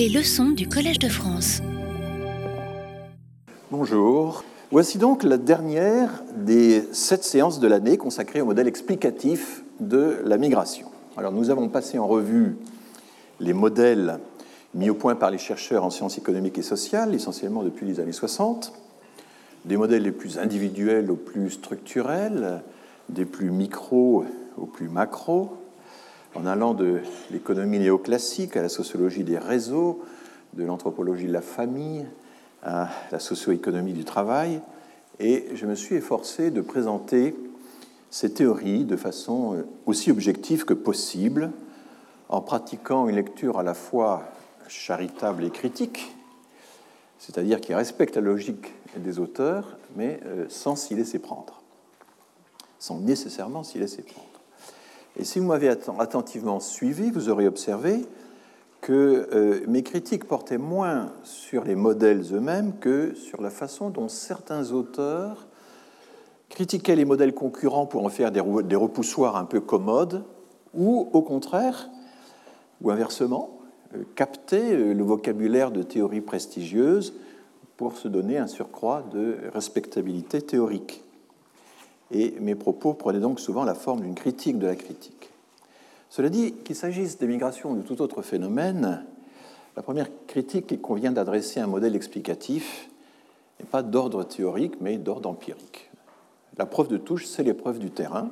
Les leçons du Collège de France. Bonjour. Voici donc la dernière des sept séances de l'année consacrées au modèle explicatif de la migration. Alors nous avons passé en revue les modèles mis au point par les chercheurs en sciences économiques et sociales, essentiellement depuis les années 60, des modèles les plus individuels aux plus structurels, des plus micro aux plus macro, en allant de l'économie néoclassique à la sociologie des réseaux, de l'anthropologie de la famille à la socio-économie du travail, et je me suis efforcé de présenter ces théories de façon aussi objective que possible, en pratiquant une lecture à la fois charitable et critique, c'est-à-dire qui respecte la logique des auteurs, mais euh, sans s'y laisser prendre, sans nécessairement s'y laisser prendre. Et si vous m'avez attentivement suivi, vous aurez observé que euh, mes critiques portaient moins sur les modèles eux-mêmes que sur la façon dont certains auteurs critiquaient les modèles concurrents pour en faire des, repoussoirs un peu commodes, ou au contraire, ou inversement, euh, captaient euh, le vocabulaire de théories prestigieuses pour se donner un surcroît de respectabilité théorique et mes propos prenaient donc souvent la forme d'une critique de la critique. Cela dit, qu'il s'agisse des migrations ou de tout autre phénomène, la première critique qu'il convient d'adresser à un modèle explicatif n'est pas d'ordre théorique, mais d'ordre empirique. La preuve de touche, c'est l'épreuve du terrain.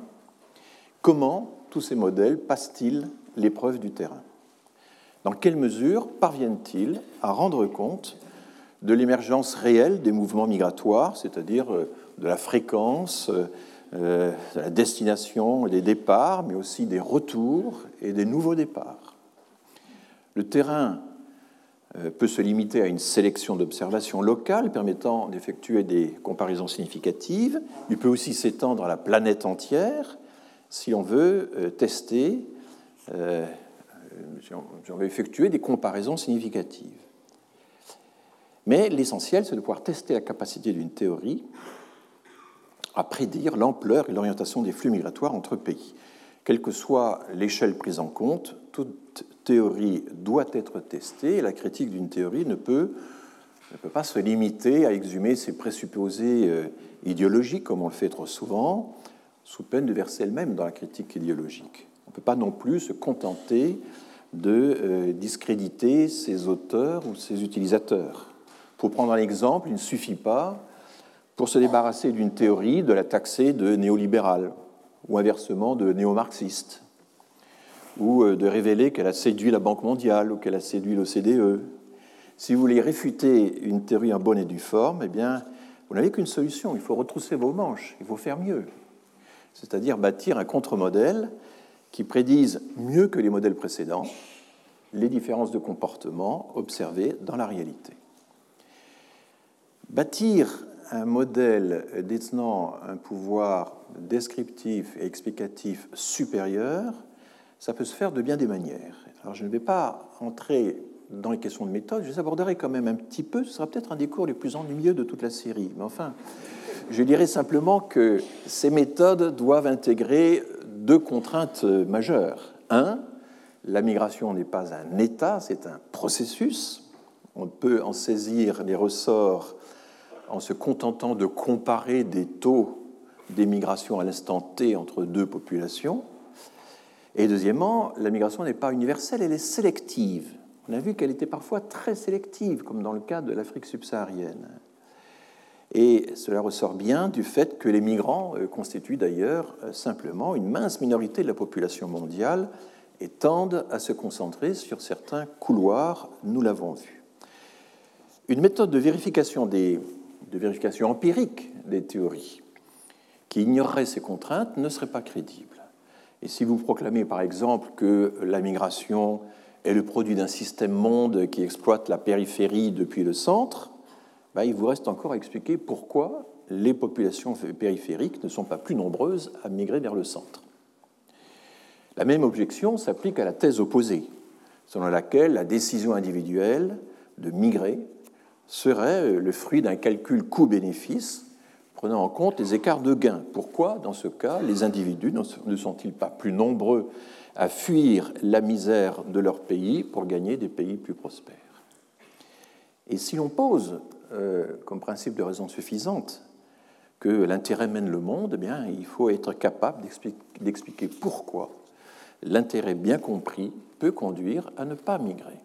Comment tous ces modèles passent-ils l'épreuve du terrain? Dans quelle mesure parviennent-ils à rendre compte de l'émergence réelle des mouvements migratoires, c'est-à-dire euh, de la fréquence, euh, euh, la destination et des départs, mais aussi des retours et des nouveaux départs. Le terrain euh, peut se limiter à une sélection d'observations locales permettant d'effectuer des comparaisons significatives. Il peut aussi s'étendre à la planète entière si on veut euh, tester, si on veut effectuer des comparaisons significatives. Mais l'essentiel, c'est de pouvoir tester la capacité d'une théorie à prédire l'ampleur et l'orientation des flux migratoires entre pays. Quelle que soit l'échelle prise en compte, toute théorie doit être testée et la critique d'une théorie ne peut, ne peut pas se limiter à exhumer ses présupposés euh, idéologiques, comme on le fait trop souvent, sous peine de verser elle-même dans la critique idéologique. On ne peut pas non plus se contenter de euh, discréditer ses auteurs ou ses utilisateurs. Pour prendre un exemple, il ne suffit pas pour se débarrasser d'une théorie, de la taxer de néolibérale, ou inversement de néo-marxiste, ou euh, de révéler qu'elle a séduit la Banque mondiale ou qu'elle a séduit l'OCDE. Si vous voulez réfuter une théorie en bonne et due forme, eh bien, vous n'avez qu'une solution, il faut retrousser vos manches, il faut faire mieux. C'est-à-dire bâtir un contre-modèle qui prédise mieux que les modèles précédents les différences de comportement observées dans la réalité. Bâtir un modèle détenant un pouvoir descriptif et explicatif supérieur, ça peut se faire de bien des manières. Alors je ne vais pas entrer dans les questions de méthode, je les aborderai quand même un petit peu, ce sera peut-être un des cours les plus ennuyeux de toute la série, mais enfin, je dirais simplement que ces méthodes doivent intégrer deux contraintes majeures. Un, la migration n'est pas un état, c'est un processus. On peut en saisir les ressorts en se contentant de comparer des taux d'émigration à l'instant T entre deux populations. Et deuxièmement, la migration n'est pas universelle, elle est sélective. On a vu qu'elle était parfois très sélective, comme dans le cas de l'Afrique subsaharienne. Et cela ressort bien du fait que les migrants euh, constituent d'ailleurs euh, simplement une mince minorité de la population mondiale et tendent à se concentrer sur certains couloirs, nous l'avons vu. Une méthode de vérification des de vérification empirique des théories qui ignorerait ces contraintes ne serait pas crédible. Et si vous proclamez par exemple que la migration est le produit d'un système monde qui exploite la périphérie depuis le centre, ben, il vous reste encore à expliquer pourquoi les populations périphériques ne sont pas plus nombreuses à migrer vers le centre. La même objection s'applique à la thèse opposée, selon laquelle la décision individuelle de migrer serait euh, le fruit d'un calcul coût-bénéfice prenant en compte les écarts de gains. Pourquoi, dans ce cas, les individus ne sont-ils pas plus nombreux à fuir la misère de leur pays pour gagner des pays plus prospères? Et si l'on pose comme principe de raison suffisante que l'intérêt mène le monde, eh bien, il faut être capable d'expliquer pourquoi l'intérêt bien compris peut conduire à ne pas migrer.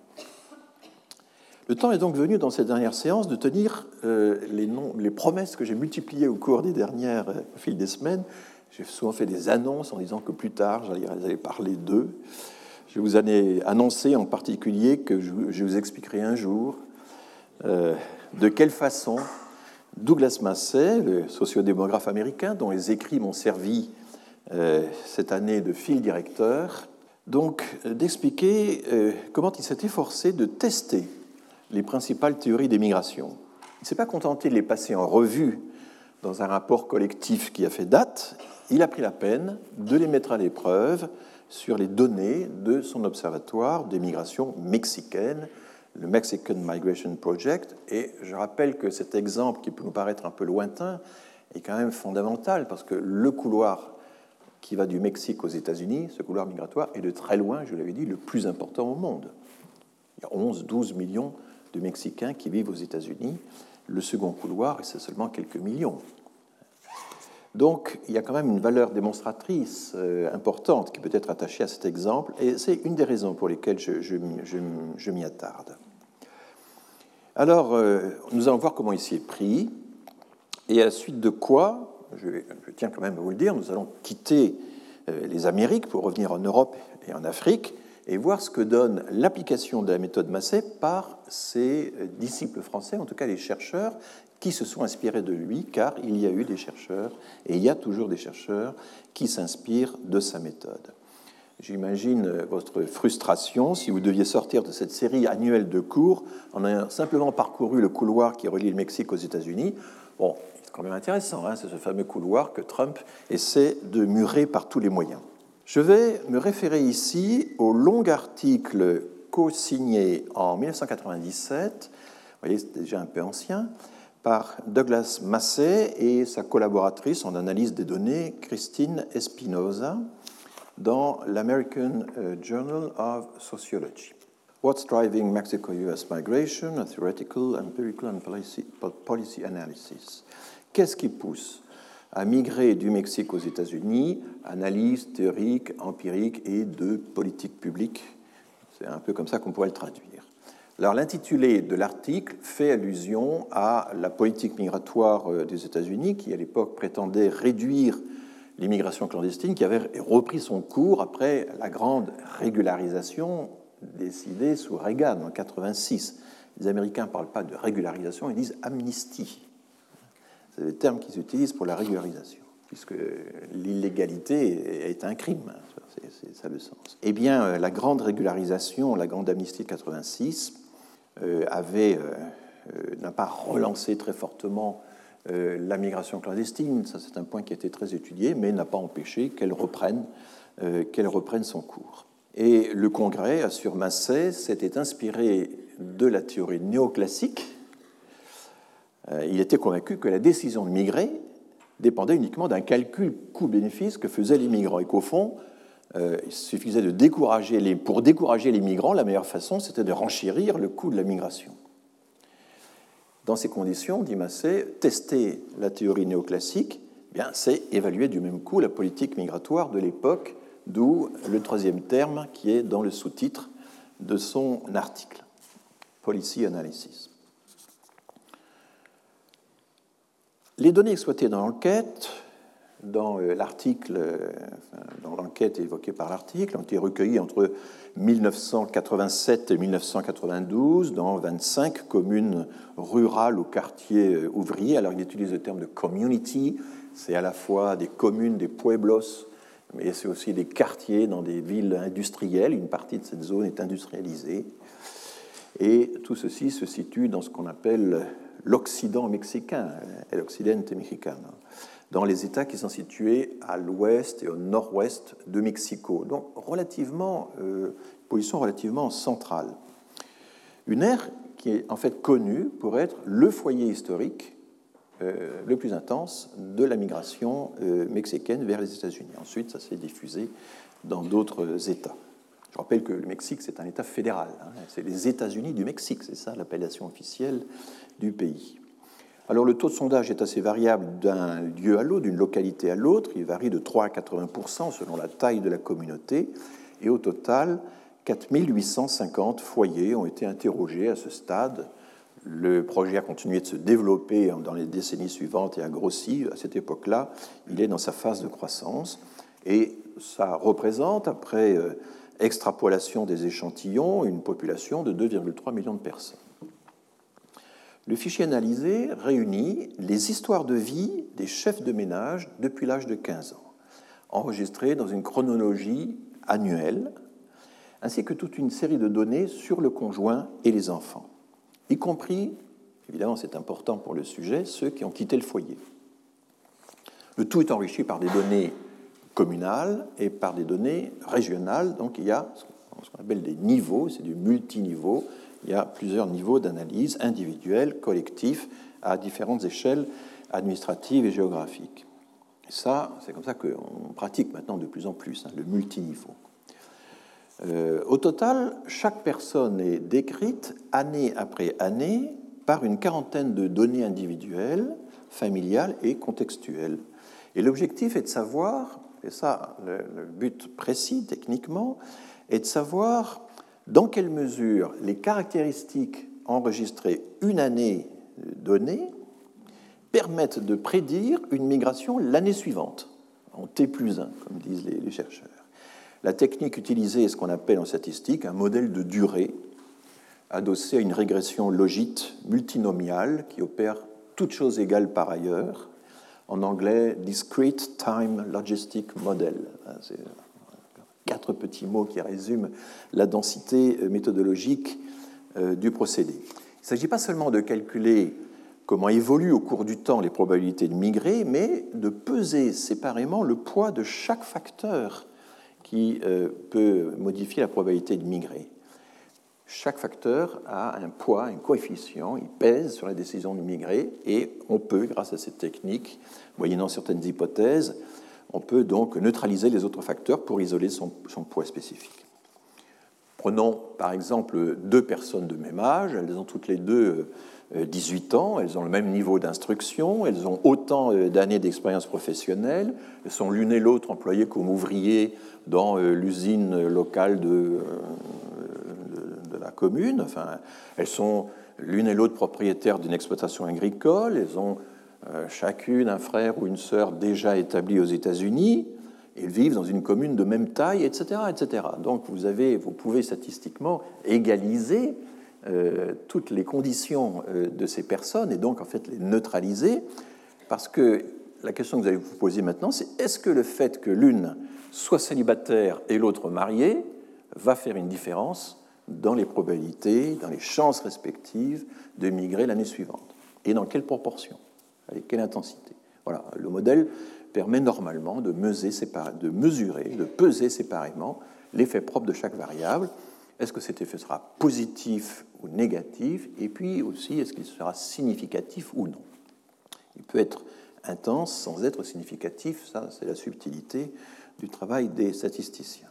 Le temps est donc venu dans cette dernière séance de tenir euh, les, promesses que j'ai multipliées au cours des dernières, euh, au fil des semaines. J'ai souvent fait des annonces en disant que plus tard, j'allais parler d'eux. Je vous ai annoncé en particulier que je, vous expliquerai un jour euh, de quelle façon Douglas Massey, le sociodémographe américain, dont les écrits m'ont servi cette année de fil directeur, donc d'expliquer comment il s'est efforcé de tester les principales théories des migrations. Il ne s'est pas contenté de les passer en revue dans un rapport collectif qui a fait date, il a pris la peine de les mettre à l'épreuve sur les données de son observatoire des migrations mexicaines, le Mexican Migration Project. Et je rappelle que cet exemple, qui peut nous paraître un peu lointain, est quand même fondamental parce que le couloir qui va du Mexique aux États-Unis, ce couloir migratoire, est de très loin, je l'avais dit, le plus important au monde. Il y a 11-12 millions de Mexicains qui vivent aux États-Unis. Le second couloir, c'est seulement quelques millions. Donc, il y a quand même une valeur démonstratrice euh, importante qui peut être attachée à cet exemple, et c'est une des raisons pour lesquelles je, m'y attarde. Alors, euh, nous allons voir comment il s'y est pris, et à la suite de quoi, je, tiens quand même à vous le dire, nous allons quitter euh, les Amériques pour revenir en Europe et en Afrique, et voir ce que donne l'application de la méthode Massey par ses disciples français, en tout cas les chercheurs qui se sont inspirés de lui, car il y a eu des chercheurs, et il y a toujours des chercheurs, qui s'inspirent de sa méthode. J'imagine votre frustration si vous deviez sortir de cette série annuelle de cours en ayant simplement parcouru le couloir qui relie le Mexique aux États-Unis. Bon, c'est quand même intéressant, hein, c'est ce fameux couloir que Trump essaie de murer par tous les moyens. Je vais me référer ici au long article co-signé en 1997, vous voyez, c'est déjà un peu ancien, par Douglas Massey et sa collaboratrice en analyse des données, Christine Espinosa, dans l'American euh, Journal of Sociology. What's driving Mexico-US migration? A theoretical, empirical and policy analysis. Qu'est-ce qui pousse à migrer du Mexique aux États-Unis, analyse théorique, empirique et de politique publique. C'est un peu comme ça qu'on pourrait le traduire. Alors l'intitulé de l'article fait allusion à la politique migratoire euh, des États-Unis qui à l'époque prétendait réduire l'immigration clandestine qui avait repris son cours après la grande régularisation décidée sous Reagan en 86. Les Américains ne parlent pas de régularisation, ils disent amnistie. C'est le terme qu'ils utilisent pour la régularisation, puisque l'illégalité est un crime. C'est ça le sens. Eh bien, euh, la grande régularisation, la grande amnistie de 86, euh, euh, n'a pas relancé très fortement la migration clandestine. Ça, c'est un point qui a été très étudié, mais n'a pas empêché qu'elle reprenne, qu'elle reprenne son cours. Et le Congrès, assure Massey, s'était inspiré de la théorie néoclassique il était convaincu que la décision de migrer dépendait uniquement d'un calcul coût-bénéfice que faisaient les migrants et qu'au fond, euh, il suffisait de décourager les, pour décourager les migrants, la meilleure façon, c'était de renchérir le coût de la migration. Dans ces conditions, dit Massé, tester la théorie néoclassique, eh bien, c'est évaluer du même coup la politique migratoire de l'époque, d'où le troisième terme qui est dans le sous-titre de son article, Policy Analysis. Les données exploitées dans l'enquête, dans euh, l'article, euh, dans l'enquête évoquée par l'article, ont été recueillies entre 1987 et 1992 dans 25 communes rurales ou quartiers euh, ouvriers. Alors il utilise le terme de community, c'est à la fois des communes, des pueblos, mais c'est aussi des quartiers dans des villes industrielles. Une partie de cette zone est industrialisée. Et tout ceci se situe dans ce qu'on appelle l'Occident mexicain, el Occidente mexicano, dans les États qui sont situés à l'ouest et au nord-ouest de Mexico, donc relativement, euh, position relativement centrale. Une ère qui est en fait connue pour être le foyer historique euh, le plus intense de la migration euh, mexicaine vers les États-Unis. Ensuite, ça s'est diffusé dans d'autres États. Je rappelle que le Mexique, c'est un État fédéral. Hein. C'est les États-Unis du Mexique, c'est ça l'appellation officielle du pays. Alors le taux de sondage est assez variable d'un lieu à l'autre, d'une localité à l'autre. Il varie de 3 à 80% selon la taille de la communauté. Et au total, 4850 foyers ont été interrogés à ce stade. Le projet a continué de se développer dans les décennies suivantes et a grossi. À cette époque-là, il est dans sa phase de croissance. Et ça représente, après euh, extrapolation des échantillons, une population de 2,3 millions de personnes. Le fichier analysé réunit les histoires de vie des chefs de ménage depuis l'âge de 15 ans, enregistrées dans une chronologie annuelle, ainsi que toute une série de données sur le conjoint et les enfants, y compris, évidemment c'est important pour le sujet, ceux qui ont quitté le foyer. Le tout est enrichi par des données communales et par des données régionales, donc il y a ce qu'on appelle des niveaux, c'est du multiniveau, il y a plusieurs niveaux d'analyse individuels, collectifs, à différentes échelles administratives et géographiques. Et ça, c'est comme ça qu'on pratique maintenant de plus en plus, hein, le multiniveau. Euh, au total, chaque personne est décrite année après année par une quarantaine de données individuelles, familiales et contextuelles. Et l'objectif est de savoir, et ça le but précis techniquement, est de savoir dans quelle mesure les caractéristiques enregistrées une année donnée permettent de prédire une migration l'année suivante, en T plus 1, comme disent les, chercheurs. La technique utilisée est ce qu'on appelle en statistique un modèle de durée, adossé à une régression logite multinomiale qui opère toutes choses égales par ailleurs, en anglais Discrete Time Logistic Model quatre petits mots qui résument la densité euh, méthodologique euh, du procédé. Il ne s'agit pas seulement de calculer comment évoluent au cours du temps les probabilités de migrer, mais de peser séparément le poids de chaque facteur qui euh, peut modifier la probabilité de migrer. Chaque facteur a un poids, un coefficient, il pèse sur la décision de migrer et on peut, grâce à cette technique, moyennant certaines hypothèses, on peut donc neutraliser les autres facteurs pour isoler son, poids spécifique. Prenons par exemple deux personnes de même âge, elles ont toutes les deux 18 euh, ans, elles ont le même niveau d'instruction, elles ont autant euh, d'années d'expérience professionnelle, elles sont l'une et l'autre employées comme ouvriers dans euh, l'usine locale de, de, la commune, enfin, elles sont l'une et l'autre propriétaires d'une exploitation agricole, elles ont chacune un frère ou une sœur déjà établis aux États-Unis, ils vivent dans une commune de même taille, etc. etc. Donc vous, avez, vous pouvez statistiquement égaliser euh, toutes les conditions euh, de ces personnes et donc en fait les neutraliser, parce que la question que vous allez vous poser maintenant, c'est est-ce que le fait que l'une soit célibataire et l'autre mariée va faire une différence dans les probabilités, dans les chances respectives de migrer l'année suivante? Et dans quelle proportion? Avec quelle intensité Voilà, le modèle permet normalement de, de mesurer, de peser séparément l'effet propre de chaque variable. Est-ce que cet effet sera positif ou négatif? Et puis aussi, est-ce qu'il sera significatif ou non? Il peut être intense sans être significatif, ça c'est la subtilité du travail des statisticiens.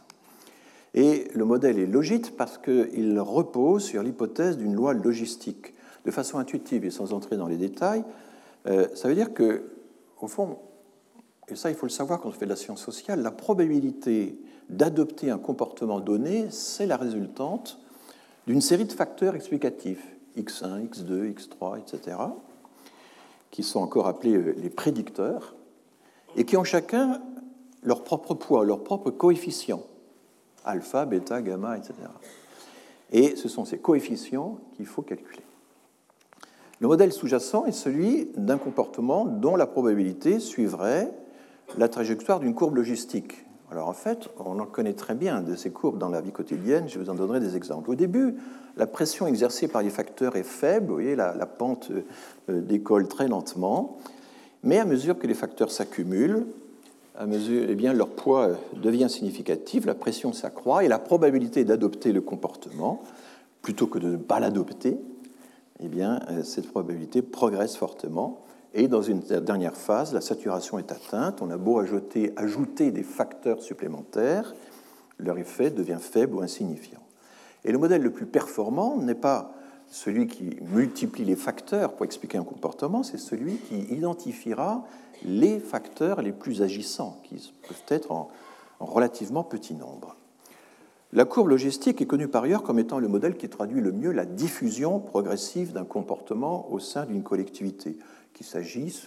Et le modèle est logique parce qu'il repose sur l'hypothèse d'une loi logistique. De façon intuitive et sans entrer dans les détails, euh, ça veut dire que, au fond, et ça il faut le savoir quand on fait de la science sociale, la probabilité d'adopter un comportement donné, c'est la résultante d'une série de facteurs explicatifs, x1, x2, x3, etc., qui sont encore appelés euh, les prédicteurs, et qui ont chacun leur propre poids, leur propre coefficient, alpha, bêta, gamma, etc. Et ce sont ces coefficients qu'il faut calculer. Le modèle sous-jacent est celui d'un comportement dont la probabilité suivrait la trajectoire d'une courbe logistique. Alors en fait, on en connaît très bien de ces courbes dans la vie quotidienne, je vous en donnerai des exemples. Au début, la pression exercée par les facteurs est faible, vous voyez, la, pente euh, décolle très lentement, mais à mesure que les facteurs s'accumulent, à mesure, eh bien, leur poids devient significatif, la pression s'accroît et la probabilité d'adopter le comportement, plutôt que de ne pas l'adopter, eh bien, euh, cette probabilité progresse fortement. Et dans une dernière phase, la saturation est atteinte. On a beau ajouter, ajouter des facteurs supplémentaires, leur effet devient faible ou insignifiant. Et le modèle le plus performant n'est pas celui qui multiplie les facteurs pour expliquer un comportement, c'est celui qui identifiera les facteurs les plus agissants, qui peuvent être en, relativement petit nombre. La courbe logistique est connue par ailleurs comme étant le modèle qui traduit le mieux la diffusion progressive d'un comportement au sein d'une collectivité, qu'il s'agisse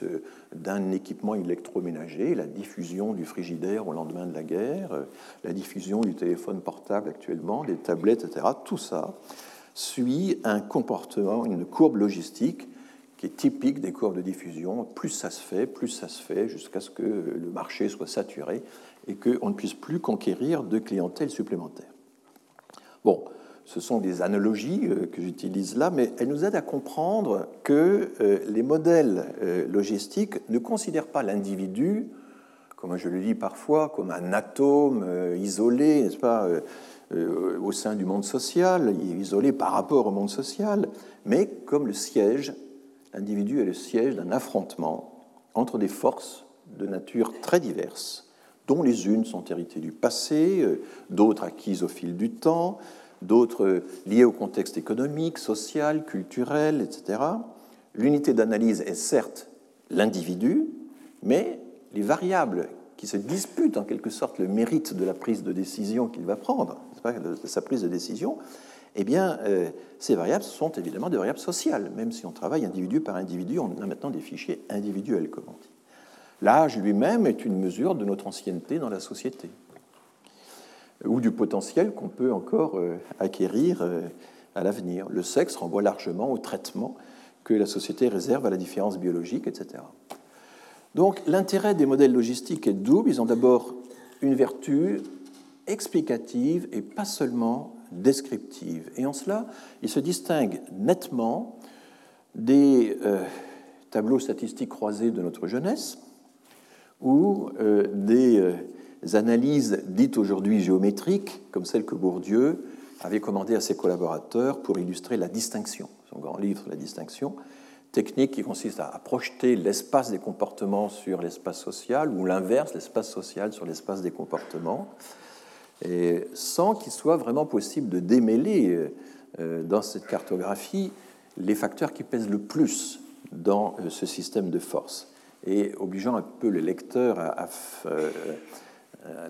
d'un équipement électroménager, la diffusion du frigidaire au lendemain de la guerre, la diffusion du téléphone portable actuellement, des tablettes, etc. Tout ça suit un comportement, une courbe logistique qui est typique des courbes de diffusion. Plus ça se fait, plus ça se fait, jusqu'à ce que le marché soit saturé et qu'on ne puisse plus conquérir de clientèle supplémentaire. Bon, ce sont des analogies euh, que j'utilise là, mais elles nous aident à comprendre que euh, les modèles euh, logistiques ne considèrent pas l'individu, comme je le dis parfois, comme un atome isolé, n'est-ce pas, au sein du monde social, isolé par rapport au monde social, mais comme le siège l'individu est le siège d'un affrontement entre des forces de nature très diverses, dont les unes sont héritées du passé, euh, d'autres acquises au fil du temps, d'autres euh, liées au contexte économique, social, culturel, etc. L'unité d'analyse est certes l'individu, mais les variables qui se disputent en quelque sorte le mérite de la prise de décision qu'il va prendre, de sa prise de décision, eh bien, euh, ces variables sont évidemment des variables sociales. Même si on travaille individu par individu, on a maintenant des fichiers individuels, comme on dit. L'âge lui-même est une mesure de notre ancienneté dans la société, ou du potentiel qu'on peut encore euh, acquérir euh, à l'avenir. Le sexe renvoie largement au traitement que la société réserve à la différence biologique, etc. Donc l'intérêt des modèles logistiques est double. Ils ont d'abord une vertu explicative et pas seulement descriptive. Et en cela, il se distingue nettement des euh, tableaux statistiques croisés de notre jeunesse ou euh, des euh, analyses dites aujourd'hui géométriques, comme celles que Bourdieu avait commandées à ses collaborateurs pour illustrer la distinction, son grand livre La distinction, technique qui consiste à projeter l'espace des comportements sur l'espace social ou l'inverse, l'espace social sur l'espace des comportements sans qu'il soit vraiment possible de démêler euh, dans cette cartographie les facteurs qui pèsent le plus dans ce système de force, et obligeant un peu le lecteur à, euh,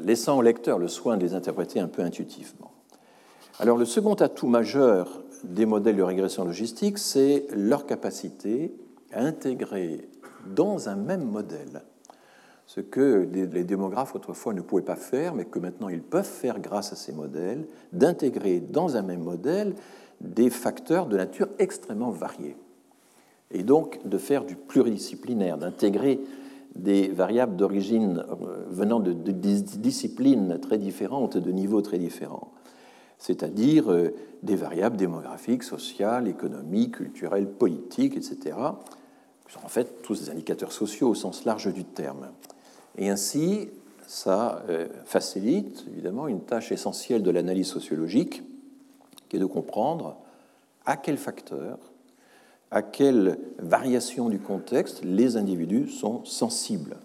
laissant au lecteur le soin de les interpréter un peu intuitivement. Alors le second atout majeur des modèles de régression logistique, c'est leur capacité à intégrer dans un même modèle ce que les démographes autrefois ne pouvaient pas faire, mais que maintenant ils peuvent faire grâce à ces modèles, d'intégrer dans un même modèle des facteurs de nature extrêmement variés. Et donc de faire du pluridisciplinaire, d'intégrer des variables d'origine euh, venant de, disciplines très différentes, de niveaux très différents, c'est-à-dire euh, des variables démographiques, sociales, économiques, culturelles, politiques, etc., qui sont en fait tous des indicateurs sociaux au sens large du terme. Et ainsi, ça euh, facilite évidemment une tâche essentielle de l'analyse sociologique, qui est de comprendre à quels facteurs, à quelle variation du contexte les individus sont sensibles,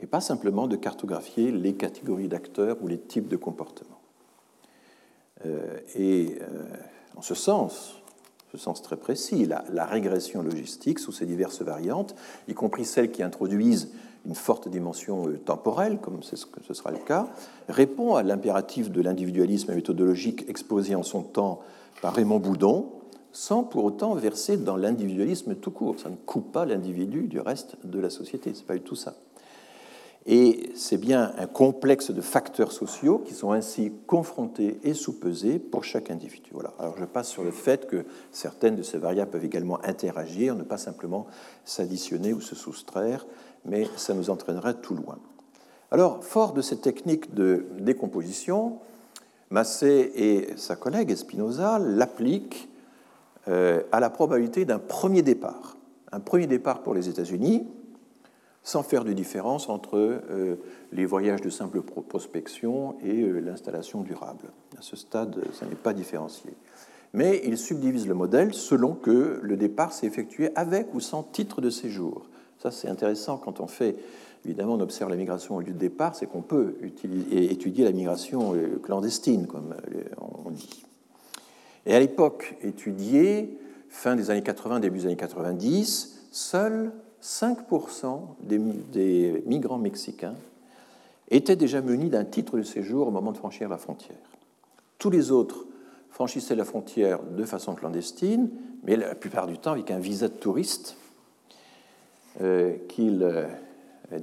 et pas simplement de cartographier les catégories d'acteurs ou les types de comportements. Euh, et euh, en ce sens, ce sens très précis, la, régression logistique sous ses diverses variantes, y compris celles qui introduisent une forte dimension euh, temporelle, comme ce sera le cas, répond à l'impératif de l'individualisme méthodologique exposé en son temps par Raymond Boudon, sans pour autant verser dans l'individualisme tout court. Ça ne coupe pas l'individu du reste de la société, ce n'est pas du tout ça. Et c'est bien un complexe de facteurs sociaux qui sont ainsi confrontés et sous-pesés pour chaque individu. Voilà. Alors je passe sur le fait que certaines de ces variables peuvent également interagir, ne pas simplement s'additionner ou se soustraire mais ça nous entraînerait tout loin. Alors, fort de cette technique de décomposition, Massé et sa collègue Espinoza l'appliquent à la probabilité d'un premier départ. Un premier départ pour les États-Unis, sans faire de différence entre euh, les voyages de simple prospection et euh, l'installation durable. À ce stade, ça n'est pas différencié. Mais il subdivise le modèle selon que le départ s'est effectué avec ou sans titre de séjour. Ça, c'est intéressant quand on fait évidemment on observe la migration au lieu de départ, c'est qu'on peut étudier la migration clandestine, comme on dit. Et à l'époque étudiée, fin des années 80, début des années 90, seuls 5% des, migrants mexicains étaient déjà munis d'un titre de séjour au moment de franchir la frontière. Tous les autres franchissaient la frontière de façon clandestine, mais la plupart du temps avec un visa de touriste euh, qu'ils euh,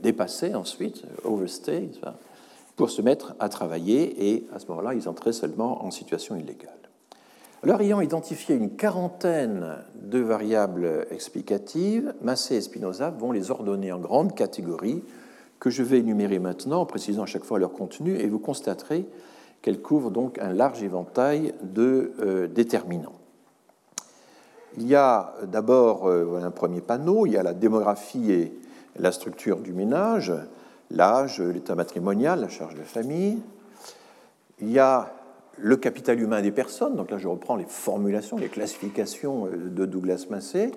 dépassaient ensuite, overstay, pour se mettre à travailler, et à ce moment-là, ils entraient seulement en situation illégale. Alors, ayant identifié une quarantaine de variables explicatives, Massé et Spinoza vont les ordonner en grandes catégories que je vais énumérer maintenant en précisant à chaque fois leur contenu, et vous constaterez qu'elles couvrent donc un large éventail de euh, déterminants. Il y a d'abord euh, un premier panneau, il y a la démographie et la structure du ménage, l'âge, l'état matrimonial, la charge de famille. Il y a le capital humain des personnes, donc là je reprends les formulations, les classifications euh, de Douglas Massé.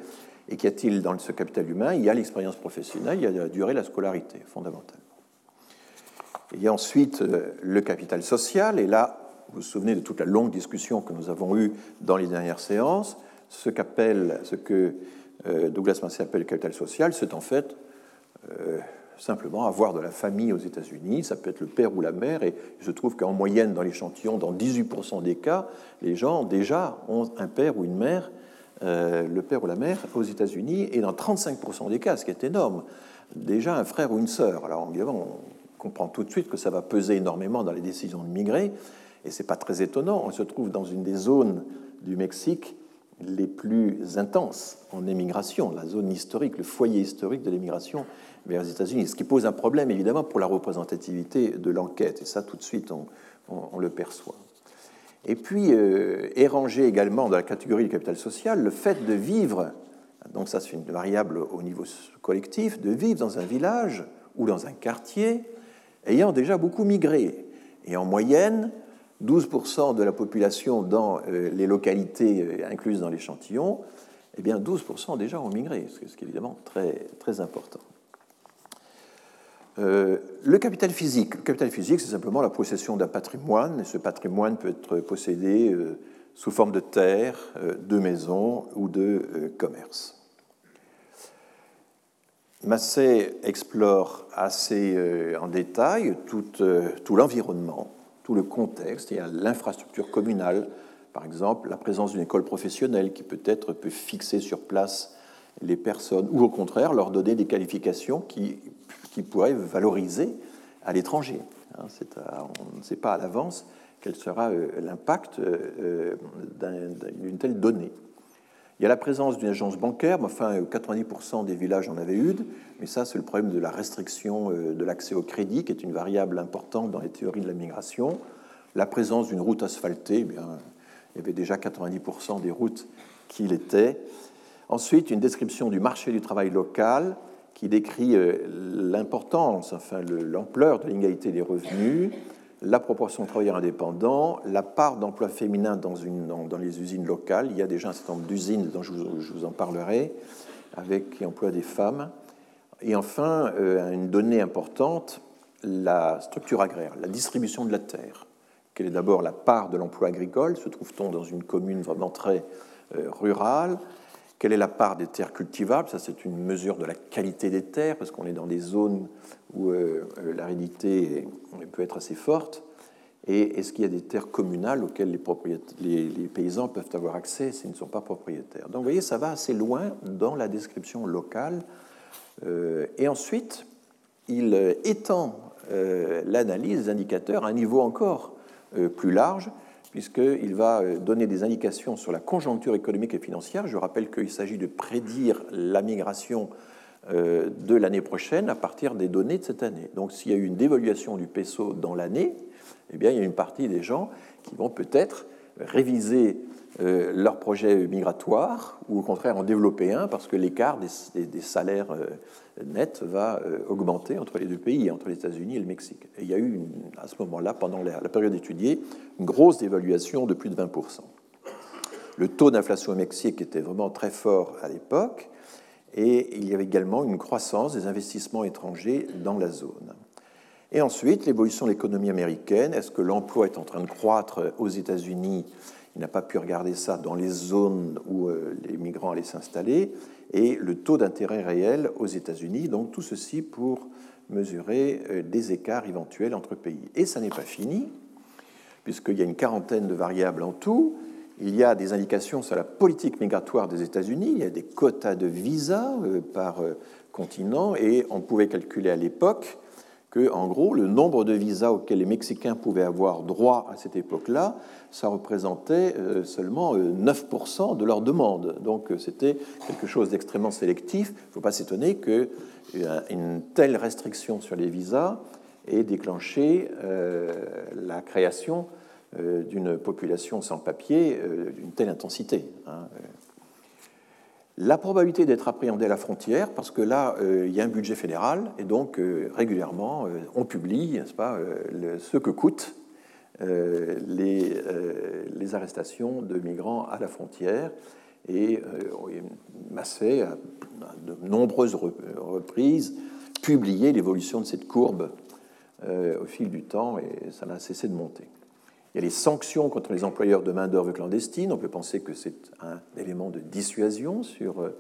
Et qu'y a-t-il dans ce capital humain? Il y a l'expérience professionnelle, il y a la durée, la scolarité, fondamentalement. Il y a ensuite euh, le capital social, et là, vous vous souvenez de toute la longue discussion que nous avons eue dans les dernières séances, ce, qu'appelle, ce que euh, Douglas Massey appelle le capital social, c'est en fait simplement avoir de la famille aux États-Unis, ça peut être le père ou la mère, et il se trouve qu'en moyenne, dans l'échantillon, dans 18% des cas, les gens déjà ont un père ou une mère, le père ou la mère aux États-Unis, et dans 35% des cas, ce qui est énorme, déjà un frère ou une sœur. Alors évidemment, comprend tout de suite que ça va peser énormément dans les décisions de migrer. Et ce n'est pas très étonnant. On se trouve dans une des zones du Mexique les plus intenses en émigration, la zone historique, le foyer historique de l'émigration vers les États-Unis. Ce qui pose un problème évidemment pour la représentativité de l'enquête. Et ça, tout de suite, on, le perçoit. Et puis, euh, est rangé également dans la catégorie du capital social le fait de vivre, donc ça c'est une variable au niveau collectif, de vivre dans un village ou dans un quartier ayant déjà beaucoup migré. Et en moyenne, 12% de la population dans euh, les localités euh, incluses dans l'échantillon, eh bien 12% déjà ont migré, ce qui est évidemment très, très important. Euh, le capital physique. Le capital physique, c'est simplement la possession d'un patrimoine, et ce patrimoine peut être possédé sous forme de terre, de maison ou de commerce. Massé explore assez euh, en détail tout, euh, tout l'environnement, tout le contexte. A l'infrastructure communale, par exemple, la présence d'une école professionnelle qui peut-être peut fixer sur place les personnes, ou au contraire leur donner des qualifications qui, qui pourraient valoriser à l'étranger. Hein, on ne sait pas à l'avance quel sera euh, l'impact d'une telle donnée. Il y a la présence d'une agence bancaire, enfin 90% des villages en avaient une, mais ça c'est le problème de la restriction euh, de l'accès au crédit, qui est une variable importante dans les théories de la migration. La présence d'une route asphaltée, eh bien, il y avait déjà 90% des routes qui l'étaient. Ensuite, une description du marché du travail local qui décrit euh, l'importance, enfin l'ampleur de l'inégalité des revenus, la proportion de travailleurs indépendants, la part d'emploi féminin dans, les usines locales. Il y a déjà un certain nombre d'usines dont je vous, en parlerai, avec qui des femmes. Et enfin, euh, une donnée importante, la structure agraire, la distribution de la terre. Quelle est d'abord la part de l'emploi agricole? Se trouve-t-on dans une commune vraiment très euh, rurale? Quelle est la part des terres cultivables? Ça, c'est une mesure de la qualité des terres, parce qu'on est dans des zones où euh, euh, l'aridité peut être assez forte. Et est-ce qu'il y a des terres communales auxquelles les, paysans peuvent avoir accès s'ils ne sont pas propriétaires? Donc, vous voyez, ça va assez loin dans la description locale. Euh, et ensuite, il étend l'analyse des indicateurs à un niveau encore plus large puisqu'il va euh, donner des indications sur la conjoncture économique et financière. Je rappelle qu'il s'agit de prédire la migration euh, de l'année prochaine à partir des données de cette année. Donc s'il y a eu une dévaluation du peso dans l'année, eh il y a une partie des gens qui vont peut-être réviser euh, leur projet migratoire ou au contraire en développer un parce que l'écart des, salaires euh, nets va euh, augmenter entre les deux pays, entre les États-Unis et le Mexique. Et il y a eu à ce moment-là, pendant la, période étudiée, une grosse dévaluation de plus de 20%. Le taux d'inflation au Mexique était vraiment très fort à l'époque et il y avait également une croissance des investissements étrangers dans la zone. Et ensuite, l'évolution de l'économie américaine. Est-ce que l'emploi est en train de croître aux États-Unis Il n'a pas pu regarder ça dans les zones où euh, les migrants allaient s'installer. Et le taux d'intérêt réel aux États-Unis. Donc tout ceci pour mesurer euh, des écarts éventuels entre pays. Et ça n'est pas fini, puisqu'il y a une quarantaine de variables en tout. Il y a des indications sur la politique migratoire des États-Unis, il y a des quotas de visas euh, par continent, et on pouvait calculer à l'époque que, en gros, le nombre de visas auxquels les Mexicains pouvaient avoir droit à cette époque-là, ça représentait euh, seulement 9% euh, de leurs demandes. Donc euh, c'était quelque chose d'extrêmement sélectif. Il ne faut pas s'étonner qu'une telle restriction sur les visas ait déclenché la création d'une population sans papier d'une telle intensité. La probabilité d'être appréhendé à la frontière, parce que là, euh, il y a un budget fédéral, et donc euh, régulièrement, euh, on publie pas, ce que coûtent les, arrestations de migrants à la frontière. Et Massé a, de nombreuses reprises, publié l'évolution de cette courbe au fil du temps, et ça n'a cessé de monter. Il y a les sanctions contre les employeurs de main-d'œuvre clandestine. On peut penser que c'est un élément de dissuasion sur euh,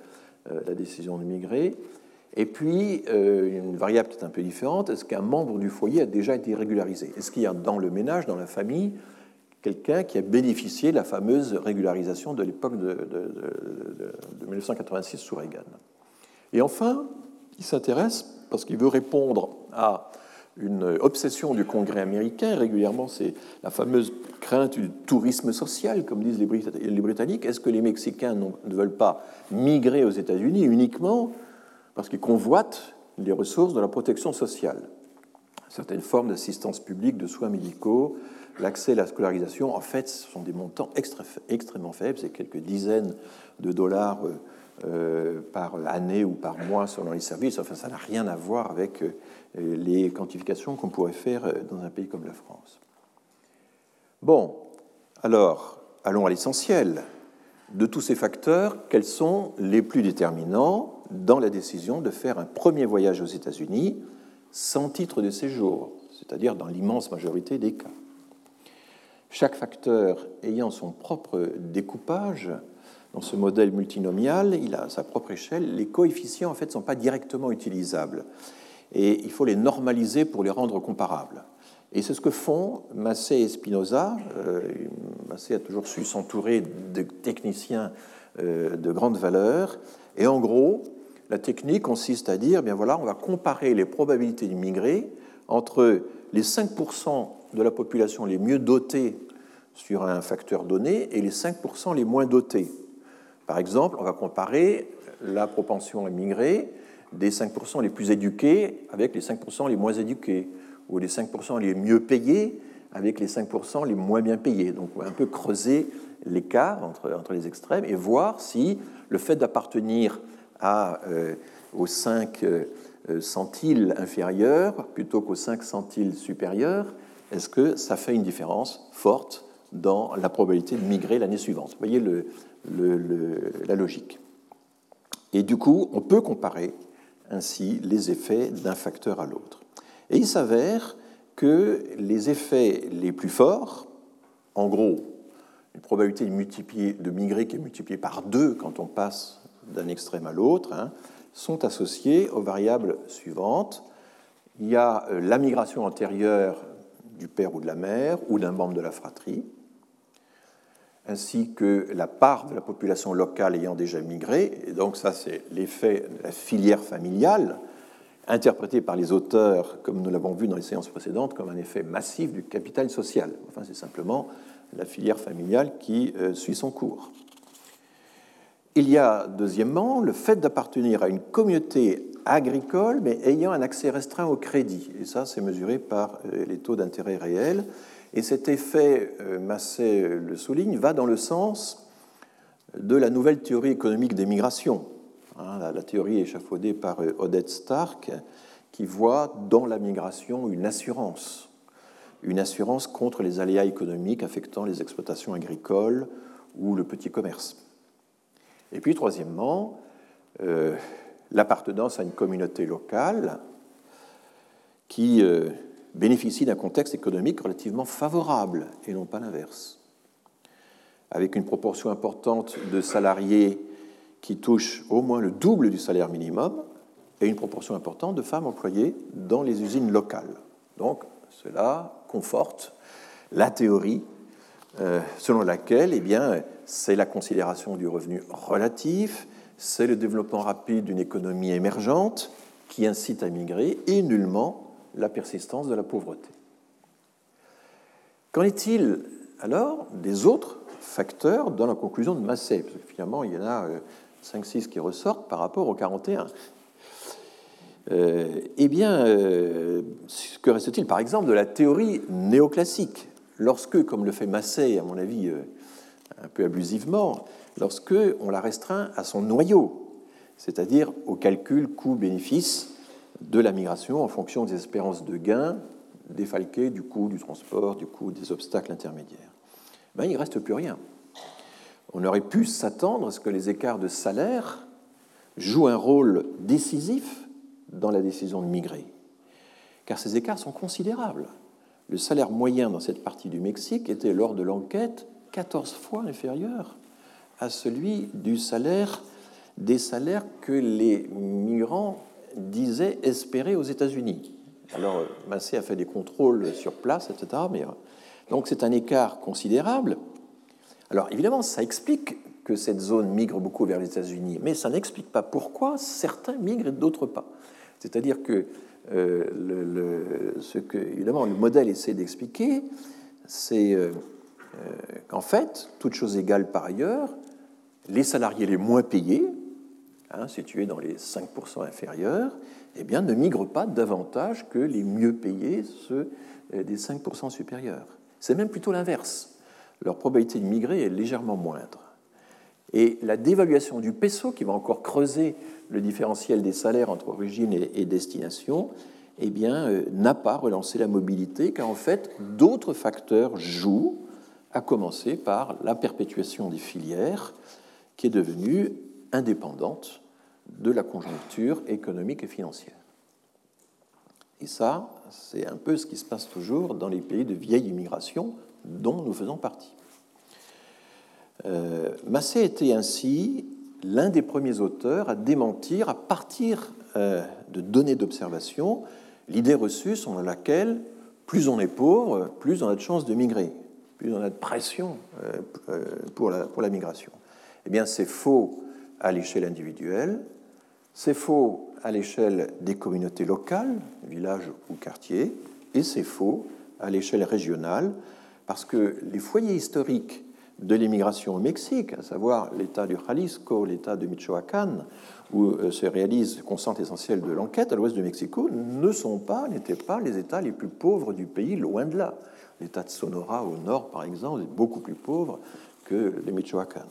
euh, la décision de migrer. Et puis, euh, une variable peut-être un peu différente, est-ce qu'un membre du foyer a déjà été régularisé? Est-ce qu'il y a dans le ménage, dans la famille, quelqu'un qui a bénéficié de la fameuse régularisation de l'époque de, de, 1986 sous Reagan? Et enfin, il s'intéresse, parce qu'il veut répondre à une obsession du Congrès américain. Régulièrement, c'est la fameuse crainte du tourisme social, comme disent les Britanniques. Est-ce que les Mexicains ne veulent pas migrer aux États-Unis uniquement parce qu'ils convoitent les ressources de la protection sociale? Certaines formes d'assistance publique, de soins médicaux, l'accès à la scolarisation, en fait, ce sont des montants extrêmement faibles, c'est quelques dizaines de dollars euh, euh, par année ou par mois selon les services. Enfin, ça n'a rien à voir avec euh, les quantifications qu'on pourrait faire euh, dans un pays comme la France. Bon, alors, allons à l'essentiel. De tous ces facteurs, quels sont les plus déterminants dans la décision de faire un premier voyage aux États-Unis sans titre de séjour, c'est-à-dire dans l'immense majorité des cas? Chaque facteur ayant son propre découpage, dans ce modèle multinomial, il a sa propre échelle. Les coefficients, en fait, ne sont pas directement utilisables et il faut les normaliser pour les rendre comparables. Et c'est ce que font Massé et Spinoza. Euh, Massé a toujours su s'entourer de techniciens euh, de grande valeur. Et en gros, la technique consiste à dire, bien voilà, on va comparer les probabilités d'immigrer entre les 5% de la population les mieux dotés sur un facteur donné et les 5% les moins dotés. Par exemple, on va comparer la propension à migrer des 5% les plus éduqués avec les 5% les moins éduqués, ou les 5% les mieux payés avec les 5% les moins bien payés. Donc on va un peu creuser l'écart entre, entre les extrêmes et voir si le fait d'appartenir euh, aux 5 euh, centiles inférieurs plutôt qu'aux 5 centiles supérieurs, est-ce que ça fait une différence forte dans la probabilité de migrer l'année suivante? Vous voyez le, le, la logique. Et du coup, on peut comparer ainsi les effets d'un facteur à l'autre. Et il s'avère que les effets les plus forts, en gros, une probabilité de, migrer qui est multipliée par deux quand on passe d'un extrême à l'autre, hein, sont associés aux variables suivantes. Il y a euh, la migration antérieure du père ou de la mère ou d'un membre de la fratrie, ainsi que la part de la population locale ayant déjà migré. Et donc ça, c'est l'effet de la filière familiale, interprété par les auteurs, comme nous l'avons vu dans les séances précédentes, comme un effet massif du capital social. Enfin, c'est simplement la filière familiale qui euh, suit son cours. Il y a, deuxièmement, le fait d'appartenir à une communauté agricole, mais ayant un accès restreint au crédit. Et ça, c'est mesuré par euh, les taux d'intérêt réels. Et cet effet, euh, Massé le souligne, va dans le sens de la nouvelle théorie économique des migrations, hein, la théorie échafaudée par euh, Odette Stark, qui voit dans la migration une assurance, une assurance contre les aléas économiques affectant les exploitations agricoles ou le petit commerce. Et puis, troisièmement, euh, l'appartenance à une communauté locale qui bénéficie d'un contexte économique relativement favorable et non pas l'inverse. Avec une proportion importante de salariés qui touchent au moins le double du salaire minimum et une proportion importante de femmes employées dans les usines locales. Donc cela conforte la théorie euh, selon laquelle eh c'est la considération du revenu relatif, c'est le développement rapide d'une économie émergente qui incite à migrer et nullement la persistance de la pauvreté. Qu'en est-il alors des autres facteurs dans la conclusion de Massé? Parce que finalement, il y en a 5-6 euh, qui ressortent par rapport au 41. Euh, eh bien, euh, que reste-t-il par exemple de la théorie néoclassique? Lorsque, comme le fait Massé, à mon avis, un peu abusivement, lorsque on la restreint à son noyau, c'est-à-dire au calcul coût-bénéfice de la migration en fonction des espérances de gain défalquées du coût du transport, du coût des obstacles intermédiaires. Ben, il ne reste plus rien. On aurait pu s'attendre à ce que les écarts de salaire jouent un rôle décisif dans la décision de migrer, car ces écarts sont considérables. Le salaire moyen dans cette partie du Mexique était, lors de l'enquête, 14 fois inférieur à celui des salaires que les migrants disaient espérer aux États-Unis. Alors, Massé a fait des contrôles sur place, etc. Mais, euh, donc, c'est un écart considérable. Alors, évidemment, ça explique que cette zone migre beaucoup vers les États-Unis, mais ça n'explique pas pourquoi certains migrent et d'autres pas. C'est-à-dire que euh, ce que, évidemment, le modèle essaie d'expliquer, c'est euh, qu'en fait, toute chose égale par ailleurs, les salariés les moins payés, hein, situés dans les 5% inférieurs, eh bien, ne migrent pas davantage que les mieux payés, ceux euh, des 5% supérieurs. C'est même plutôt l'inverse. Leur probabilité de migrer est légèrement moindre. Et la dévaluation du peso, qui va encore creuser le différentiel des salaires entre origine et, destination, eh bien, euh, n'a pas relancé la mobilité, car en fait, d'autres facteurs jouent, à commencer par la perpétuation des filières, qui est devenue indépendante de la conjoncture économique et financière. Et ça, c'est un peu ce qui se passe toujours dans les pays de vieille immigration dont nous faisons partie. Euh, Massé était ainsi l'un des premiers auteurs à démentir, à partir euh, de données d'observation, l'idée reçue selon laquelle plus on est pauvre, plus on a de chances de migrer, plus on a de pression euh, la, pour la migration. Eh bien, c'est faux à l'échelle individuelle, c'est faux à l'échelle des communautés locales, villages ou quartiers, et c'est faux à l'échelle régionale, parce que les foyers historiques de l'immigration au Mexique, à savoir l'État du Jalisco, l'État de Michoacán, où euh, se réalise, concentre essentiel de l'enquête à l'ouest du Mexico, ne sont pas, n'étaient pas les États les plus pauvres du pays, loin de là. L'État de Sonora au nord, par exemple, est beaucoup plus pauvre que les Michoacán.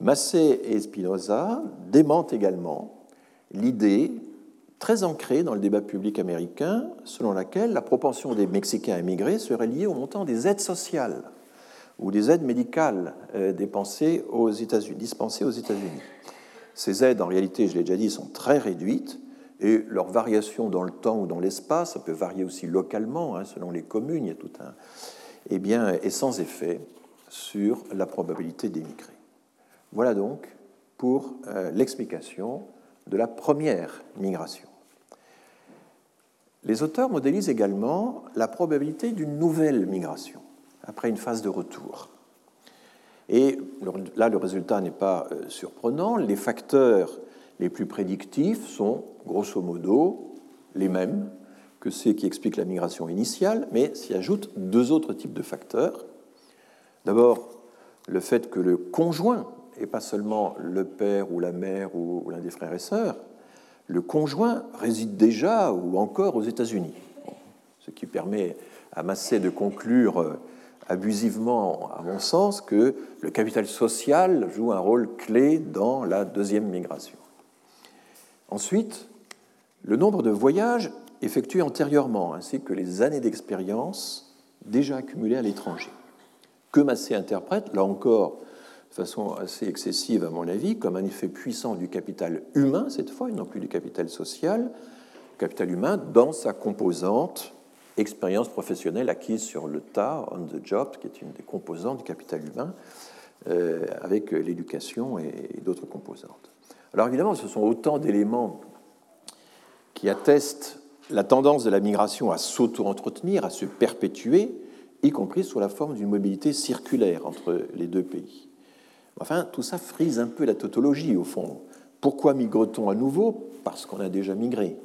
Massé et Spinoza démentent également l'idée très ancrée dans le débat public américain selon laquelle la propension des Mexicains à serait liée au montant des aides sociales ou des aides médicales euh, dispensées aux États-Unis. Ces aides, en réalité, je l'ai déjà dit, sont très réduites et leur variation dans le temps ou dans l'espace, ça peut varier aussi localement, hein, selon les communes, il y a tout un. Eh bien, est sans effet sur la probabilité d'émigrer. Voilà donc pour euh, l'explication de la première migration. Les auteurs modélisent également la probabilité d'une nouvelle migration après une phase de retour. Et là, le résultat n'est pas euh, surprenant. Les facteurs les plus prédictifs sont, grosso modo, les mêmes que ceux qui expliquent la migration initiale, mais s'y ajoutent deux autres types de facteurs. D'abord, le fait que le conjoint et pas seulement le père ou la mère ou l'un des frères et sœurs, le conjoint réside déjà ou encore aux États-Unis, ce qui permet à Massé de conclure euh, abusivement, à mon sens, que le capital social joue un rôle clé dans la deuxième migration. Ensuite, le nombre de voyages effectués antérieurement, ainsi que les années d'expérience déjà accumulées à l'étranger. Que Massé interprète, là encore, de façon assez excessive à mon avis, comme un effet puissant du capital humain, cette fois, et non plus du capital social, capital humain dans sa composante expérience professionnelle acquise sur le tas, on the job, qui est une des composantes du capital humain, euh, avec l'éducation et d'autres composantes. Alors évidemment, ce sont autant d'éléments qui attestent la tendance de la migration à s'auto-entretenir, à se perpétuer, y compris sous la forme d'une mobilité circulaire entre les deux pays. Enfin, tout ça frise un peu la tautologie, au fond. Pourquoi migre-t-on à nouveau? Parce qu'on a déjà migré.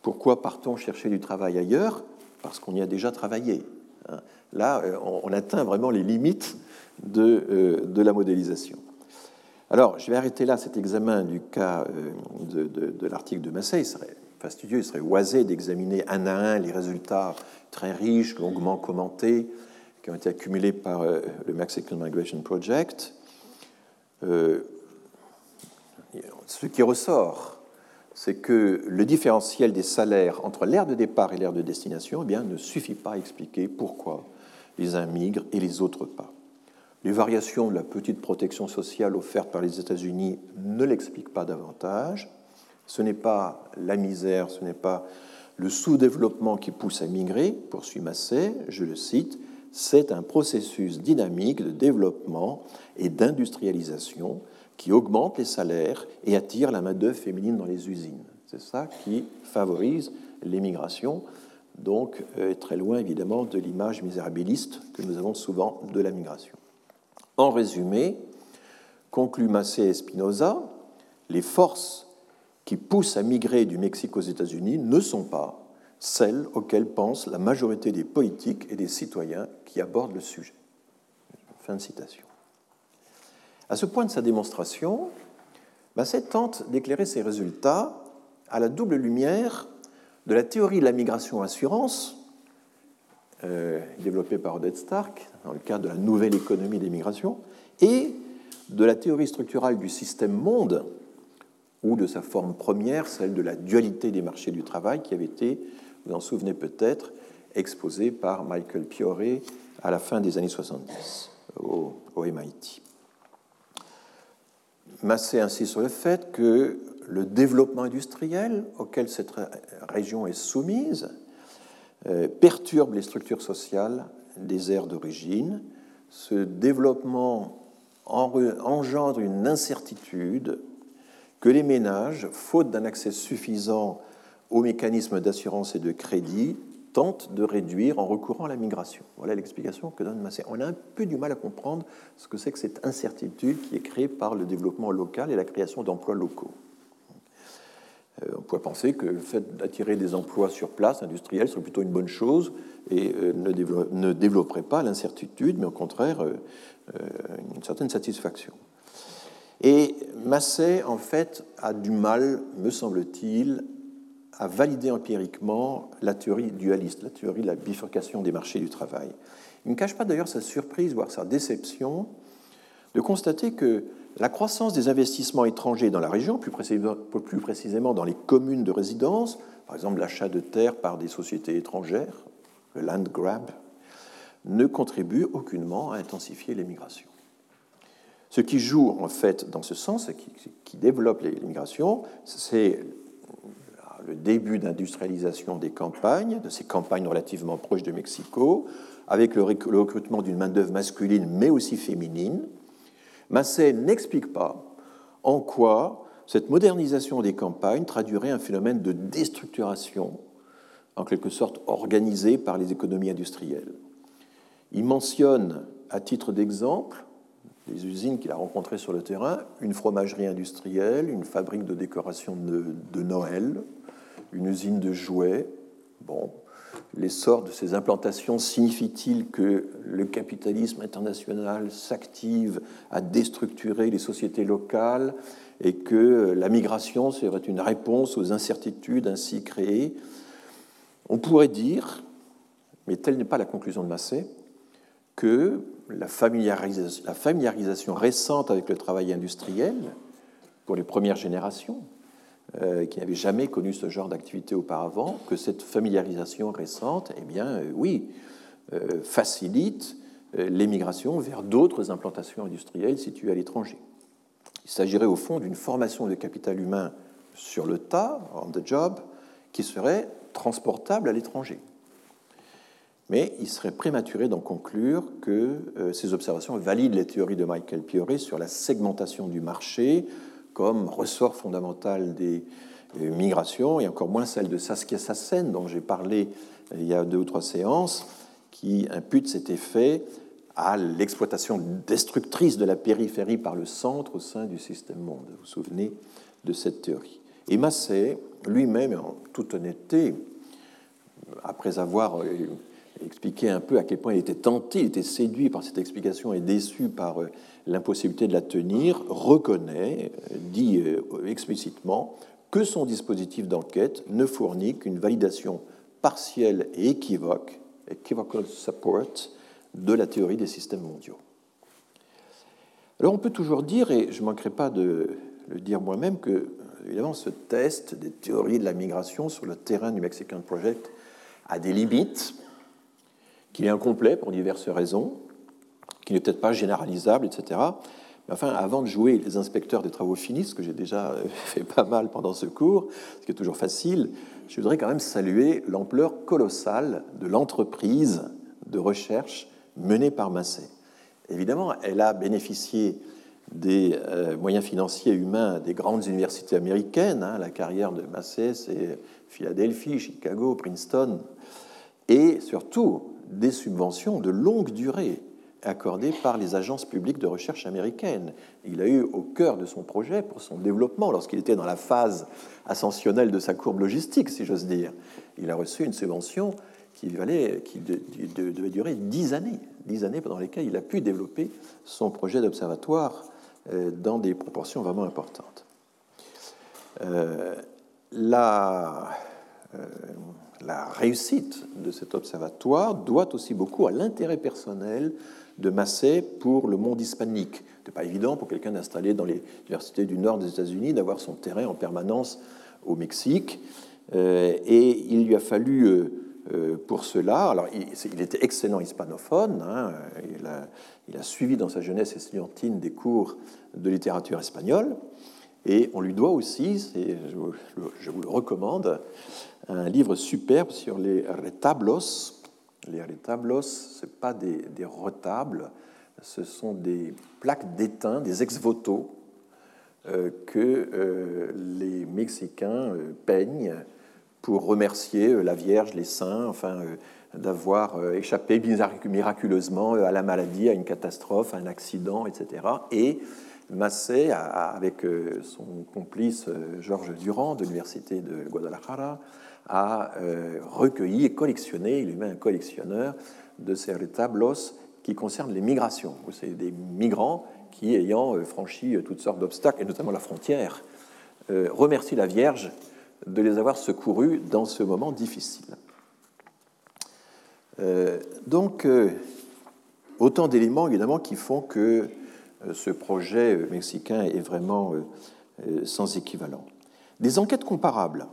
Pourquoi partons chercher du travail ailleurs? Parce qu'on y a déjà travaillé. Hein. Là, euh, on atteint vraiment les limites de, euh, de la modélisation. Alors, je vais arrêter là cet examen du cas euh, de, l'article de Massey. Il serait fastidieux, il serait oisé d'examiner un à un les résultats très riches, longuement commentés, qui ont été accumulés par le Mexican Migration Project. Euh, ce qui ressort, c'est que le différentiel des salaires entre l'aire de départ et l'aire de destination eh bien, ne suffit pas à expliquer pourquoi les uns migrent et les autres pas. Les variations de la petite protection sociale offerte par les États-Unis ne l'expliquent pas davantage. Ce n'est pas la misère, ce n'est pas le sous-développement qui pousse à migrer, poursuit Massé, je le cite, c'est un processus dynamique de développement et d'industrialisation qui augmente les salaires et attire la main-d'œuvre féminine dans les usines. C'est ça qui favorise l'émigration, donc euh, très loin évidemment de l'image misérabiliste que nous avons souvent de la migration. En résumé, conclut Massé et Spinoza, les forces qui poussent à migrer du Mexique aux États-Unis ne sont pas celles auxquelles pense la majorité des politiques et des citoyens qui abordent le sujet. Fin de citation. À ce point de sa démonstration, Massé tente d'éclairer ses résultats à la double lumière de la théorie de la migration assurance euh, développée par Odette Stark dans le cadre de la nouvelle économie des migrations, et de la théorie structurale du système monde, ou de sa forme première, celle de la dualité des marchés du travail, qui avait été, vous en souvenez peut-être, exposée par Michael Pioré à la fin des années 70 au, au MIT. Massé insiste sur le fait que le développement industriel auquel cette région est soumise euh, perturbe les structures sociales des aires d'origine. Ce développement engendre une incertitude que les ménages, faute d'un accès suffisant aux mécanismes d'assurance et de crédit, tentent de réduire en recourant à la migration. Voilà l'explication que donne Massé. On a un peu du mal à comprendre ce que c'est que cette incertitude qui est créée par le développement local et la création d'emplois locaux. Euh, on pourrait penser que le fait d'attirer des emplois sur place, industriels, serait plutôt une bonne chose et euh, ne, développerait pas l'incertitude, mais au contraire euh, une certaine satisfaction. Et Massey, en fait, a du mal, me semble-t-il, à valider empiriquement la théorie dualiste, la théorie de la bifurcation des marchés du travail. Il ne cache pas d'ailleurs sa surprise, voire sa déception, de constater que la croissance des investissements étrangers dans la région, plus précisément, dans les communes de résidence, par exemple l'achat de terres par des sociétés étrangères, le land grab, ne contribue aucunement à intensifier l'émigration. Ce qui joue en fait dans ce sens, qui, qui développe l'immigration, c'est le début d'industrialisation des campagnes, de ces campagnes relativement proches de Mexico, avec le recrutement d'une main-d'œuvre masculine mais aussi féminine, Massé n'explique pas en quoi cette modernisation des campagnes traduirait un phénomène de déstructuration, en quelque sorte organisé par les économies industrielles. Il mentionne, à titre d'exemple, les usines qu'il a rencontrées sur le terrain, une fromagerie industrielle, une fabrique de décoration de, de Noël, une usine de jouets. Bon, L'essor de ces implantations signifie-t-il que le capitalisme international s'active à déstructurer les sociétés locales et que la migration serait une réponse aux incertitudes ainsi créées? On pourrait dire, mais telle n'est pas la conclusion de Massé, que la familiarisation, la familiarisation récente avec le travail industriel pour les premières générations, qui n'avaient jamais connu ce genre d'activité auparavant, que cette familiarisation récente, eh bien, euh, oui, euh, facilite l'émigration vers d'autres implantations industrielles situées à l'étranger. Il s'agirait au fond d'une formation de capital humain sur le tas, on the job, qui serait transportable à l'étranger. Mais il serait prématuré d'en conclure que euh, ces observations valident les théories de Michael Pioré sur la segmentation du marché comme ressort fondamental des euh, migrations, et encore moins celle de Saskia Sassen, dont j'ai parlé euh, il y a deux ou trois séances, qui impute cet effet à l'exploitation destructrice de la périphérie par le centre au sein du système monde. Vous vous souvenez de cette théorie. Et Massé, lui-même, en toute honnêteté, après avoir euh, expliqué un peu à quel point il était tenté, il était séduit par cette explication et déçu par l'impossibilité de la tenir, reconnaît, euh, dit explicitement, que son dispositif d'enquête ne fournit qu'une validation partielle et équivoque, equivocal support, de la théorie des systèmes mondiaux. Alors on peut toujours dire, et je ne manquerai pas de le dire moi-même, que évidemment ce test des théories de la migration sur le terrain du Mexican Project a des limites, qu'il est incomplet pour diverses raisons, qu'il n'est peut-être pas généralisable, etc. Mais enfin, avant de jouer les inspecteurs des travaux finis, ce que j'ai déjà fait pas mal pendant ce cours, ce qui est toujours facile, je voudrais quand même saluer l'ampleur colossale de l'entreprise de recherche menée par Massé. Évidemment, elle a bénéficié des euh, moyens financiers humains des grandes universités américaines. Hein. la carrière de Massé, c'est Philadelphie, Chicago, Princeton, et surtout des subventions de longue durée accordées par les agences publiques de recherche américaines. Il a eu au cœur de son projet, pour son développement, lorsqu'il était dans la phase ascensionnelle de sa courbe logistique, si j'ose dire, il a reçu une subvention qui, valait, qui devait durer dix années, dix années pendant lesquelles il a pu développer son projet d'observatoire euh, dans des proportions vraiment importantes. Euh, euh, la réussite de cet observatoire doit aussi beaucoup à l'intérêt personnel de Massé pour le monde hispanique. Ce pas évident pour quelqu'un d'installer dans les universités du nord des États-Unis d'avoir son terrain en permanence au Mexique. et il lui a fallu euh, pour cela. Alors, il, était excellent hispanophone. Hein, il, a, suivi dans sa jeunesse estudiantine des cours de littérature espagnole. Et on lui doit aussi, je, vous le recommande, un livre superbe sur les retablos. Les retablos, ce pas des, retables, ce sont des plaques d'étain, des ex-voto euh, que euh, les Mexicains peignent pour remercier euh, la Vierge, les saints, enfin, euh, d'avoir euh, échappé miraculeusement à la maladie, à une catastrophe, à un accident, etc. Et Massé, avec son complice Georges Durand de l'Université de Guadalajara, a recueilli et collectionné, il est même un collectionneur, de ces tableaux qui concernent les migrations. C'est des migrants qui, ayant franchi toutes sortes d'obstacles, et notamment la frontière, remercient la Vierge de les avoir secourus dans ce moment difficile. Euh, donc, euh, autant d'éléments évidemment qui font que euh, ce projet mexicain est vraiment sans équivalent. Des enquêtes comparables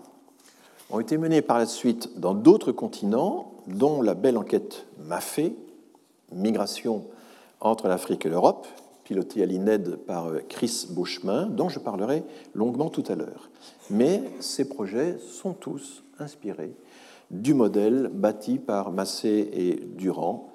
ont été menées par la suite dans d'autres continents, dont la belle enquête MAFE, Migration entre l'Afrique et l'Europe, piloté à l'INED par euh, Chris Beauchemin, dont je parlerai longuement tout à l'heure. Mais ces projets sont tous inspirés du modèle bâti par Massé et Durand.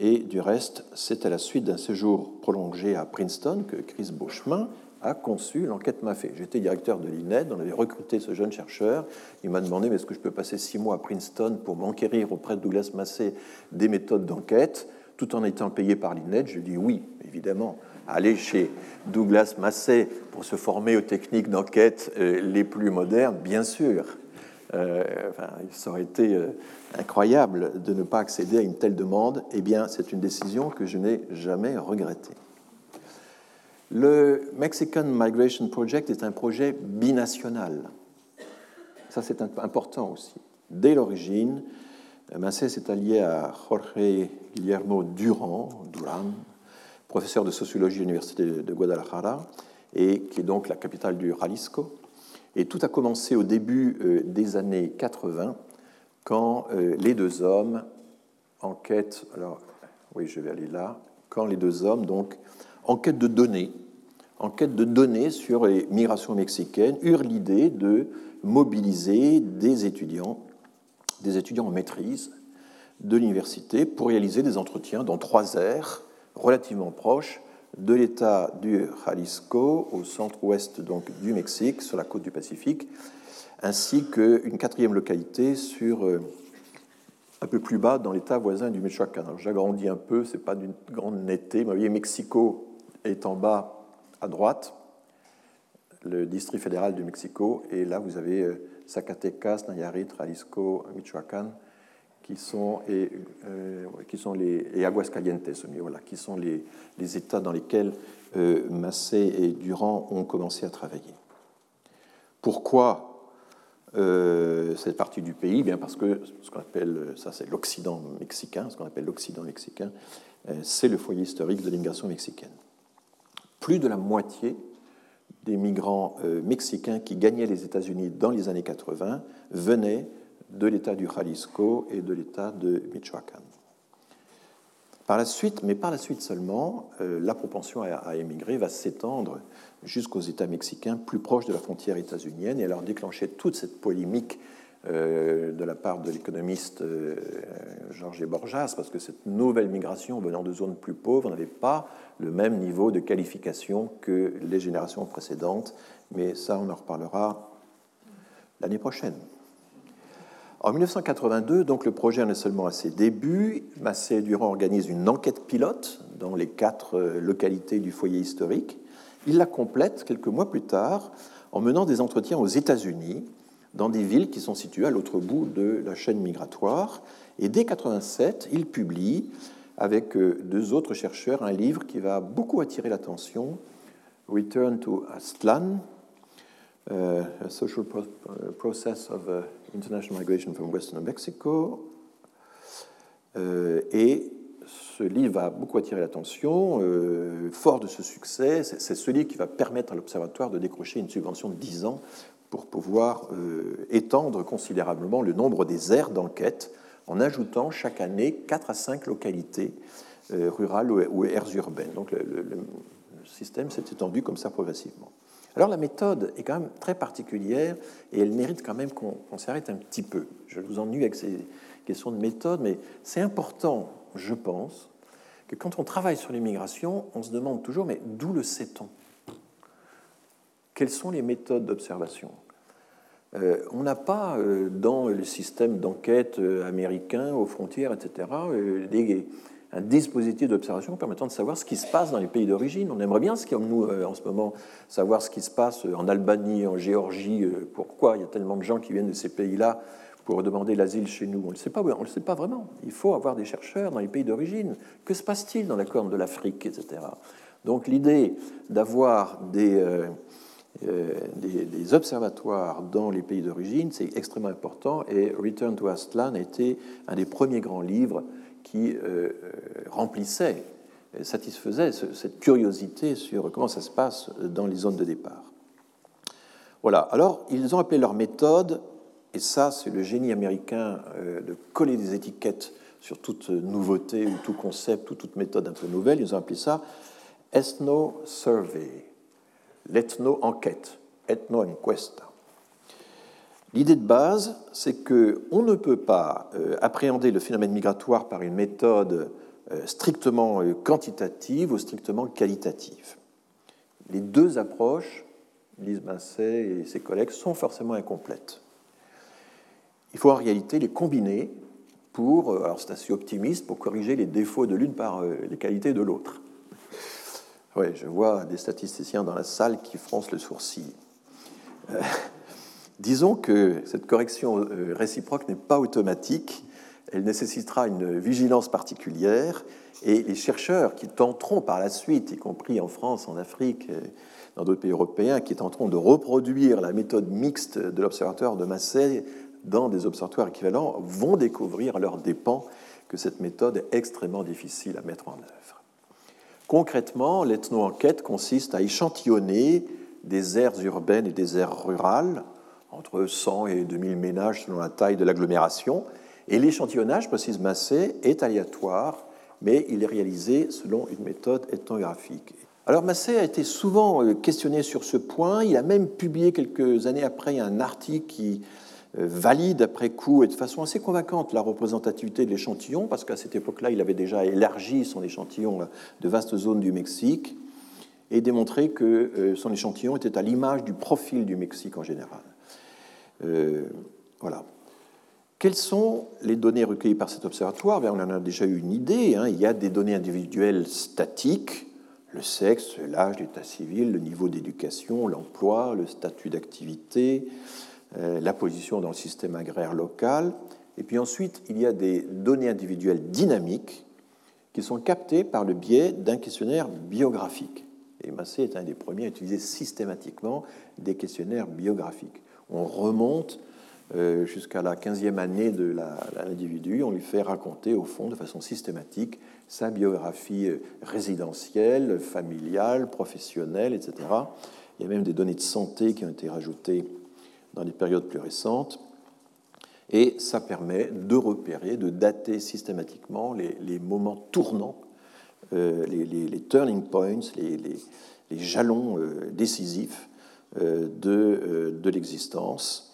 Et du reste, c'est à la suite d'un séjour prolongé à Princeton que Chris Beauchemin a conçu l'enquête MAFE. J'étais directeur de l'INED, on avait recruté ce jeune chercheur. Il m'a demandé est-ce que je peux passer six mois à Princeton pour m'enquérir auprès de Douglas Massé des méthodes d'enquête, tout en étant payé par l'INED Je lui ai dit oui, évidemment aller chez Douglas Massey pour se former aux techniques d'enquête euh, les plus modernes, bien sûr. Euh, enfin, ça aurait été euh, incroyable de ne pas accéder à une telle demande. Eh bien, c'est une décision que je n'ai jamais regrettée. Le Mexican Migration Project est un projet binational. Ça, c'est important aussi. Dès l'origine, Massé s'est allié à Jorge Guillermo Durand, Duran, professeur de sociologie à l'Université de Guadalajara, et qui est donc la capitale du Jalisco. Et tout a commencé au début euh, des années 80, quand euh, les deux hommes enquêtent, alors oui, je vais aller là, quand les deux hommes, donc, en quête de données, en quête de données sur les migrations mexicaines, eurent l'idée de mobiliser des étudiants, des étudiants en maîtrise de l'université pour réaliser des entretiens dans trois aires relativement proches de l'État du Jalisco, au centre-ouest donc du Mexique, sur la côte du Pacifique, ainsi qu'une quatrième localité sur euh, un peu plus bas dans l'État voisin du Michoacán. J'agrandis un peu, c'est pas d'une grande netteté, mais vous voyez, Mexico est en bas à droite, le district fédéral du Mexico, et là vous avez euh, Zacatecas, Nayarit, Jalisco, Michoacán, qui sont, et, euh, qui sont les et Aguascalientes, voilà, qui sont les, États dans lesquels euh, Massé et Durand ont commencé à travailler. Pourquoi euh, cette partie du pays? Bien parce que ce qu'on appelle, ça c'est l'Occident mexicain, ce qu'on appelle l'Occident mexicain, c'est le foyer historique de l'immigration mexicaine. Plus de la moitié des migrants mexicains qui gagnaient les États-Unis dans les années 80 venaient de l'État du Jalisco et de l'État de Michoacán. Par la suite, mais par la suite seulement, euh, la propension à, émigrer va s'étendre jusqu'aux États mexicains plus proches de la frontière états-unienne et alors déclencher toute cette polémique euh, de la part de l'économiste euh, Georges Borjas, parce que cette nouvelle migration venant de zones plus pauvres n'avait pas le même niveau de qualification que les générations précédentes, mais ça on en reparlera l'année prochaine. En 1982, donc le projet en est seulement à ses débuts. Massé Durand organisent une enquête pilote dans les quatre euh, localités du foyer historique. Il la complète quelques mois plus tard en menant des entretiens aux États-Unis, dans des villes qui sont situées à l'autre bout de la chaîne migratoire. Et dès 1987, il publie, avec euh, deux autres chercheurs, un livre qui va beaucoup attirer l'attention, Return to Aztlan, uh, a social pro uh, process of uh, international migration from Western Mexico. Euh, et ce livre va beaucoup attirer l'attention. Euh, fort de ce succès, c'est ce livre qui va permettre à l'Observatoire de décrocher une subvention de 10 ans pour pouvoir euh, étendre considérablement le nombre des aires d'enquête en ajoutant chaque année 4 à 5 localités rurales ou, aires urbaines. Donc le système s'est étendu comme ça progressivement. Alors la méthode est quand même très particulière et elle mérite quand même qu'on s'arrête un petit peu. Je vous ennuie avec ces questions de méthode, mais c'est important, je pense, que quand on travaille sur l'immigration, on se demande toujours, mais d'où le sait-on? Quelles sont les méthodes d'observation? Euh, On n'a pas euh, dans le système d'enquête euh, américain, aux frontières, etc., des, un dispositif d'observation permettant de savoir ce qui se passe dans les pays d'origine. On aimerait bien, nous euh, en ce moment, savoir ce qui se passe en Albanie, en Géorgie, euh, pourquoi il y a tellement de gens qui viennent de ces pays-là pour demander l'asile chez nous. On ne le sait pas, on le sait pas vraiment. Il faut avoir des chercheurs dans les pays d'origine. Que se passe-t-il dans la corne de l'Afrique, etc. Donc l'idée d'avoir euh, des, observatoires dans les pays d'origine, c'est extrêmement important. Et Return to Aztlan a été un des premiers grands livres qui euh, euh, remplissait, satisfaisait cette curiosité sur comment ça se passe dans les zones de départ. Voilà, alors ils ont appelé leur méthode, et ça c'est le génie américain euh, de coller des étiquettes sur toute nouveauté ou tout concept ou toute méthode un peu nouvelle, ils ont appelé ça ethno-survey, l'ethno-enquête, ethno-enquesta. L'idée de base, c'est qu'on ne peut pas euh, appréhender le phénomène migratoire par une méthode euh, strictement euh, quantitative ou strictement qualitative. Les deux approches, Lise Masset et ses collègues, sont forcément incomplètes. Il faut en réalité les combiner pour, alors c'est assez optimiste, pour corriger les défauts de l'une par les qualités de l'autre. Oui, je vois des statisticiens dans la salle qui froncent le sourcil. Disons que cette correction euh, réciproque n'est pas automatique, elle nécessitera une vigilance particulière, et les chercheurs qui tenteront par la suite, y compris en France, en Afrique, dans d'autres pays européens, qui tenteront de reproduire la méthode mixte de l'observatoire de Massey dans des observatoires équivalents, vont découvrir à leurs dépens que cette méthode est extrêmement difficile à mettre en œuvre. Concrètement, l'ethno-enquête consiste à échantillonner des aires urbaines et des aires rurales entre 100 et 2000 ménages selon la taille de l'agglomération. Et l'échantillonnage, précise Massé, est aléatoire mais il est réalisé selon une méthode ethnographique. Alors Massé a été souvent euh, questionné sur ce point. Il a même publié quelques années après un article qui euh, valide après coup et de façon assez convaincante la représentativité de l'échantillon, parce qu'à cette époque-là, il avait déjà élargi son échantillon de vastes zones du Mexique et démontré que euh, son échantillon était à l'image du profil du Mexique en général. Voilà. Quelles sont les données recueillies par cet observatoire? On en a déjà eu une idée. Hein. Il y a des données individuelles statiques le sexe, l'âge, l'état civil, le niveau d'éducation, l'emploi, le statut d'activité, euh, la position dans le système agraire local. Et puis ensuite, il y a des données individuelles dynamiques qui sont captées par le biais d'un questionnaire biographique. Et Massé est un des premiers à utiliser systématiquement des questionnaires biographiques. On remonte euh, jusqu'à la 15e année de l'individu, on lui fait raconter au fond de façon systématique sa biographie euh, résidentielle, familiale, professionnelle, etc. Il y a même des données de santé qui ont été rajoutées dans les périodes plus récentes. Et ça permet de repérer, de dater systématiquement les, moments tournants, euh, les, turning points, les, jalons décisifs de, de l'existence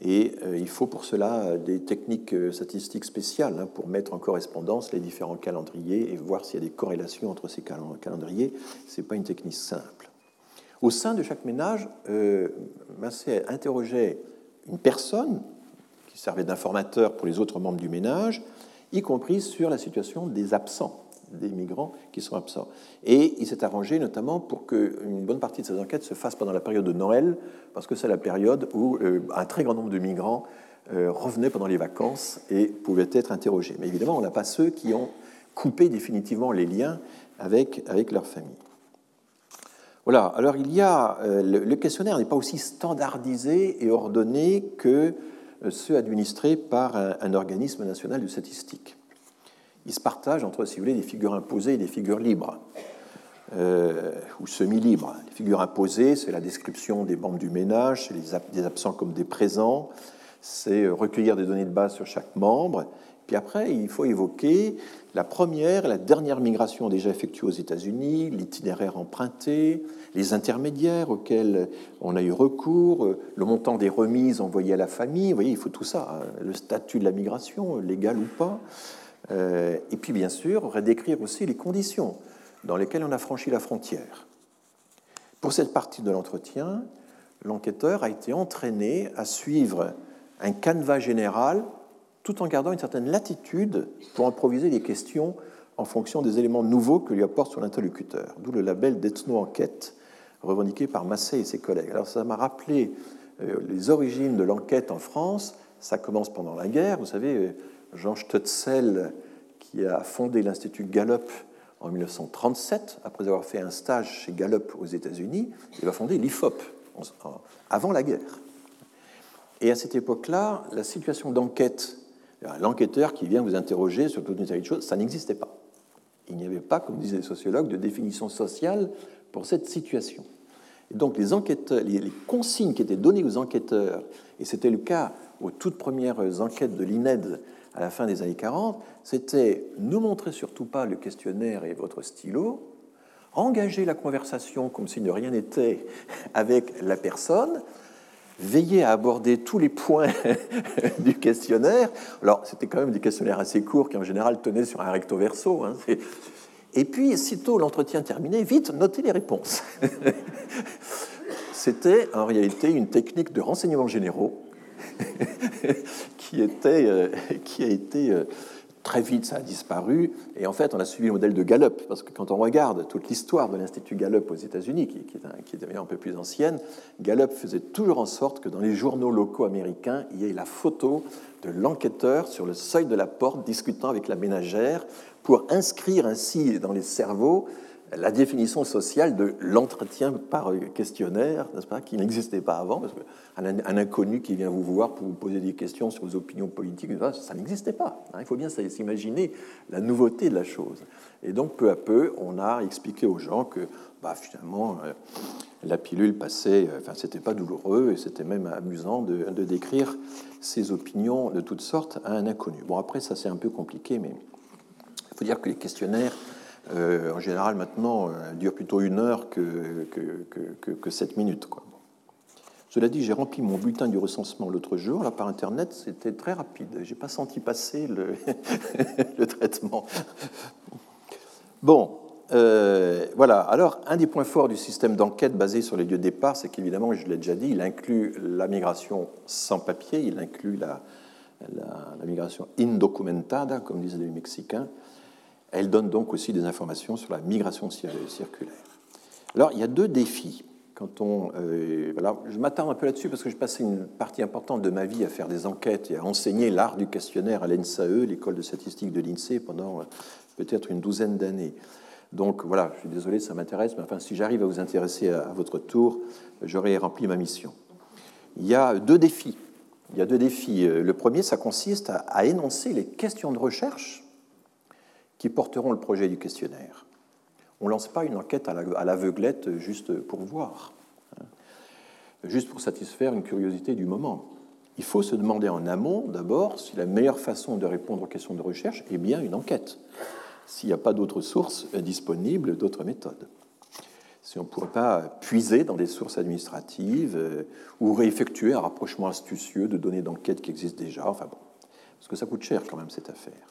et euh, il faut pour cela euh, des techniques euh, statistiques spéciales hein, pour mettre en correspondance les différents calendriers et voir s'il y a des corrélations entre ces calendriers. Ce n'est pas une technique simple. Au sein de chaque ménage, Massé interrogeait une personne qui servait d'informateur pour les autres membres du ménage, y compris sur la situation des absents des migrants qui sont absents. Et il s'est arrangé notamment pour qu'une bonne partie de ces enquêtes se fasse pendant la période de Noël, parce que c'est la période où euh, un très grand nombre de migrants euh, revenaient pendant les vacances et pouvaient être interrogés. Mais évidemment, on n'a pas ceux qui ont coupé définitivement les liens avec, avec leur famille. Voilà, alors il y a, euh, le, questionnaire n'est pas aussi standardisé et ordonné que ceux administrés par un organisme national de statistique il se partage entre, si vous voulez, des figures imposées et des figures libres, euh, ou semi-libres. Les figures imposées, c'est la description des membres du ménage, c'est des absents comme des présents, c'est euh, recueillir des données de base sur chaque membre. Puis après, il faut évoquer la première la dernière migration déjà effectuée aux États-Unis, l'itinéraire emprunté, les intermédiaires auxquels on a eu recours, euh, le montant des remises envoyées à la famille. Vous voyez, il faut tout ça, hein. le statut de la migration, légal ou pas. Euh, et puis, bien sûr, décrire aussi les conditions dans lesquelles on a franchi la frontière. Pour cette partie de l'entretien, l'enquêteur a été entraîné à suivre un canevas général tout en gardant une certaine latitude pour improviser des questions en fonction des éléments nouveaux que lui apporte son interlocuteur, d'où le label d'ethno-enquête revendiqué par Massé et ses collègues. Alors ça m'a rappelé euh, les origines de l'enquête en France. Ça commence pendant la guerre. Vous savez, euh, Jean Stutzel, qui a fondé l'Institut Gallup en 1937, après avoir fait un stage chez Gallup aux États-Unis, il va fonder l'IFOP avant la guerre. Et à cette époque-là, la situation d'enquête, l'enquêteur qui vient vous interroger sur toute une série de choses, ça n'existait pas. Il n'y avait pas, comme disaient les sociologues, de définition sociale pour cette situation. Et donc les, enquêteurs, les consignes qui étaient données aux enquêteurs, et c'était le cas aux toutes premières enquêtes de l'INED à la fin des années 40, c'était ne montrez surtout pas le questionnaire et votre stylo, engager la conversation comme si de rien n'était avec la personne, veiller à aborder tous les points du questionnaire. Alors, c'était quand même des questionnaires assez courts qui, en général, tenaient sur un recto verso. Hein. Et puis, sitôt l'entretien terminé, vite, notez les réponses. C'était en réalité une technique de renseignements généraux qui, était, euh, qui a été euh, très vite, ça a disparu. Et en fait, on a suivi le modèle de Gallup, parce que quand on regarde toute l'histoire de l'Institut Gallup aux États-Unis, qui, qui, est un, un peu plus ancienne, Gallup faisait toujours en sorte que dans les journaux locaux américains, il y ait la photo de l'enquêteur sur le seuil de la porte discutant avec la ménagère pour inscrire ainsi dans les cerveaux la définition sociale de l'entretien par questionnaire, n'est-ce pas, qui n'existait pas avant, parce qu'un un inconnu qui vient vous voir pour vous poser des questions sur vos opinions politiques, ça n'existait pas. Hein. Il faut bien s'imaginer la nouveauté de la chose. Et donc, peu à peu, on a expliqué aux gens que, bah, finalement, euh, la pilule passait, enfin, c'était pas douloureux, et c'était même amusant de, de décrire ses opinions de toutes sortes à un inconnu. Bon, après, ça c'est un peu compliqué, mais Il faut dire que les questionnaires, en général, maintenant, durent plutôt une heure que, que, que, sept minutes. Cela dit, j'ai rempli mon bulletin du recensement l'autre jour, là par Internet, c'était très rapide. Je n'ai pas senti passer le, le traitement. Bon, euh, voilà. Alors, un des points forts du système d'enquête basé sur les lieux de départ, c'est qu'évidemment, je l'ai déjà dit, il inclut la migration sans papier, il inclut la, la, migration indocumentada, comme disent les Mexicains. Elle donne donc aussi des informations sur la migration circulaire. Alors, il y a deux défis quand on, euh, je m'attarde un peu là-dessus parce que j'ai passé une partie importante de ma vie à faire des enquêtes et à enseigner l'art du questionnaire à l'ENSAE, l'école de statistique de l'INSEE, pendant euh, peut-être une douzaine d'années. Donc voilà, je suis désolé, ça m'intéresse, mais enfin, si j'arrive à vous intéresser à, votre tour, j'aurai rempli ma mission. Il y a deux défis. Il y a deux défis. Euh, le premier, ça consiste à énoncer les questions de recherche qui porteront le projet du questionnaire. On ne lance pas une enquête à l'aveuglette juste pour voir, hein. juste pour satisfaire une curiosité du moment. Il faut se demander en amont, d'abord, si la meilleure façon de répondre aux questions de recherche est bien une enquête, s'il n'y a pas d'autres sources disponibles, d'autres méthodes. Si on ne pourrait pas puiser dans des sources administratives euh, ou réeffectuer un rapprochement astucieux de données d'enquête qui existent déjà, enfin bon, parce que ça coûte cher quand même cette affaire.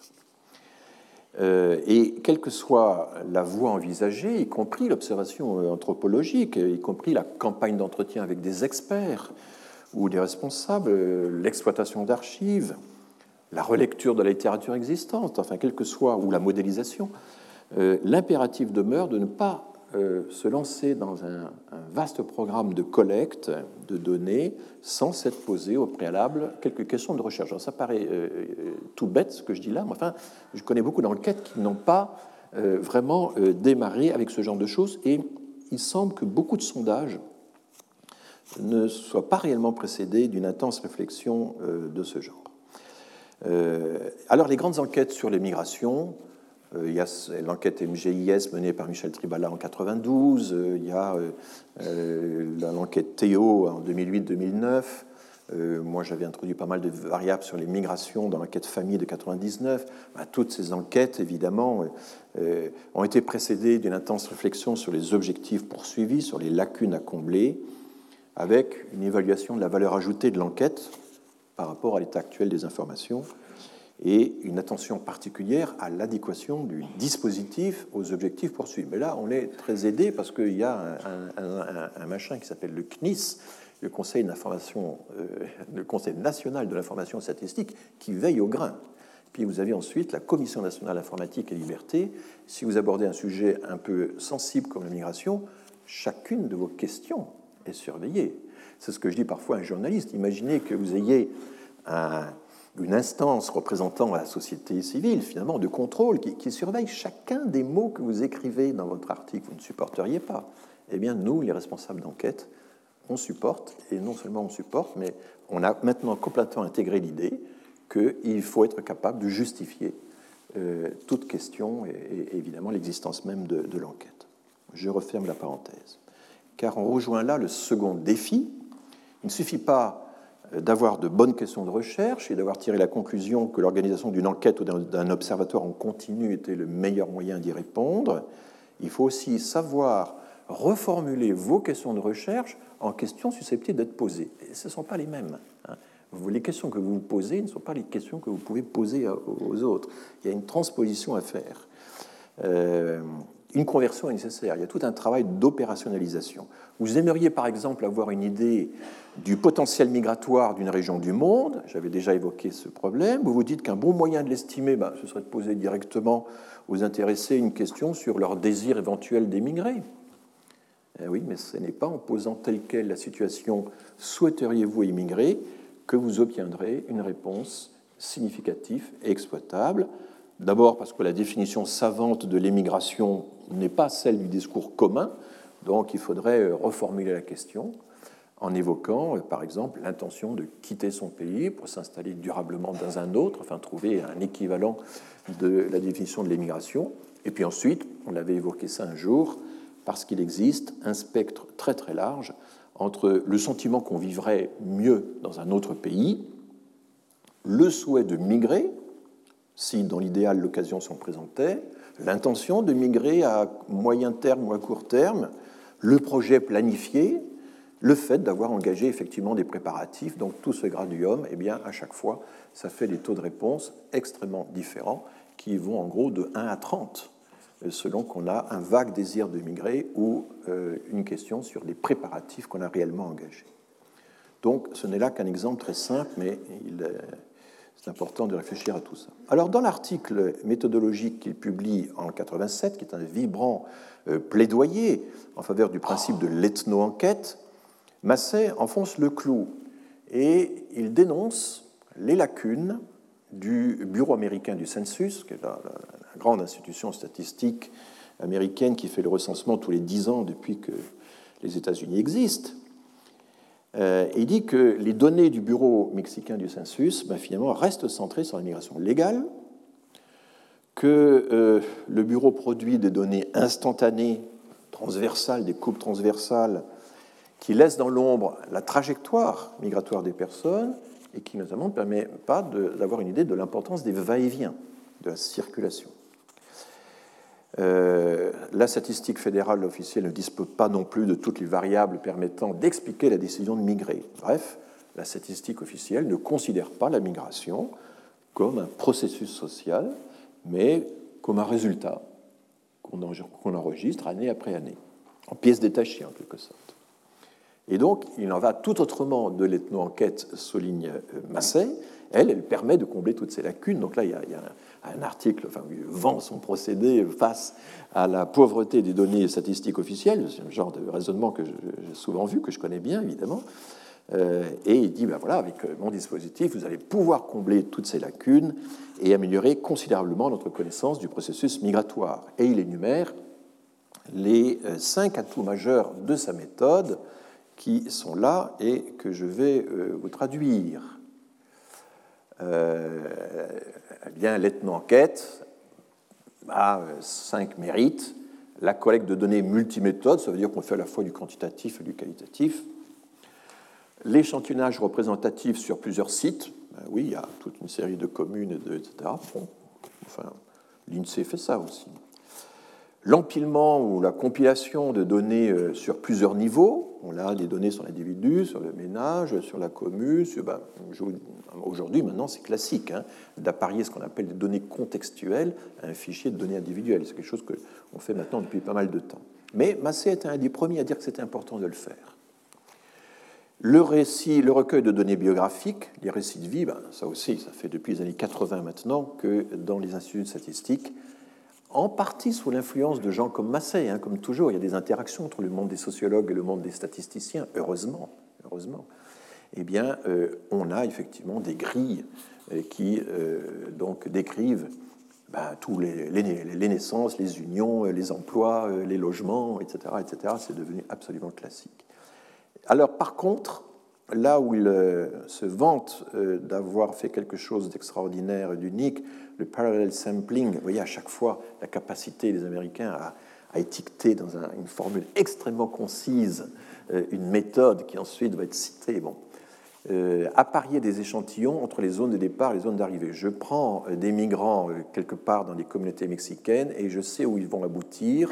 Euh, et quelle que soit la voie envisagée, y compris l'observation euh, anthropologique, y compris la campagne d'entretien avec des experts ou des responsables, euh, l'exploitation d'archives, la relecture de la littérature existante, enfin, quelle que soit, ou la modélisation, l'impératif demeure de ne pas euh, se lancer dans un, vaste programme de collecte de données sans s'être posé au préalable quelques questions de recherche. Alors ça paraît euh, euh, tout bête ce que je dis là, mais enfin, je connais beaucoup d'enquêtes qui n'ont pas vraiment démarré avec ce genre de choses et il semble que beaucoup de sondages ne soient pas réellement précédés d'une intense réflexion de ce genre. alors les grandes enquêtes sur les migrations, euh, il y a l'enquête MGIS menée par Michel Tribala en 92, euh, il y a euh, l'enquête Théo en 2008-2009. moi, j'avais introduit pas mal de variables sur les migrations dans l'enquête famille de 99. Bah, toutes ces enquêtes, évidemment, ont été précédées d'une intense réflexion sur les objectifs poursuivis, sur les lacunes à combler, avec une évaluation de la valeur ajoutée de l'enquête par rapport à l'état actuel des informations et une attention particulière à l'adéquation du dispositif aux objectifs poursuivis. Mais là, on est très aidé parce qu'il y a un, machin qui s'appelle le CNIS, le Conseil, euh, le Conseil national de l'information statistique, qui veille au grain. Puis vous avez ensuite la Commission nationale d'informatique et liberté. Si vous abordez un sujet un peu sensible comme la migration, chacune de vos questions est surveillée. C'est ce que je dis parfois à un journaliste. Imaginez que vous ayez un, une instance représentant la société civile, finalement, de contrôle, qui, surveille chacun des mots que vous écrivez dans votre article, vous ne supporteriez pas. Eh bien, nous, les responsables d'enquête, on supporte, et non seulement on supporte, mais on a maintenant complètement intégré l'idée qu'il faut être capable de justifier euh, toute question et, évidemment l'existence même de, de l'enquête. Je referme la parenthèse. Car on rejoint là le second défi. Il ne suffit pas d'avoir de bonnes questions de recherche et d'avoir tiré la conclusion que l'organisation d'une enquête ou d'un observatoire en continu était le meilleur moyen d'y répondre, il faut aussi savoir reformuler vos questions de recherche en questions susceptibles d'être posées. Ce ne sont pas les mêmes. Hein. Les questions que vous vous posez ne sont pas les questions que vous pouvez poser aux autres. Il y a une transposition à faire. Euh, une conversion est nécessaire. Il y a tout un travail d'opérationnalisation. Vous aimeriez par exemple avoir une idée du potentiel migratoire d'une région du monde. J'avais déjà évoqué ce problème. Vous vous dites qu'un bon moyen de l'estimer, ben, ce serait de poser directement aux intéressés une question sur leur désir éventuel d'émigrer. Eh oui, mais ce n'est pas en posant telle quelle la situation souhaiteriez-vous émigrer que vous obtiendrez une réponse significative et exploitable. D'abord parce que la définition savante de l'émigration n'est pas celle du discours commun, donc il faudrait euh, reformuler la question en évoquant, euh, par exemple, l'intention de quitter son pays pour s'installer durablement dans un autre, enfin trouver un équivalent de la définition de l'émigration. Et puis ensuite, on avait évoqué ça un jour, parce qu'il existe un spectre très très large entre le sentiment qu'on vivrait mieux dans un autre pays, le souhait de migrer, si dans l'idéal l'occasion s'en présentait, l'intention de migrer à moyen terme ou à court terme, le projet planifié, le fait d'avoir engagé effectivement des préparatifs. Donc tout ce graduum, eh bien, à chaque fois, ça fait des taux de réponse extrêmement différents qui vont en gros de 1 à 30 euh, selon qu'on a un vague désir de migrer ou euh, une question sur les préparatifs qu'on a réellement engagés. Donc ce n'est là qu'un exemple très simple, mais c'est important de réfléchir à tout ça. Alors dans l'article méthodologique qu'il publie en 87, qui est un vibrant euh, plaidoyer en faveur du principe de l'ethno-enquête, Massey enfonce le clou et il dénonce les lacunes du Bureau américain du census, qui est la, grande institution statistique américaine qui fait le recensement tous les dix ans depuis que les États-Unis existent. Euh, il dit que les données du Bureau mexicain du census ben, finalement restent centrées sur l'immigration légale, que euh, le Bureau produit des données instantanées, transversales, des coupes transversales, qui laissent dans l'ombre la trajectoire migratoire des personnes et qui notamment ne permet pas d'avoir une idée de l'importance des va-et-vient, de la circulation. Euh, la statistique fédérale officielle ne dispose pas non plus de toutes les variables permettant d'expliquer la décision de migrer. Bref, la statistique officielle ne considère pas la migration comme un processus social, mais comme un résultat qu'on enregistre année après année, en pièces détachées en quelque sorte. Et donc, il en va tout autrement de l'ethno-enquête, souligne euh, Massey. Elle, elle permet de combler toutes ces lacunes. Donc là, il y a, un article enfin, vend son procédé face à la pauvreté des données statistiques officielles. C'est un genre de raisonnement que j'ai souvent vu, que je connais bien, évidemment. Euh, et il dit, ben voilà, avec euh, mon dispositif, vous allez pouvoir combler toutes ces lacunes et améliorer considérablement notre connaissance du processus migratoire. Et il énumère les cinq atouts majeurs de sa méthode qui sont là et que je vais euh, vous traduire. Euh, eh bien, l'ethno-enquête a cinq mérites. La collecte de données multiméthode, ça veut dire qu'on fait à la fois du quantitatif et du qualitatif. L'échantillonnage représentatif sur plusieurs sites. Ben oui, il y a toute une série de communes, etc. enfin, l'INSEE fait ça aussi l'empilement ou la compilation de données euh, sur plusieurs niveaux. On a des données sur l'individu, sur le ménage, sur la commune. Ben, aujourd'hui, maintenant, c'est classique hein, d'apparier ce qu'on appelle des données contextuelles à un fichier de données individuelles. C'est quelque chose qu'on fait maintenant depuis pas mal de temps. Mais Massé était un des premiers à dire que c'était important de le faire. Le recueil de données biographiques, les récits de vie, ben, ça aussi, ça fait depuis les années 80 maintenant que dans les instituts de statistiques, en partie sous l'influence de gens comme Massey, hein, comme toujours. Il y a des interactions entre le monde des sociologues et le monde des statisticiens, heureusement. heureusement. Eh bien, euh, on a effectivement des grilles euh, qui euh, donc décrivent ben, tous les, les, naissances, les unions, les emplois, les logements, etc. etc. C'est devenu absolument classique. Alors, par contre, là où il se vante d'avoir fait quelque chose d'extraordinaire et d'unique, le parallel sampling, vous voyez à chaque fois la capacité des Américains à, étiqueter dans une formule extrêmement concise euh, une méthode qui ensuite va être citée. Bon. Euh, apparier des échantillons entre les zones de départ et les zones d'arrivée. Je prends euh, des migrants quelque part dans des communautés mexicaines et je sais où ils vont aboutir.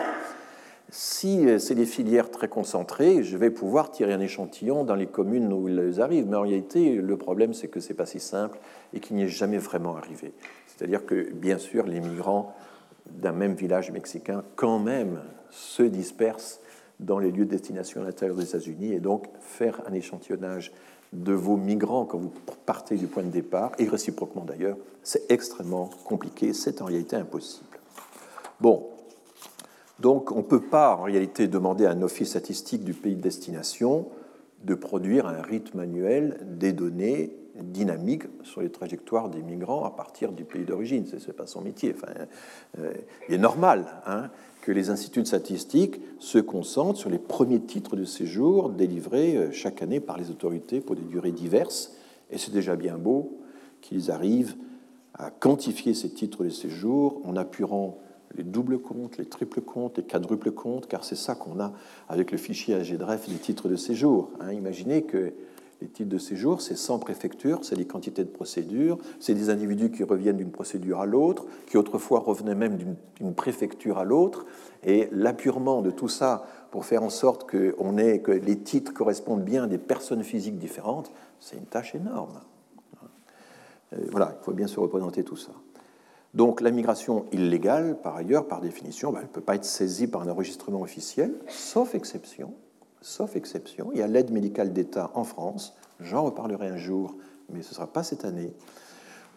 Si c'est des filières très concentrées, je vais pouvoir tirer un échantillon dans les communes où ils arrivent. Mais en réalité, le problème, c'est que ce n'est pas si simple et qu'il n'y est jamais vraiment arrivé. C'est-à-dire que, bien sûr, les migrants d'un même village mexicain, quand même, se dispersent dans les lieux de destination à l'intérieur des États-Unis. Et donc, faire un échantillonnage de vos migrants quand vous partez du point de départ, et réciproquement d'ailleurs, c'est extrêmement compliqué, c'est en réalité impossible. Bon, donc on ne peut pas en réalité demander à un office statistique du pays de destination de produire un rythme manuel des données dynamique sur les trajectoires des migrants à partir du pays d'origine. Ce n'est pas son métier. Enfin, euh, il est normal hein, que les instituts de statistiques se concentrent sur les premiers titres de séjour délivrés euh, chaque année par les autorités pour des durées diverses. Et c'est déjà bien beau qu'ils arrivent à quantifier ces titres de séjour en appurant les doubles comptes, les triples comptes, les quadruples comptes, car c'est ça qu'on a avec le fichier AGDREF des titres de séjour. Hein. Imaginez que Les titres de séjour, c'est sans préfecture, c'est les quantités de procédures, c'est des individus qui reviennent d'une procédure à l'autre, qui autrefois revenaient même d'une préfecture à l'autre, et l'appurement de tout ça pour faire en sorte que, que les titres correspondent bien à des personnes physiques différentes, c'est une tâche énorme. voilà, il faut bien se représenter tout ça. Donc la migration illégale, par ailleurs, par définition, ben, elle ne peut pas être saisie par un enregistrement officiel, sauf exception. Sauf exception. Il y a l'aide médicale d'État en France, j'en reparlerai un jour, mais ce ne sera pas cette année,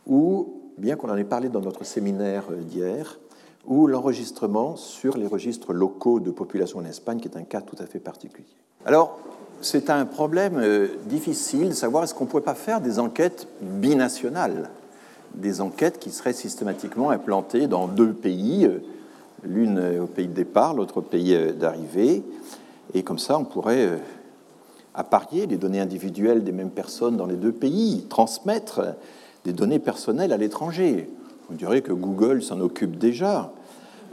ou, bien qu'on en ait parlé dans notre séminaire d'hier, ou l'enregistrement sur les registres locaux de population en Espagne, qui est un cas tout à fait particulier. Alors, c'est un problème euh, difficile de savoir est-ce qu'on ne pourrait pas faire des enquêtes binationales des enquêtes qui seraient systématiquement implantées dans deux pays, euh, l'une au pays de départ, l'autre au pays euh, d'arrivée. Et comme ça, on pourrait apparier les données individuelles des mêmes personnes dans les deux pays, transmettre des données personnelles à l'étranger. On dirait que Google s'en occupe déjà.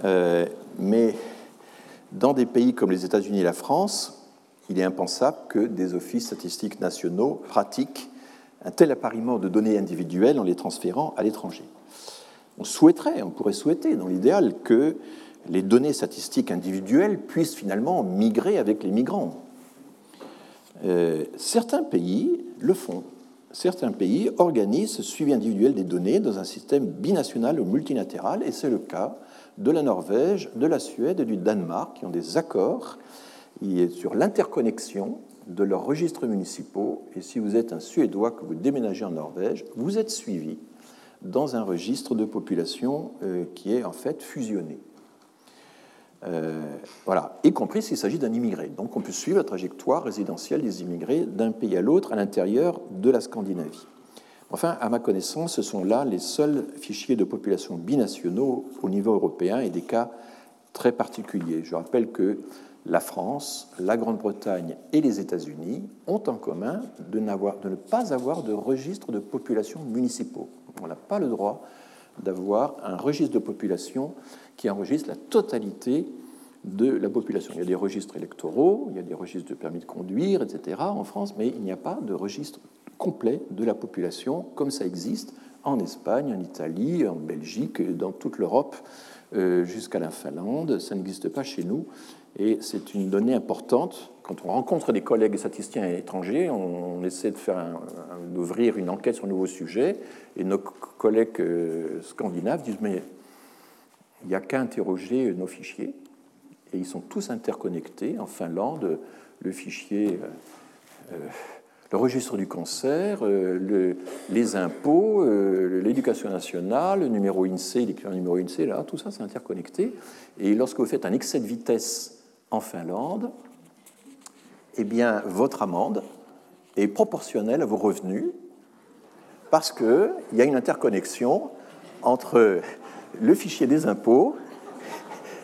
Euh, mais dans des pays comme les États-Unis et la France, il est impensable que des offices statistiques nationaux pratiquent un tel appariement de données individuelles en les transférant à l'étranger. On souhaiterait, on pourrait souhaiter dans l'idéal que les données statistiques individuelles puissent finalement migrer avec les migrants. Euh, certains pays le font. Certains pays organisent ce suivi individuel des données dans un système binational ou multilatéral, et c'est le cas de la Norvège, de la Suède et du Danemark, qui ont des accords sur l'interconnexion de leurs registres municipaux. Et si vous êtes un Suédois que vous déménagez en Norvège, vous êtes suivi dans un registre de population euh, qui est en fait fusionné. Euh, voilà, y compris s'il s'agit d'un immigré. Donc on peut suivre la trajectoire résidentielle des immigrés d'un pays à l'autre à l'intérieur de la Scandinavie. Enfin, à ma connaissance, ce sont là les seuls fichiers de population binationaux au niveau européen et des cas très particuliers. Je rappelle que la France, la Grande-Bretagne et les États-Unis ont en commun de, ne pas avoir de registre de population municipaux. On n'a pas le droit d'avoir un registre de population qui enregistre la totalité de la population. Il y a des registres électoraux, il y a des registres de permis de conduire, etc. en France, mais il n'y a pas de registre complet de la population comme ça existe en Espagne, en Italie, en Belgique, dans toute l'Europe, euh, jusqu'à la Finlande. Ça n'existe pas chez nous. Et c'est une donnée importante. Quand on rencontre des collègues statisticiens étrangers, on, essaie de faire d'ouvrir une enquête sur un nouveau sujet, et nos collègues euh, scandinaves disent mais il n'y a qu'à interroger nos fichiers, et ils sont tous interconnectés. En Finlande, le fichier, euh, euh, le registre du cancer, les impôts, l'éducation nationale, le numéro INSEE, l'équivalent numéro INSEE, là, tout ça c'est interconnecté. Et lorsque vous faites un excès de vitesse en Finlande, eh bien, votre amende est proportionnelle à vos revenus parce qu'il y a une interconnexion entre le fichier des impôts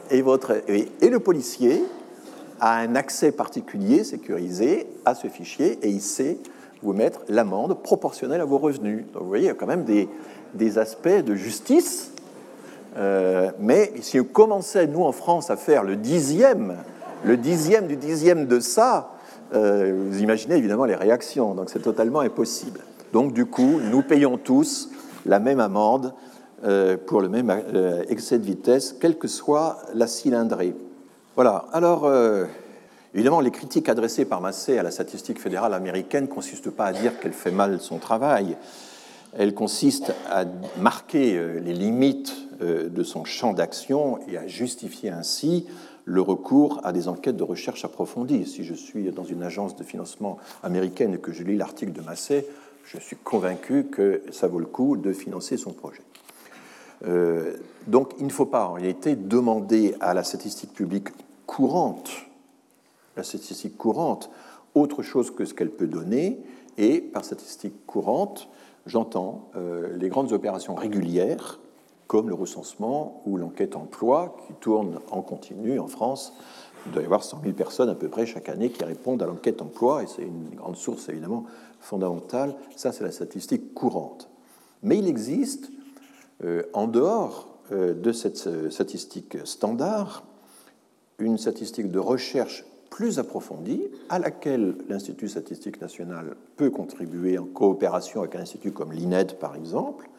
et, votre, et, le policier a un accès particulier sécurisé à ce fichier et il sait vous mettre l'amende proportionnelle à vos revenus. Donc vous voyez, il y a quand même des, des aspects de justice. Euh, mais si on commençait, nous en France, à faire le dixième le dixième du dixième de ça, euh, vous imaginez évidemment les réactions, donc c'est totalement impossible. Donc du coup, nous payons tous la même amende pour le même euh, excès de vitesse, quelle que soit la cylindrée. Voilà, alors évidemment, les critiques adressées par Massé à la statistique fédérale américaine ne consistent pas à dire qu'elle fait mal son travail, elles consistent à marquer les limites de son champ d'action et à justifier ainsi le recours à des enquêtes de recherche approfondies. Si je suis dans une agence de financement américaine et que je lis l'article de Massé, je suis convaincu que ça vaut le coup de financer son projet. Euh, donc il ne faut pas en réalité demander à la statistique publique courante, la statistique courante, autre chose que ce qu'elle peut donner, et par statistique courante, j'entends euh, les grandes opérations régulières comme le recensement ou l'enquête emploi qui tourne en continu en France. Il doit y avoir 100 000 personnes à peu près chaque année qui répondent à l'enquête emploi, et c'est une grande source évidemment fondamentale. Ça, c'est la statistique courante. Mais il existe, en dehors euh, de cette euh, statistique standard, une statistique de recherche plus approfondie à laquelle l'Institut statistique national peut contribuer en coopération avec un institut comme l'INED par exemple,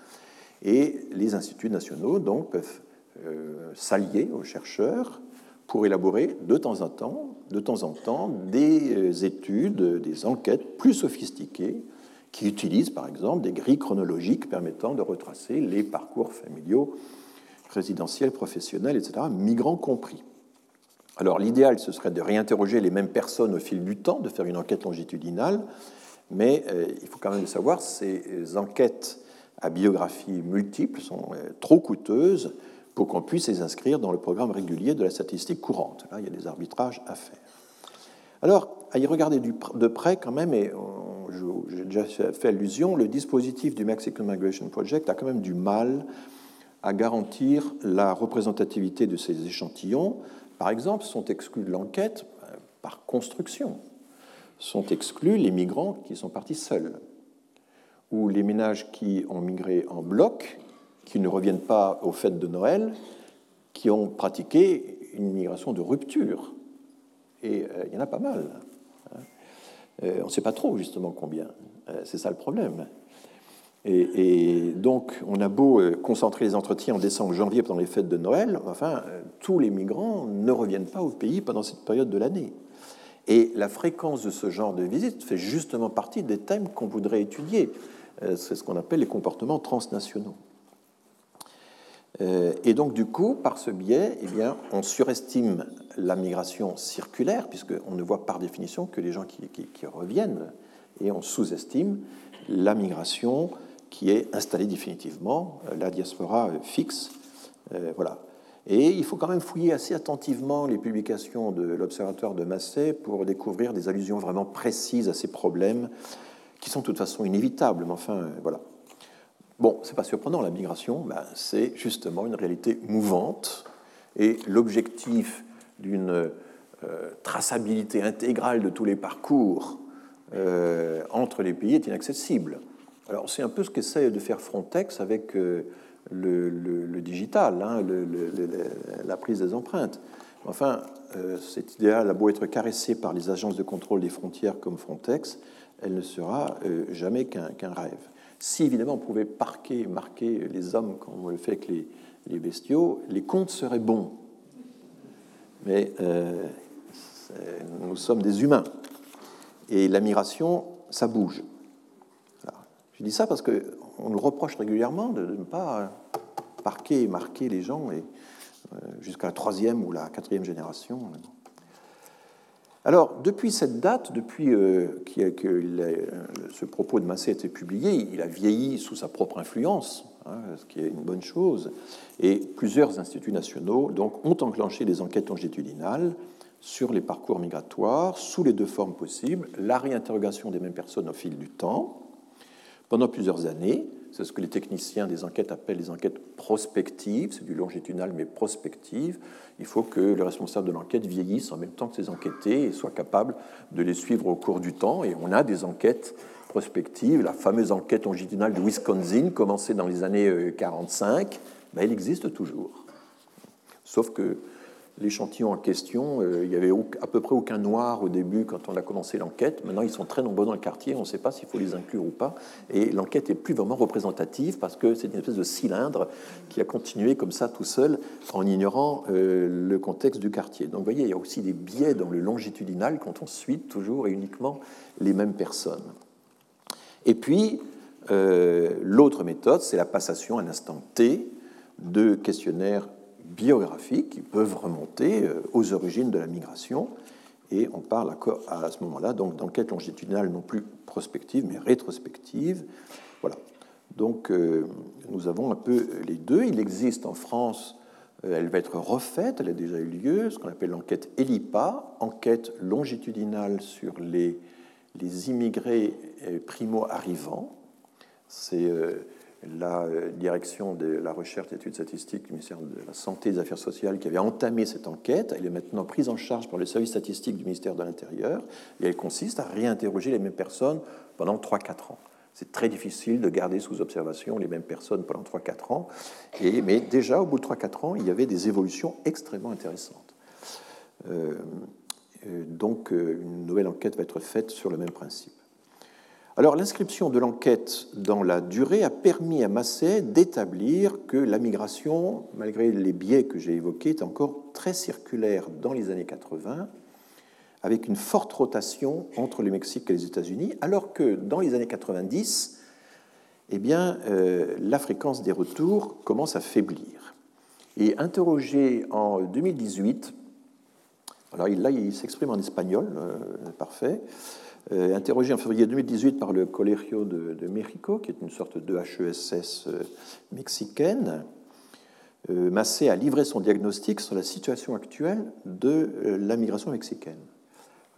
et les instituts nationaux donc peuvent euh, s'allier aux chercheurs pour élaborer de temps en temps, de temps en temps des euh, études, des enquêtes plus sophistiquées qui utilisent par exemple des grilles chronologiques permettant de retracer les parcours familiaux, résidentiels, professionnels, etc., migrants compris. Alors l'idéal, ce serait de réinterroger les mêmes personnes au fil du temps, de faire une enquête longitudinale, mais euh, il faut quand même le savoir, ces enquêtes à biographie multiple sont euh, trop coûteuses pour qu'on puisse les inscrire dans le programme régulier de la statistique courante. Là, il y a des arbitrages à faire. Alors, à y regarder de près quand même, et j'ai déjà fait allusion, le dispositif du Mexican Migration Project a quand même du mal à garantir la représentativité de ces échantillons par exemple, sont exclus de l'enquête euh, par construction. Sont exclus les migrants qui sont partis seuls, ou les ménages qui ont migré en bloc, qui ne reviennent pas aux fêtes de Noël, qui ont pratiqué une migration de rupture. Et euh, il y en a pas mal. Euh, on ne sait pas trop justement combien. C'est ça le problème. Et, donc, on a beau euh, concentrer les entretiens en décembre, janvier pendant les fêtes de Noël, enfin, euh, tous les migrants ne reviennent pas au pays pendant cette période de l'année. Et la fréquence de ce genre de visite fait justement partie des thèmes qu'on voudrait étudier. Euh, c'est ce qu'on appelle les comportements transnationaux. Et donc, du coup, par ce biais, eh bien, on surestime la migration circulaire, puisqu'on ne voit par définition que les gens qui, reviennent, et on sous-estime la migration qui est installée définitivement, euh, la diaspora euh, fixe. Euh, voilà. Et il faut quand même fouiller assez attentivement les publications de l'Observatoire de Massé pour découvrir des allusions vraiment précises à ces problèmes qui sont de toute façon inévitables. Mais enfin, voilà. Bon, c'est pas surprenant, la migration, ben, c'est justement une réalité mouvante. Et l'objectif d'une traçabilité intégrale de tous les parcours entre les pays est inaccessible. Alors c'est un peu ce qu'essaie de faire Frontex avec euh, le, digital, hein, la prise des empreintes. Enfin, euh, cet idéal a beau être caressé par les agences de contrôle des frontières comme Frontex, elle ne sera euh, jamais qu'un rêve. Si évidemment on pouvait parquer, marquer les hommes comme on le fait avec les, bestiaux, les comptes seraient bons. Mais nous sommes des humains. Et la migration, ça bouge. Je dis ça parce qu'on nous reproche régulièrement de, ne pas parquer et marquer les gens euh, jusqu'à la troisième ou la quatrième génération. Alors, depuis cette date, depuis euh, que ce propos de Massé a été publié, il a vieilli sous sa propre influence, hein, ce qui est une bonne chose, et plusieurs instituts nationaux donc, ont enclenché des enquêtes longitudinales sur les parcours migratoires sous les deux formes possibles, la réinterrogation des mêmes personnes au fil du temps, pendant plusieurs années. C'est ce que les techniciens des enquêtes appellent les enquêtes prospectives, c'est du longitudinal mais prospective. Il faut que le responsable de l'enquête vieillisse en même temps que ses enquêtés et soit capable de les suivre au cours du temps. Et on a des enquêtes prospectives. La fameuse enquête longitudinale de Wisconsin, commencée dans les années 45, ben, elle existe toujours. Sauf que l'échantillon en question, euh, il n'y avait à peu près aucun noir au début quand on a commencé l'enquête. Maintenant, ils sont très nombreux dans le quartier, on ne sait pas s'il faut les inclure ou pas. Et l'enquête est plus vraiment représentative parce que c'est une espèce de cylindre qui a continué comme ça tout seul en ignorant euh, le contexte du quartier. Donc vous voyez, il y a aussi des biais dans le longitudinal quand on suit toujours et uniquement les mêmes personnes. Et puis, euh, l'autre méthode, c'est la passation à un instant T de questionnaires biographiques qui peuvent remonter euh, aux origines de la migration. Et on parle à ce moment-là donc d'enquête longitudinale non plus prospective, mais rétrospective. Voilà. Donc euh, nous avons un peu les deux. Il existe en France, euh, elle va être refaite, elle a déjà eu lieu, ce qu'on appelle l'enquête ELIPA, enquête longitudinale sur les, les immigrés primo-arrivants. C'est la euh, direction de la recherche et études statistiques du ministère de la Santé et des Affaires sociales qui avait entamé cette enquête. Elle est maintenant prise en charge par le service statistique du ministère de l'Intérieur et elle consiste à réinterroger les mêmes personnes pendant 3-4 ans. C'est très difficile de garder sous observation les mêmes personnes pendant 3-4 ans, mais déjà au bout de 3-4 ans, il y avait des évolutions extrêmement intéressantes. Euh, donc une nouvelle enquête va être faite sur le même principe. Alors l'inscription de l'enquête dans la durée a permis à Massé d'établir que la migration, malgré les biais que j'ai évoqués, est encore très circulaire dans les années 80, avec une forte rotation entre le Mexique et les États-Unis, alors que dans les années 90, eh bien, euh, la fréquence des retours commence à faiblir. Et interrogé en 2018, alors là il s'exprime en espagnol, euh, parfait, interrogé en février 2018 par le Colegio de, México, qui est une sorte de HESS euh, mexicaine, euh, Massé a livré son diagnostic sur la situation actuelle de la migration mexicaine.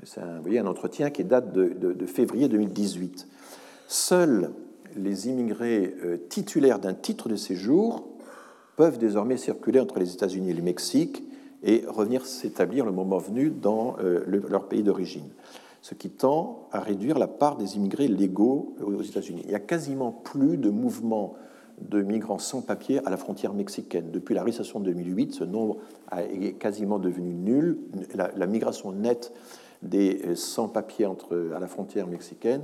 C'est un, entretien qui date de février 2018. Seuls les immigrés titulaires d'un titre de séjour peuvent désormais circuler entre les États-Unis et le Mexique et revenir s'établir le moment venu dans leur pays d'origine ce qui tend à réduire la part des immigrés légaux aux États-Unis. Il n'y a quasiment plus de mouvements de migrants sans papier à la frontière mexicaine. Depuis la récession de 2008, ce nombre est quasiment devenu nul. La, migration nette des sans-papiers à la frontière mexicaine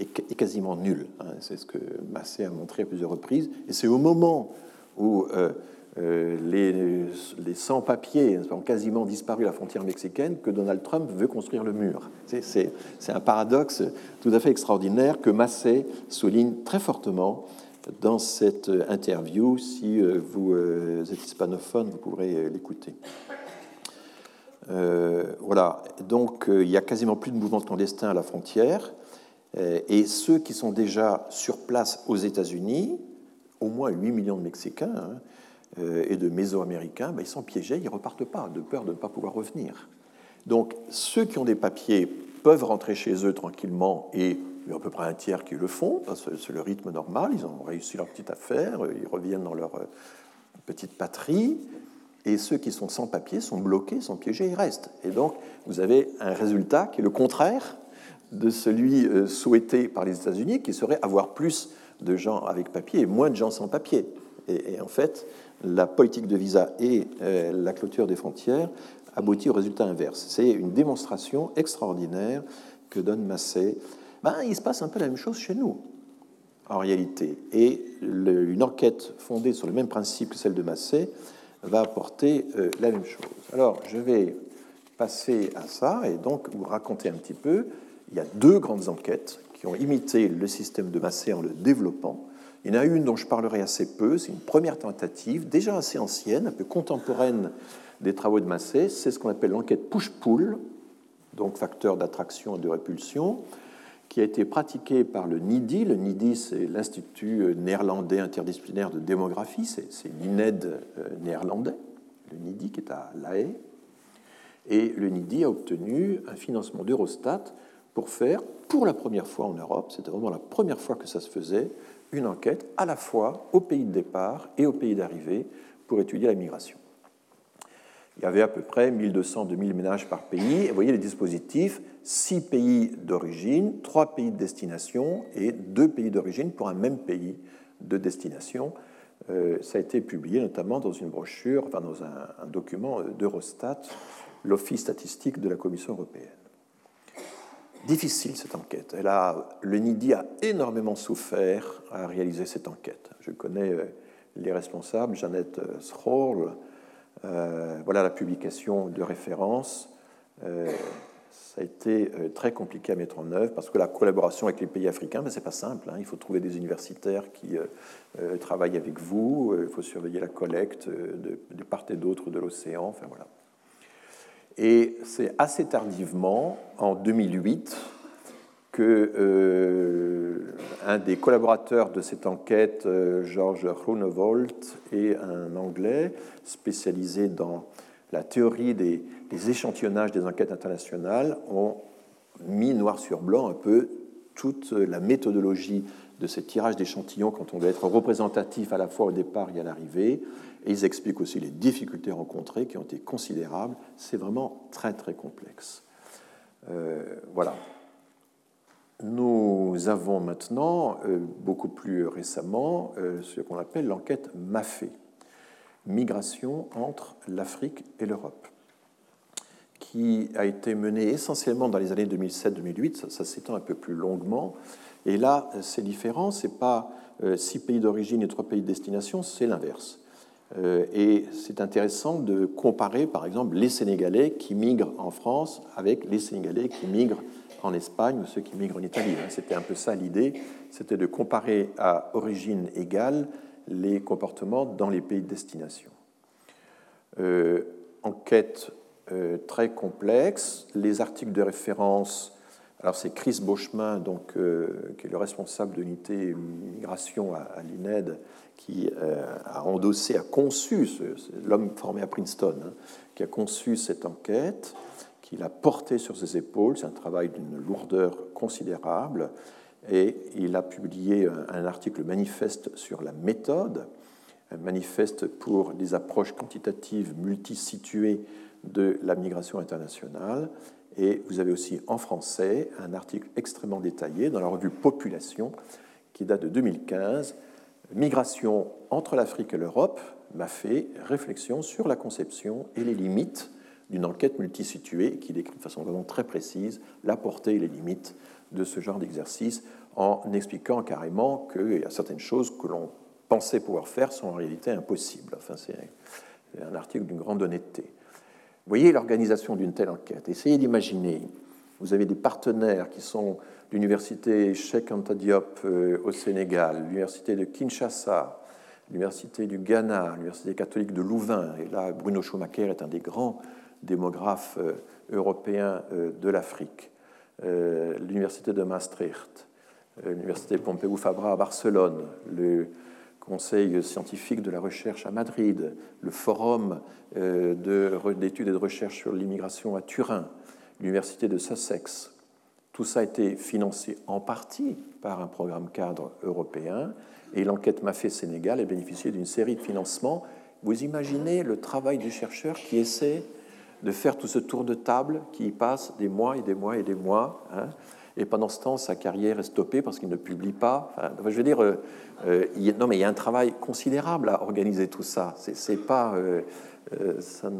est, quasiment nulle. Hein. C'est ce que Massé a montré à plusieurs reprises. Et c'est au moment où euh, euh, les, sans-papiers ont quasiment disparu à la frontière mexicaine que Donald Trump veut construire le mur. C'est un paradoxe tout à fait extraordinaire que Massé souligne très fortement dans cette interview. Si euh, vous euh, êtes hispanophone, vous pourrez l'écouter. voilà, donc il n'y a quasiment plus de mouvement clandestin à la frontière. Et ceux qui sont déjà sur place aux États-Unis, au moins 8 millions de Mexicains, hein, et de Mésoaméricains, ben, ils sont piégés, ils ne repartent pas, de peur de ne pas pouvoir revenir. Donc ceux qui ont des papiers peuvent rentrer chez eux tranquillement et il y a à peu près un tiers qui le font, c'est le rythme normal, ils ont réussi leur petite affaire, ils reviennent dans leur euh, petite patrie, et ceux qui sont sans papiers sont bloqués, sont piégés, ils restent. Et donc vous avez un résultat qui est le contraire de celui euh, souhaité par les États-Unis, qui serait avoir plus de gens avec papier et moins de gens sans papier. Et en fait, la politique de visa et euh, la clôture des frontières aboutit au résultat inverse. C'est une démonstration extraordinaire que donne Massé. Ben, il se passe un peu la même chose chez nous, en réalité. Et une enquête fondée sur le même principe que celle de Massé va apporter euh, la même chose. Alors, je vais passer à ça et donc vous raconter un petit peu. Il y a deux grandes enquêtes qui ont imité le système de Massé en le développant. Il y en a une dont je parlerai assez peu, c'est une première tentative, déjà assez ancienne, un peu contemporaine des travaux de Massé, c'est ce qu'on appelle l'enquête push-pull, donc facteur d'attraction et de répulsion, qui a été pratiquée par le NIDI. Le NIDI, c'est l'Institut néerlandais interdisciplinaire de démographie, c'est l'INED euh, néerlandais, le NIDI qui est à La Haye. Et le NIDI a obtenu un financement d'Eurostat pour faire, pour la première fois en Europe, c'était vraiment la première fois que ça se faisait, une enquête à la fois au pays de départ et au pays d'arrivée pour étudier la migration. Il y avait à peu près 1200-2000 ménages par pays. Et vous voyez les dispositifs, six pays d'origine, trois pays de destination et deux pays d'origine pour un même pays de destination. Euh, ça a été publié notamment dans une brochure, enfin dans un document d'Eurostat, l'Office statistique de la Commission européenne difficile cette enquête. Elle a, le NIDI a énormément souffert à réaliser cette enquête. Je connais euh, les responsables, Jeannette euh, Schroll, euh, voilà la publication de référence. ça a été très compliqué à mettre en œuvre parce que la collaboration avec les pays africains, ben, ce n'est pas simple. Hein. Il faut trouver des universitaires qui travaillent avec vous, il faut surveiller la collecte de, de part et d'autre de l'océan. Enfin, voilà. Et c'est assez tardivement, en 2008, que euh, un des collaborateurs de cette enquête, euh, George Groenewold, et un Anglais spécialisé dans la théorie des, échantillonnages des enquêtes internationales, ont mis noir sur blanc un peu toute la méthodologie de ce tirage d'échantillons quand on doit être représentatif à la fois au départ et à l'arrivée, et ils expliquent aussi les difficultés rencontrées qui ont été considérables. C'est vraiment très très complexe. Euh, voilà. Nous avons maintenant, euh, beaucoup plus récemment, euh, ce qu'on appelle l'enquête MAFE, Migration entre l'Afrique et l'Europe, qui a été menée essentiellement dans les années 2007-2008, ça, ça s'étend un peu plus longuement. Et là, c'est différent, ce n'est pas six pays d'origine et trois pays de destination, c'est l'inverse. Et c'est intéressant de comparer, par exemple, les Sénégalais qui migrent en France avec les Sénégalais qui migrent en Espagne ou ceux qui migrent en Italie. Hein. C'était un peu ça l'idée, c'était de comparer à origine égale les comportements dans les pays de destination. Euh, enquête euh, très complexe, les articles de référence, alors c'est Chris Beauchemin, donc, euh, qui est le responsable de l'unité migration à, l'INED, qui a endossé, a conçu, l'homme formé à Princeton, hein, qui a conçu cette enquête qu'il a porté sur ses épaules. C'est un travail d'une lourdeur considérable. Et il a publié un article manifeste sur la méthode, un manifeste pour des approches quantitatives multisituées de la migration internationale. Et vous avez aussi en français un article extrêmement détaillé dans la revue Population qui date de 2015, Migration entre l'Afrique et l'Europe, m'a fait réflexion sur la conception et les limites d'une enquête multisituée qui décrit de façon vraiment très précise la portée et les limites de ce genre d'exercice en expliquant carrément qu'il y a certaines choses que l'on pensait pouvoir faire sont en réalité impossibles. Enfin, c'est un article d'une grande honnêteté. Voyez l'organisation d'une telle enquête. Essayez d'imaginer. Vous avez des partenaires qui sont l'université Cheikh Anta Diop euh, au Sénégal, l'université de Kinshasa, l'université du Ghana, l'université catholique de Louvain. Et là, Bruno Schumacher est un des grands démographe euh, européen euh, de l'Afrique, l'université de Maastricht, l'université Pompeu Fabra à Barcelone, Conseil scientifique de la recherche à Madrid, le Forum d'études et de recherche sur l'immigration à Turin, l'université de Sussex. Tout ça a été financé en partie par un programme cadre européen et l'enquête Mafé Sénégal a bénéficié d'une série de financements. Vous imaginez le travail du chercheur qui essaie de faire tout ce tour de table qui passe des mois et des mois et des mois. Hein. Et pendant ce temps, sa carrière est stoppée parce qu'il ne publie pas. je veux dire, euh, euh, il, non, mais il y a un travail considérable à organiser tout ça. C'est pas, euh, ça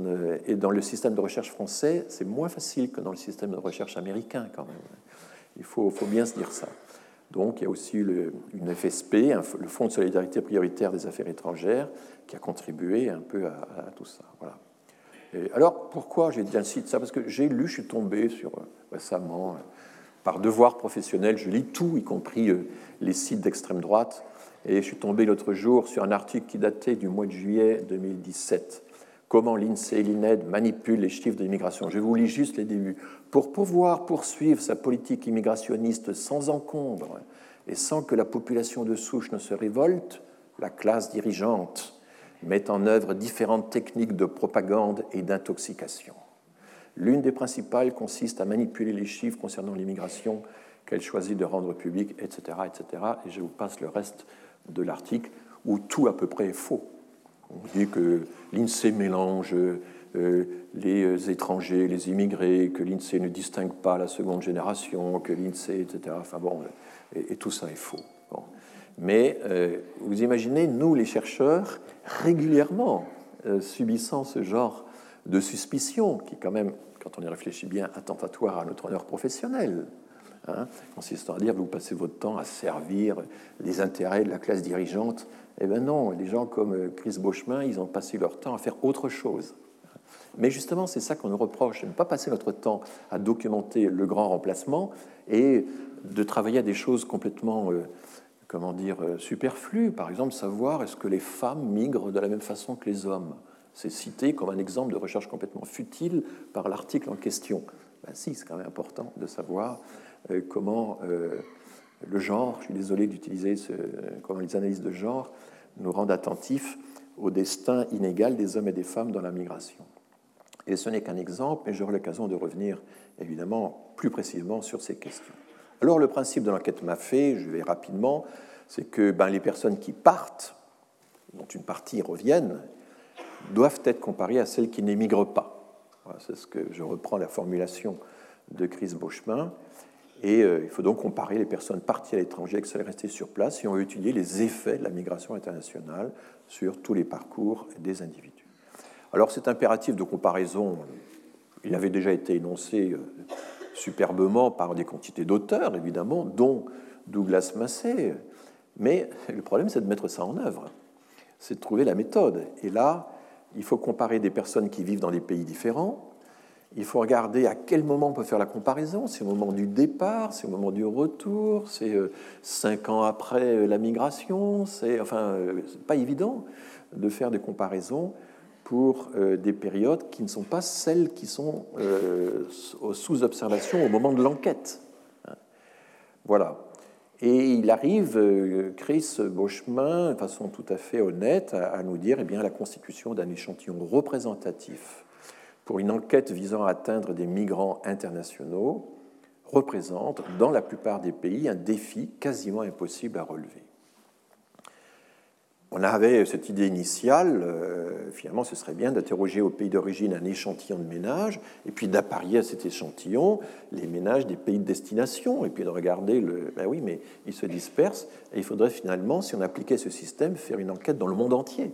et dans le système de recherche français, c'est moins facile que dans le système de recherche américain, quand même. Il faut, faut bien se dire ça. Donc, il y a aussi le, une FSP, le Fonds de solidarité prioritaire des affaires étrangères, qui a contribué un peu à, tout ça. Voilà alors, pourquoi j'ai de ça? Parce que j'ai lu, je suis tombé sur récemment, par devoir professionnel, je lis tout, y compris euh, les sites d'extrême droite, et je suis tombé l'autre jour sur un article qui datait du mois de juillet 2017. Comment l'INSEE et l'INED manipulent les chiffres de l'immigration. Je vous lis juste les débuts. Pour pouvoir poursuivre sa politique immigrationniste sans encombre et sans que la population de souche ne se révolte, la classe dirigeante met en œuvre différentes techniques de propagande et d'intoxication. L'une des principales consiste à manipuler les chiffres concernant l'immigration qu'elle choisit de rendre publics, etc., etc. Et je vous passe le reste de l'article où tout à peu près est faux. On dit que l'INSEE mélange euh, les étrangers, les immigrés, que l'INSEE ne distingue pas la seconde génération, que l'INSEE, etc. Enfin bon, et, tout ça est faux. Mais euh, vous imaginez, nous, les chercheurs, régulièrement euh, subissant ce genre de suspicion, qui quand même, quand on y réfléchit bien, attentatoire à notre honneur professionnel, hein, consistant à dire vous passez votre temps à servir les intérêts de la classe dirigeante. Eh bien non, des gens comme euh, Chris Beauchemin, ils ont passé leur temps à faire autre chose. Mais justement, c'est ça qu'on nous reproche, de ne pas passer notre temps à documenter le grand remplacement et de travailler à des choses complètement comment dire, euh, superflu. Par exemple, savoir est-ce que les femmes migrent de la même façon que les hommes. C'est cité comme un exemple de recherche complètement futile par l'article en question. Ben si, c'est quand même important de savoir euh, comment euh, le genre, je suis désolé d'utiliser ce, comment les analyses de genre nous rendent attentifs au destin inégal des hommes et des femmes dans la migration. Et ce n'est qu'un exemple, mais j'aurai l'occasion de revenir évidemment plus précisément sur ces questions. Alors le principe de l'enquête m'a fait, je vais rapidement, c'est que ben, les personnes qui partent, dont une partie reviennent, doivent être comparées à celles qui n'émigrent pas. c'est ce que je reprends la formulation de Chris Beauchemin. Et euh, il faut donc comparer les personnes parties à l'étranger avec celles restées sur place et on va étudier les effets de la migration internationale sur tous les parcours des individus. Alors cet impératif de comparaison il avait déjà été énoncé euh, superbement par des quantités d'auteurs, évidemment, dont Douglas Massey. Mais le problème, c'est de mettre ça en œuvre, c'est de trouver la méthode. Et là, il faut comparer des personnes qui vivent dans des pays différents. Il faut regarder à quel moment on peut faire la comparaison. C'est au moment du départ, c'est au moment du retour, c'est euh, cinq ans après euh, la migration. C'est enfin, pas évident de faire des comparaisons pour euh, des périodes qui ne sont pas celles qui sont euh, sous observation au moment de l'enquête. Voilà. Et il arrive, euh, Chris Beauchemin, de façon tout à fait honnête, à, nous dire eh bien, la constitution d'un échantillon représentatif pour une enquête visant à atteindre des migrants internationaux représente, dans la plupart des pays, un défi quasiment impossible à relever on avait cette idée initiale, euh, finalement, ce serait bien d'interroger au pays d'origine un échantillon de ménages, et puis d'apparier à cet échantillon les ménages des pays de destination, et puis de regarder le. Ben oui, mais ils se dispersent, et il faudrait finalement, si on appliquait ce système, faire une enquête dans le monde entier.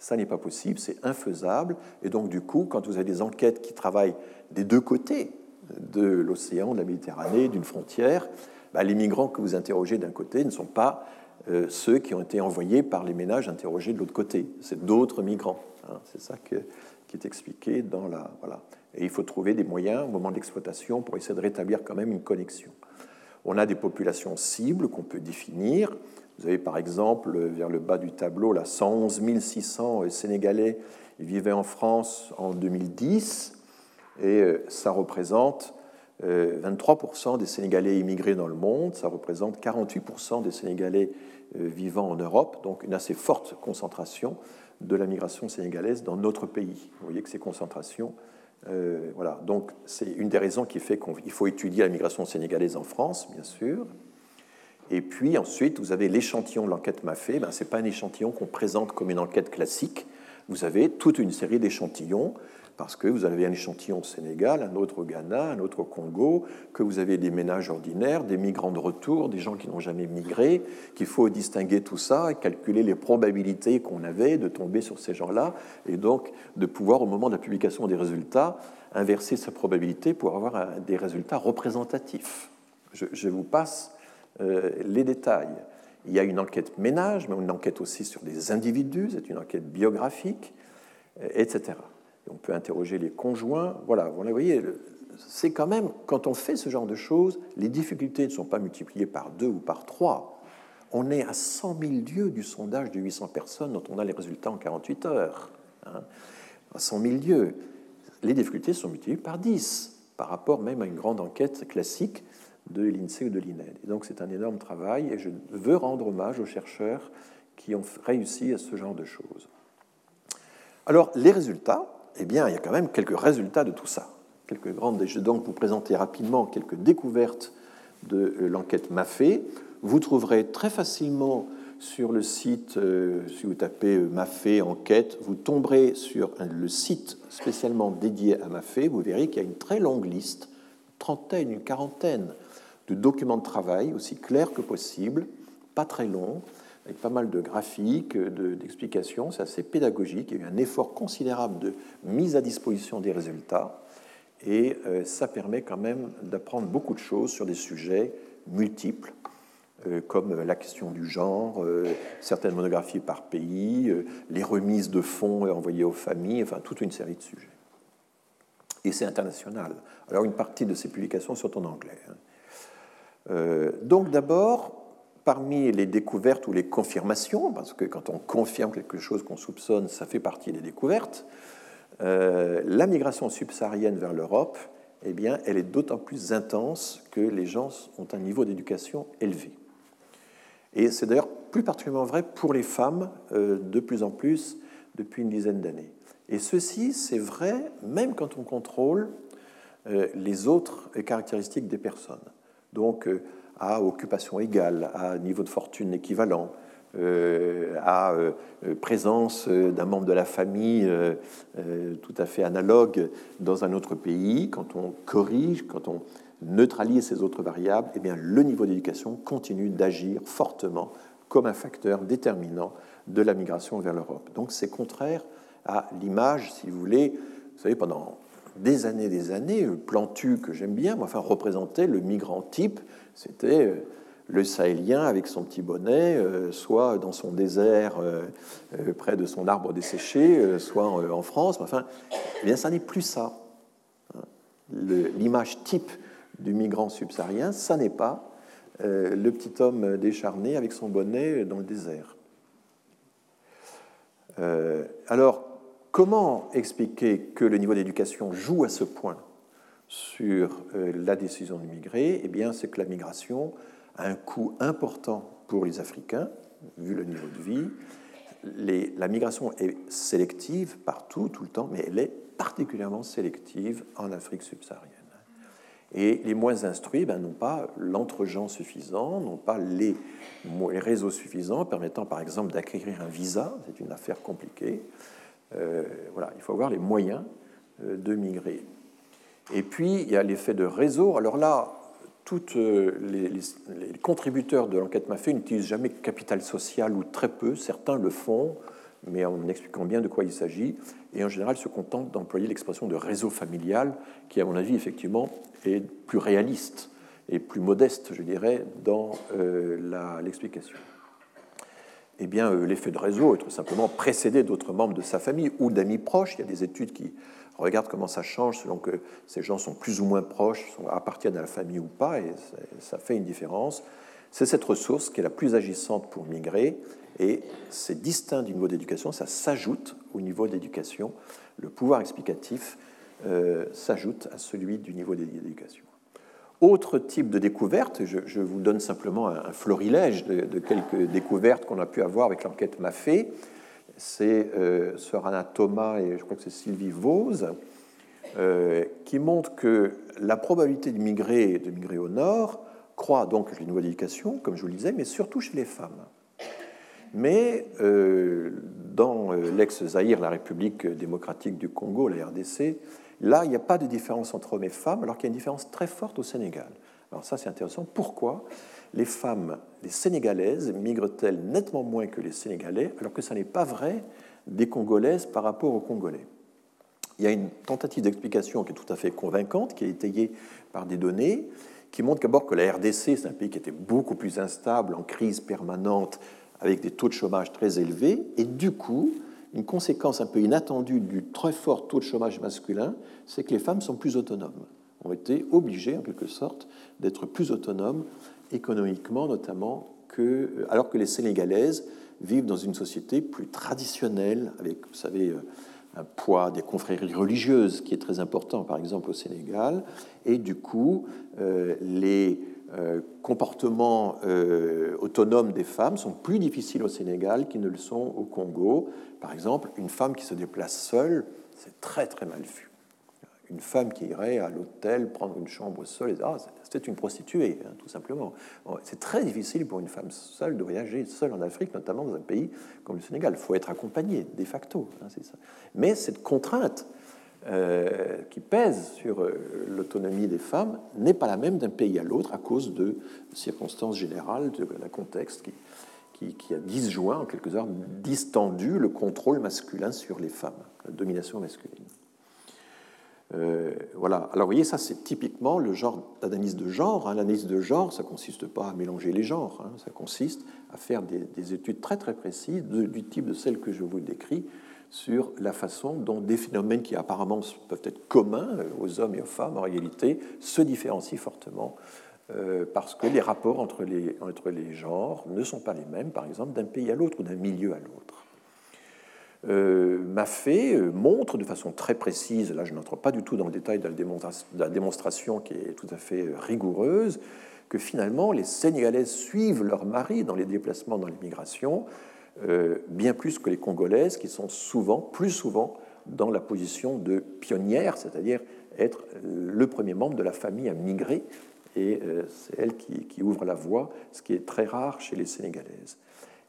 Ça n'est pas possible, c'est infaisable, et donc du coup, quand vous avez des enquêtes qui travaillent des deux côtés de l'océan, de la Méditerranée, d'une frontière, ben, les migrants que vous interrogez d'un côté ne sont pas ceux qui ont été envoyés par les ménages interrogés de l'autre côté. C'est d'autres migrants. Hein. c'est ça qui est expliqué dans la. Voilà. Et il faut trouver des moyens au moment de l'exploitation pour essayer de rétablir quand même une connexion. On a des populations cibles qu'on peut définir. Vous avez par exemple, vers le bas du tableau, là, 111 600 Sénégalais vivaient en France en 2010, et euh, ça représente 23% euh, des Sénégalais immigrés dans le monde, ça représente 48% des Sénégalais euh, vivant en Europe, donc une assez forte concentration de la migration sénégalaise dans notre pays. Vous voyez que ces concentrations, euh, voilà. Donc c'est une des raisons qui fait qu'il faut étudier la migration sénégalaise en France, bien sûr. Et puis ensuite, vous avez l'échantillon de l'enquête MAFE. Ben, Ce n'est pas un échantillon qu'on présente comme une enquête classique. Vous avez toute une série d'échantillons parce que vous avez un échantillon au Sénégal, un autre au Ghana, un autre au Congo, que vous avez des ménages ordinaires, des migrants de retour, des gens qui n'ont jamais migré, qu'il faut distinguer tout ça et calculer les probabilités qu'on avait de tomber sur ces gens-là, et donc de pouvoir, au moment de la publication des résultats, inverser sa probabilité pour avoir des résultats représentatifs. Je, vous passe euh, les détails. Il y a une enquête ménage, mais une enquête aussi sur des individus, c'est une enquête biographique, etc on peut interroger les conjoints. Voilà, vous voyez, c'est quand même, quand on fait ce genre de choses, les difficultés ne sont pas multipliées par deux ou par trois. On est à 100 000 lieues du sondage de 800 personnes dont on a les résultats en 48 heures. Hein. À 100 000 lieues. Les difficultés sont multipliées par 10 par rapport même à une grande enquête classique de l'INSEE ou de l'INED. Et donc c'est un énorme travail et je veux rendre hommage aux chercheurs qui ont réussi à ce genre de choses. Alors les résultats, eh bien, il y a quand même quelques résultats de tout ça. Quelques grandes, je vais donc vous présenter rapidement quelques découvertes de euh, l'enquête MAFE. Vous trouverez très facilement sur le site, euh, si vous tapez euh, MAFE enquête, vous tomberez sur le site spécialement dédié à MAFE. Vous verrez qu'il y a une très longue liste, une trentaine, une quarantaine de documents de travail, aussi clairs que possible, pas très longs, avec pas mal de graphiques, d'explications. C'est assez pédagogique. Il y a eu un effort considérable de mise à disposition des résultats. Et euh, ça permet quand même d'apprendre beaucoup de choses sur des sujets multiples, euh, comme la question du genre, euh, certaines monographies par pays, les remises de fonds envoyées aux familles, enfin toute une série de sujets. Et c'est international. Alors une partie de ces publications sont en anglais. Hein. donc d'abord, parmi les découvertes ou les confirmations, parce que quand on confirme quelque chose qu'on soupçonne, ça fait partie des découvertes, euh, la migration subsaharienne vers l'Europe, eh bien, elle est d'autant plus intense que les gens ont un niveau d'éducation élevé. Et c'est d'ailleurs plus particulièrement vrai pour les femmes, euh, de plus en plus depuis une dizaine d'années. Et ceci, c'est vrai même quand on contrôle euh, les autres caractéristiques des personnes. Donc, à occupation égale, à niveau de fortune équivalent, euh, à euh, présence d'un membre de la famille euh, tout à fait analogue dans un autre pays, quand on corrige, quand on neutralise ces autres variables, eh bien, le niveau d'éducation continue d'agir fortement comme un facteur déterminant de la migration vers l'Europe. Donc c'est contraire à l'image, si vous voulez, vous savez, pendant des années des années, Plantu, que j'aime bien, enfin, représentait le migrant type. C'était le Sahélien avec son petit bonnet, euh, soit dans son désert euh, euh, près de son arbre desséché, soit en France. Enfin, eh bien, ça n'est plus ça. Hein. L'image type du migrant subsaharien, ça n'est pas le petit homme décharné avec son bonnet dans le désert. alors, comment expliquer que le niveau d'éducation joue à ce point? Sur la décision de migrer Eh c'est que la migration un coût important pour les Africains, vu le niveau de vie. La migration est sélective partout, tout le temps, mais elle est particulièrement sélective en Afrique subsaharienne. Et les moins instruits ben, n'ont pas l'entre-gens suffisant, n'ont pas les, les, réseaux suffisants permettant, par exemple, d'acquérir un visa. C'est une affaire compliquée. Euh, voilà, il faut avoir les moyens euh, de migrer. Et puis, il y a l'effet de réseau. Alors là, tous euh, les, contributeurs de l'enquête MAFE n'utilisent jamais capital social ou très peu. Certains le font, mais en expliquant bien de quoi il s'agit, et en général se contentent d'employer l'expression de réseau familial, qui, à mon avis, effectivement, est plus réaliste et plus modeste, je dirais, dans euh, l'explication. Eh bien, euh, l'effet de réseau est tout simplement précédé d'autres membres de sa famille ou d'amis proches. Il y a des études qui regarde comment ça change selon que ces gens sont plus ou moins proches, sont, appartiennent à la famille ou pas, et ça fait une différence. C'est cette ressource qui est la plus agissante pour migrer, et c'est distinct du niveau d'éducation, ça s'ajoute au niveau d'éducation. Le pouvoir explicatif euh, s'ajoute à celui du niveau d'éducation. Autre type de découverte, je, vous donne simplement un, florilège de, de quelques découvertes qu'on a pu avoir avec l'enquête MAFE c'est euh, Sœur Thomas et je crois que c'est Sylvie Vose, euh, qui montrent que la probabilité de migrer, de migrer au nord croît donc chez les nouvelles éducations, comme je vous le disais, mais surtout chez les femmes. Mais euh, dans l'ex-Zaïre, la République démocratique du Congo, la RDC, là, il n'y a pas de différence entre hommes et femmes, alors qu'il y a une différence très forte au Sénégal. Alors ça, c'est intéressant. Pourquoi les femmes, les Sénégalaises, migrent-elles nettement moins que les Sénégalais, alors que ça n'est pas vrai des Congolaises par rapport aux Congolais? Il y a une tentative d'explication qui est tout à fait convaincante, qui est étayée par des données, qui montre d'abord que la RDC, c'est un pays qui était beaucoup plus instable, en crise permanente, avec des taux de chômage très élevés, et du coup, une conséquence un peu inattendue du très fort taux de chômage masculin, c'est que les femmes sont plus autonomes, ont été obligées en quelque sorte d'être plus autonomes économiquement notamment, que, alors que les Sénégalaises vivent dans une société plus traditionnelle, avec, vous savez, un poids des confréries religieuses qui est très important, par exemple au Sénégal, et du coup, euh, les euh, comportements euh, autonomes des femmes sont plus difficiles au Sénégal qu'ils ne le sont au Congo. Par exemple, une femme qui se déplace seule, c'est très très mal vu une femme qui irait à l'hôtel prendre une chambre seule, ah, c'était une prostituée, hein, tout simplement. c'est très difficile pour une femme seule de voyager seule en Afrique, notamment dans un pays comme le Sénégal. Il faut être accompagné, de facto. Hein. Mais cette contrainte euh, qui pèse sur euh, l'autonomie des femmes n'est pas la même d'un pays à l'autre à cause de circonstances générales, de la contexte qui, qui, a disjoint, en quelque sorte, distendu le contrôle masculin sur les femmes, la domination masculine. Euh, voilà. Alors, vous voyez, ça, c'est typiquement le genre d'analyse de genre. Hein. L'analyse de genre, ça consiste pas à mélanger les genres. Hein. Ça consiste à faire des, études très très précises du type de celles que je vous décris sur la façon dont des phénomènes qui apparemment peuvent être communs euh, aux hommes et aux femmes en réalité se différencient fortement euh, parce que les rapports entre les, entre les genres ne sont pas les mêmes, par exemple, d'un pays à l'autre ou d'un milieu à l'autre. Euh, m'a fait euh, montre de façon très précise, là je n'entre pas du tout dans le détail de la, démonstration, qui est tout à fait euh, rigoureuse, que finalement les Sénégalaises suivent leur mari dans les déplacements dans l'immigration, bien plus que les Congolaises, qui sont souvent, plus souvent, dans la position de pionnière, c'est-à-dire être le premier membre de la famille à migrer, et c'est elle qui, qui, ouvre la voie, ce qui est très rare chez les Sénégalaises.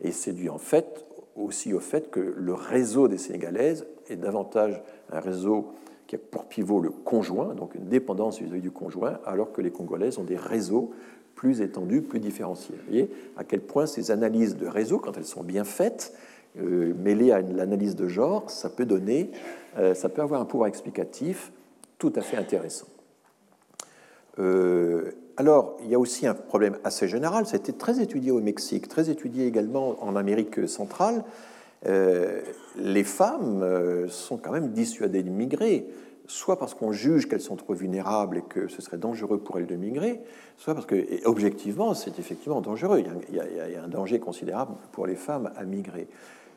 Et c'est dû en fait aussi au fait que le réseau des Sénégalaises est davantage un réseau qui a pour pivot le conjoint, donc une dépendance vis-à-vis du conjoint, alors que les Congolaises ont des réseaux plus étendus, plus différenciés. Vous voyez à quel point ces analyses de réseau, quand elles sont bien faites, euh, mêlées à l'analyse de genre, ça peut donner, euh, ça peut avoir un pouvoir explicatif tout à fait intéressant. Euh, alors, il y a aussi un problème assez général, ça a été très étudié au Mexique, très étudié également en Amérique centrale. Euh, les femmes euh, sont quand même dissuadées de migrer, soit parce qu'on juge qu'elles sont trop vulnérables et que ce serait dangereux pour elles de migrer, soit parce que, objectivement, c'est effectivement dangereux. Il y, a, un danger considérable pour les femmes à migrer.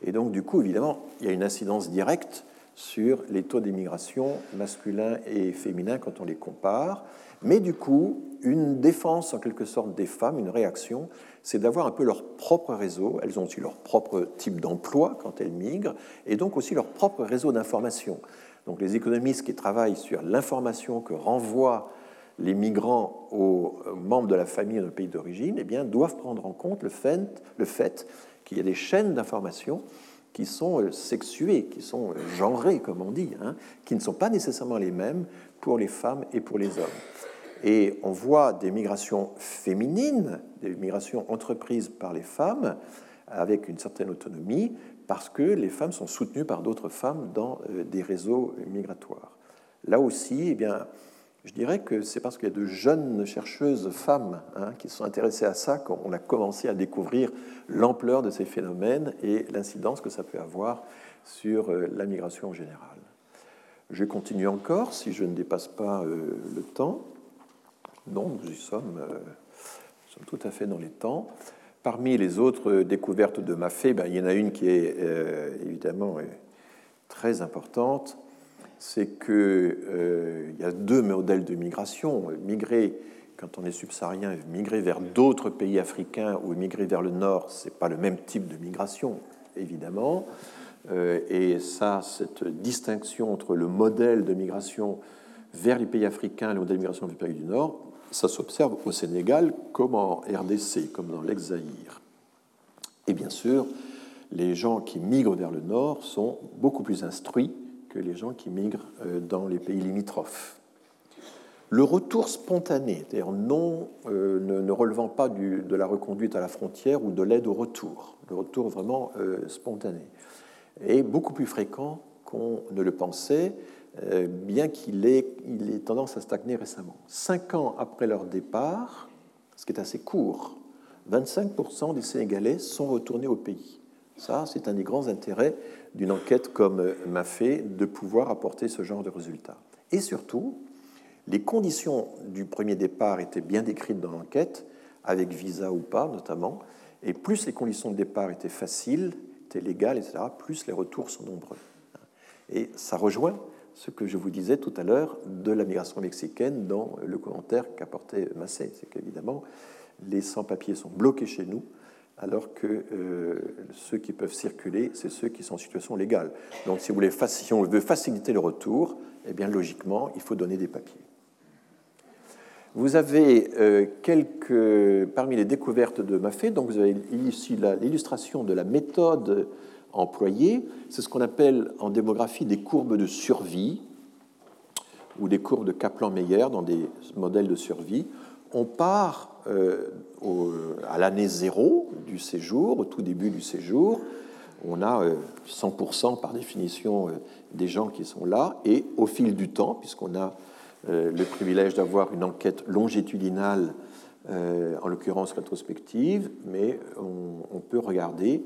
Et donc, du coup, évidemment, il y a une incidence directe sur les taux d'immigration masculins et féminins quand on les compare. Mais du coup, une défense en quelque sorte des femmes, une réaction, c'est d'avoir un peu leur propre réseau. Elles ont aussi leur propre type d'emploi quand elles migrent, et donc aussi leur propre réseau d'information. Donc les économistes qui travaillent sur l'information que renvoient les migrants aux membres de la famille dans le pays d'origine, eh bien, doivent prendre en compte le fait, le fait qu'il y a des chaînes d'information qui sont euh, sexuées, qui sont euh, genrées, comme on dit, hein, qui ne sont pas nécessairement les mêmes pour les femmes et pour les hommes. Et on voit des migrations féminines, des migrations entreprises par les femmes, avec une certaine autonomie, parce que les femmes sont soutenues par d'autres femmes dans euh, des réseaux migratoires. Là aussi, eh bien, je dirais que c'est parce qu'il y a de jeunes chercheuses femmes hein, qui sont intéressées à ça qu'on a commencé à découvrir l'ampleur de ces phénomènes et l'incidence que ça peut avoir sur euh, la migration en général. Je continue encore, si je ne dépasse pas euh, le temps. Non, nous y sommes, euh, sommes, tout à fait dans les temps. Parmi les autres découvertes de Maffei, ben, il y en a une qui est évidemment très importante, c'est qu'il euh, y a deux modèles de migration. Migrer, quand on est subsaharien, migrer vers d'autres pays africains ou migrer vers le nord, ce n'est pas le même type de migration, évidemment. Euh, et ça, cette distinction entre le modèle de migration vers les pays africains et le modèle de migration vers les pays du Nord, ça s'observe au Sénégal comme en RDC, comme dans lex Et bien sûr, les gens qui migrent vers le Nord sont beaucoup plus instruits que les gens qui migrent euh, dans les pays limitrophes. Le retour spontané, c'est-à-dire non, euh, ne, relevant pas de la reconduite à la frontière ou de l'aide au retour, le retour vraiment euh, spontané, est beaucoup plus fréquent qu'on ne le pensait, bien qu'il ait, il ait tendance à stagner récemment. Cinq ans après leur départ, ce qui est assez court, 25% des Sénégalais sont retournés au pays. Ça, c'est un des grands intérêts d'une enquête comme m'a fait de pouvoir apporter ce genre de résultats. Et surtout, les conditions du premier départ étaient bien décrites dans l'enquête, avec visa ou pas notamment, et plus les conditions de départ étaient faciles, étaient légales, etc., plus les retours sont nombreux. Et ça rejoint ce que je vous disais tout à l'heure de la migration mexicaine dans le commentaire qu'apportait Massé. C'est qu'évidemment, les sans-papiers sont bloqués chez nous, alors que euh, ceux qui peuvent circuler, c'est ceux qui sont en situation légale. Donc si, vous voulez, on veut faciliter le retour, eh bien logiquement, il faut donner des papiers. Vous avez euh, quelques, parmi les découvertes de Maffei, donc vous avez ici l'illustration de la méthode employée. C'est ce qu'on appelle en démographie des courbes de survie ou des courbes de Kaplan-Meier dans des modèles de survie. On part euh, à l'année zéro du séjour, au tout début du séjour. On a 100% euh, par définition euh, des gens qui sont là, et au fil du temps, puisqu'on a le privilège d'avoir une enquête longitudinale, en l'occurrence rétrospective, mais on, peut regarder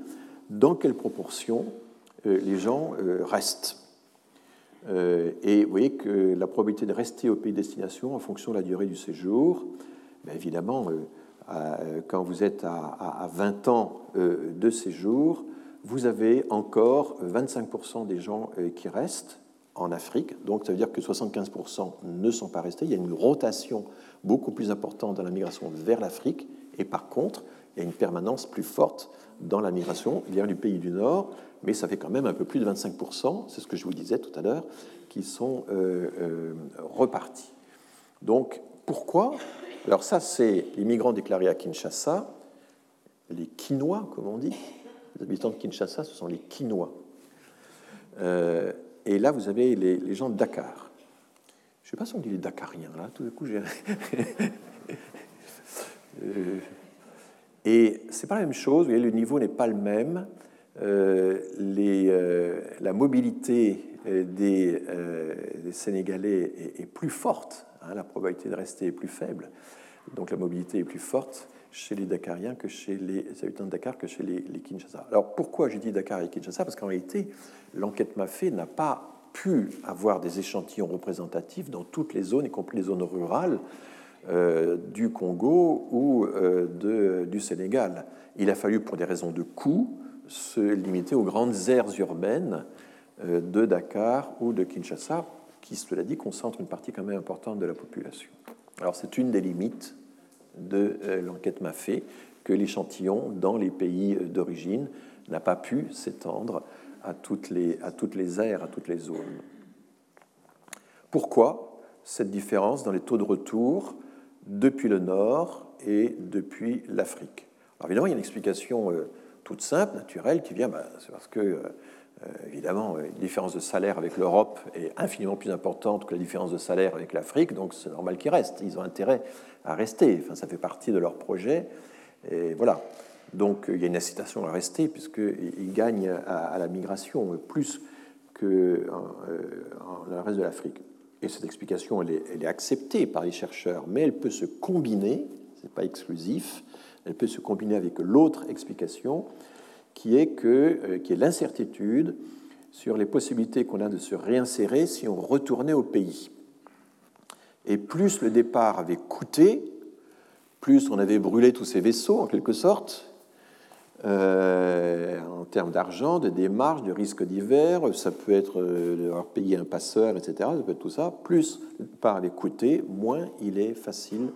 dans quelle proportion les gens restent. et vous voyez que la probabilité de rester au pays de destination en fonction de la durée du séjour ben, évidemment, euh, euh, quand vous êtes à, 20 ans euh, de séjour, vous avez encore 25% des gens qui restent en Afrique. Donc ça veut dire que 75% ne sont pas restés. Il y a une rotation beaucoup plus importante dans la migration vers l'Afrique. Et par contre, il y a une permanence plus forte dans la migration vers du pays du Nord. Mais ça fait quand même un peu plus de 25%, c'est ce que je vous disais tout à l'heure, qui sont repartis. Donc pourquoi alors ça, c'est les migrants déclarés à Kinshasa, les Quinois, comme on dit. Les habitants de Kinshasa, ce sont les Quinois. Euh, et là, vous avez les, gens de Dakar. Je ne sais pas si on dit les Dakariens, là, tout d'un coup, j'ai... euh, et c'est pas la même chose, vous le niveau n'est pas le même. la mobilité des, Sénégalais est, plus forte, hein, la probabilité de rester est plus faible, donc la mobilité est plus forte chez les Dakariens que chez les habitants de Dakar que chez les, Kinshasa. Alors pourquoi j'ai dit Dakar et Kinshasa? Parce qu'en réalité, l'enquête Maffei n'a pas pu avoir des échantillons représentatifs dans toutes les zones, y compris les zones rurales euh, du Congo ou euh, du Sénégal. Il a fallu, pour des raisons de coût, se limiter aux grandes aires urbaines euh, de Dakar ou de Kinshasa, qui, cela dit, concentrent une partie quand même importante de la population. Alors c'est une des limites de l'enquête Maffei que l'échantillon dans les pays d'origine n'a pas pu s'étendre à toutes, les, à toutes les aires, à toutes les zones. Pourquoi cette différence dans les taux de retour depuis le nord et depuis l'Afrique? Alors évidemment, il y a une explication euh, toute simple, naturelle, qui vient, bah, c'est parce que, euh, euh, évidemment, une différence de salaire avec l'Europe est infiniment plus importante que la différence de salaire avec l'Afrique, donc c'est normal qu'ils restent. Ils ont intérêt à rester. Enfin, ça fait partie de leur projet. Et voilà. Donc il y a une incitation à rester puisqu'ils gagnent à, la migration plus que euh, le reste de l'Afrique. Et cette explication, elle est, acceptée par les chercheurs, mais elle peut se combiner, ce n'est pas exclusif, elle peut se combiner avec l'autre explication qui est, que, euh, est l'incertitude sur les possibilités qu'on a de se réinsérer si on retournait au pays. Et plus le départ avait coûté, plus on avait brûlé tous ces vaisseaux, en quelque sorte, euh, en termes d'argent, de démarches, de risques divers, ça peut être euh, avoir payé un passeur, etc. Ça peut être tout ça. Plus par les coûter, moins il est facile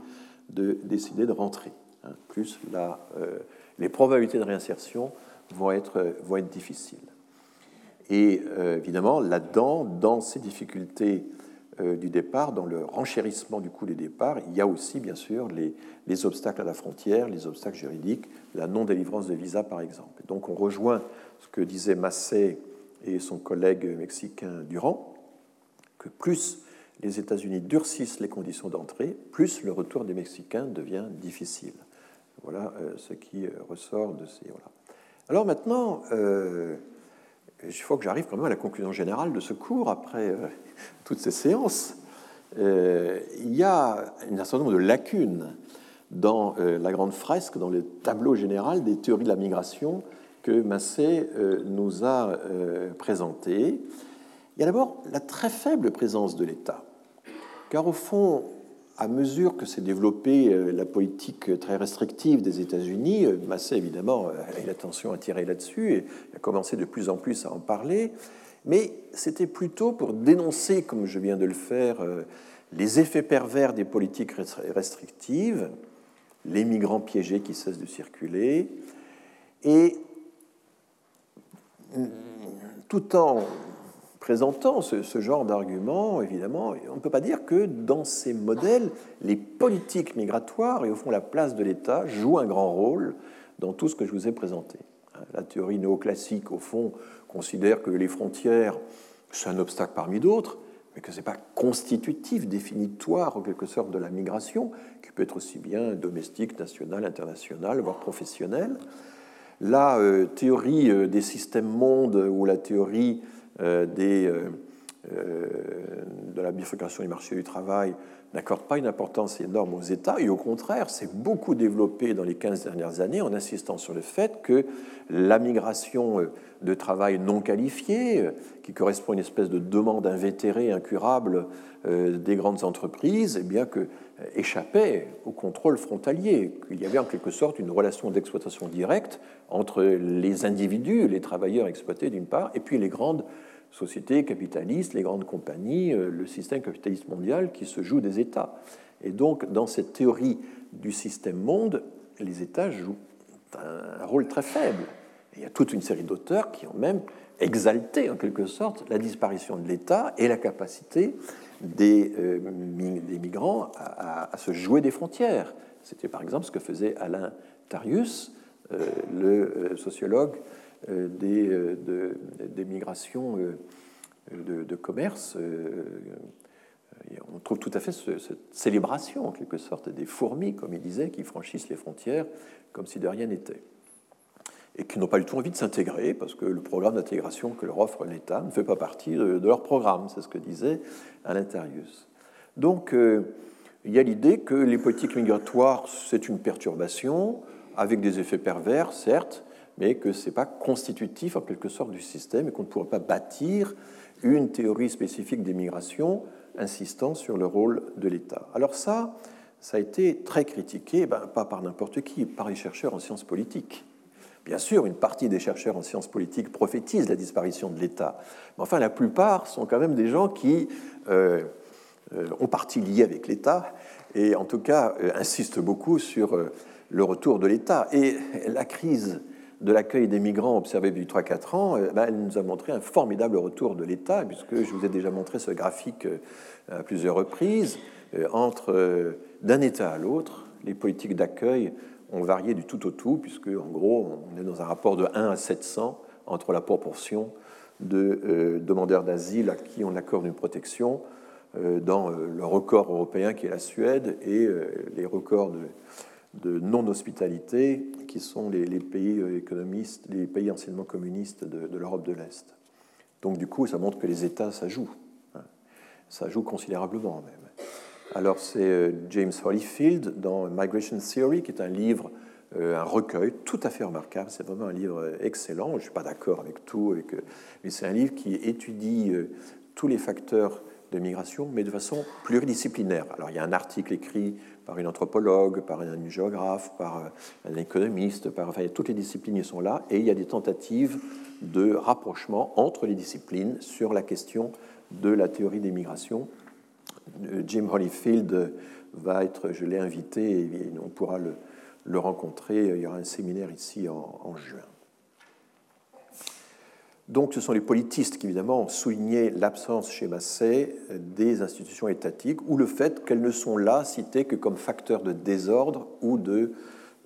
de décider de rentrer. Hein. Plus euh, les probabilités de réinsertion vont être, vont être difficiles. Et évidemment, là-dedans, dans ces difficultés euh, du départ, dans le renchérissement du coût des départs, il y a aussi, bien sûr, les, obstacles à la frontière, les obstacles juridiques, la non-délivrance de visa, par exemple. donc, on rejoint ce que disaient Massé et son collègue mexicain Durand, que plus les États-Unis durcissent les conditions d'entrée, plus le retour des Mexicains devient difficile. Voilà euh, ce qui euh, ressort de ces. Voilà. Alors maintenant, il faut que j'arrive quand même à la conclusion générale de ce cours après euh, toutes ces séances. Euh, il y a un certain nombre de lacunes dans euh, la grande fresque, dans le tableau général des théories de la migration que Massé nous a présenté. Il y a d'abord la très faible présence de l'État, car au fond, à mesure que s'est développée euh, la politique très restrictive des États-Unis, euh, Massé évidemment a eu l'attention attirée là-dessus et a commencé de plus en plus à en parler, mais c'était plutôt pour dénoncer, comme je viens de le faire, euh, les effets pervers des politiques restrictives, les migrants piégés qui cessent de circuler, et mm, tout en présentant ce, genre d'argument, évidemment, on ne peut pas dire que dans ces modèles, les politiques migratoires et au fond la place de l'État jouent un grand rôle dans tout ce que je vous ai présenté. La théorie néoclassique, au fond, considère que les frontières, c'est un obstacle parmi d'autres, mais que ce n'est pas constitutif, définitoire en quelque sorte de la migration, qui peut être aussi bien domestique, nationale, internationale, voire professionnelle. La euh, théorie euh, des systèmes mondes ou la théorie des, euh, euh, de la bifurcation du marché du travail n'accorde pas une importance énorme aux États, et au contraire, c'est beaucoup développé dans les 15 dernières années en insistant sur le fait que la migration de travail non qualifié, qui correspond à une espèce de demande invétérée, incurable des grandes entreprises, eh bien que échappait au contrôle frontalier, qu'il y avait en quelque sorte une relation d'exploitation directe entre les individus, les travailleurs exploités d'une part, et puis les grandes sociétés capitalistes, les grandes compagnies, euh, le système capitaliste mondial qui se joue des États. Et donc, dans cette théorie du système monde, les États jouent un rôle très faible. il y a toute une série d'auteurs qui ont même exalté, en quelque sorte, la disparition de l'État et la capacité des, euh, des migrants à, se jouer des frontières. C'était par exemple ce que faisait Alain Tarius, euh, le sociologue euh, des, euh, des, migrations de, commerce. On trouve tout à fait cette célébration, en quelque sorte, des fourmis, comme il disait, qui franchissent les frontières comme si de rien n'était. Et qui n'ont pas du tout envie de s'intégrer parce que le programme d'intégration que leur offre l'État ne fait pas partie de, leur programme. C'est ce que disait Alain Tarius. Donc, euh, il y a l'idée que les politiques migratoires, c'est une perturbation avec des effets pervers, certes, mais que ce n'est pas constitutif en quelque sorte du système et qu'on ne pourrait pas bâtir une théorie spécifique des migrations insistant sur le rôle de l'État. Alors ça, ça a été très critiqué, ben, pas par n'importe qui, par les chercheurs en sciences politiques. Bien sûr, une partie des chercheurs en sciences politiques prophétisent la disparition de l'État, mais enfin la plupart sont quand même des gens qui euh, euh, ont partie liée avec l'État et en tout cas euh, insistent beaucoup sur le retour de l'État. Et la crise de l'accueil des migrants observée depuis 3-4 ans, ben, elle nous a montré un formidable retour de l'État, puisque je vous ai déjà montré ce graphique à plusieurs reprises, entre d'un État à l'autre, les politiques d'accueil ont varié du tout au tout, puisque en gros, on est dans un rapport de 1 à 700 entre la proportion de euh, demandeurs d'asile à qui on accorde une protection euh, dans euh, le record européen qui est la Suède et les records de, non-hospitalité qui sont les, pays économistes, les pays anciennement communistes de, l'Europe de l'Est. Donc du coup, ça montre que les États, ça joue. Hein. Ça joue considérablement même. Alors c'est euh, James Holyfield dans Migration Theory, qui est un livre, euh, un recueil tout à fait remarquable. C'est vraiment un livre euh, excellent. Je ne suis pas d'accord avec tout, mais c'est un livre qui étudie tous les facteurs de migration, mais de façon pluridisciplinaire. Alors il y a un article écrit par une anthropologue, par un géographe, par un économiste, par, enfin toutes les disciplines sont là, et il y a des tentatives de rapprochement entre les disciplines sur la question de la théorie des migrations Jim Holyfield va être, je l'ai invité, et on pourra le, rencontrer. Il y aura un séminaire ici en, juin. Donc, ce sont les politistes qui, évidemment, ont souligné l'absence chez Massé des institutions étatiques ou le fait qu'elles ne sont là citées que comme facteurs de désordre ou de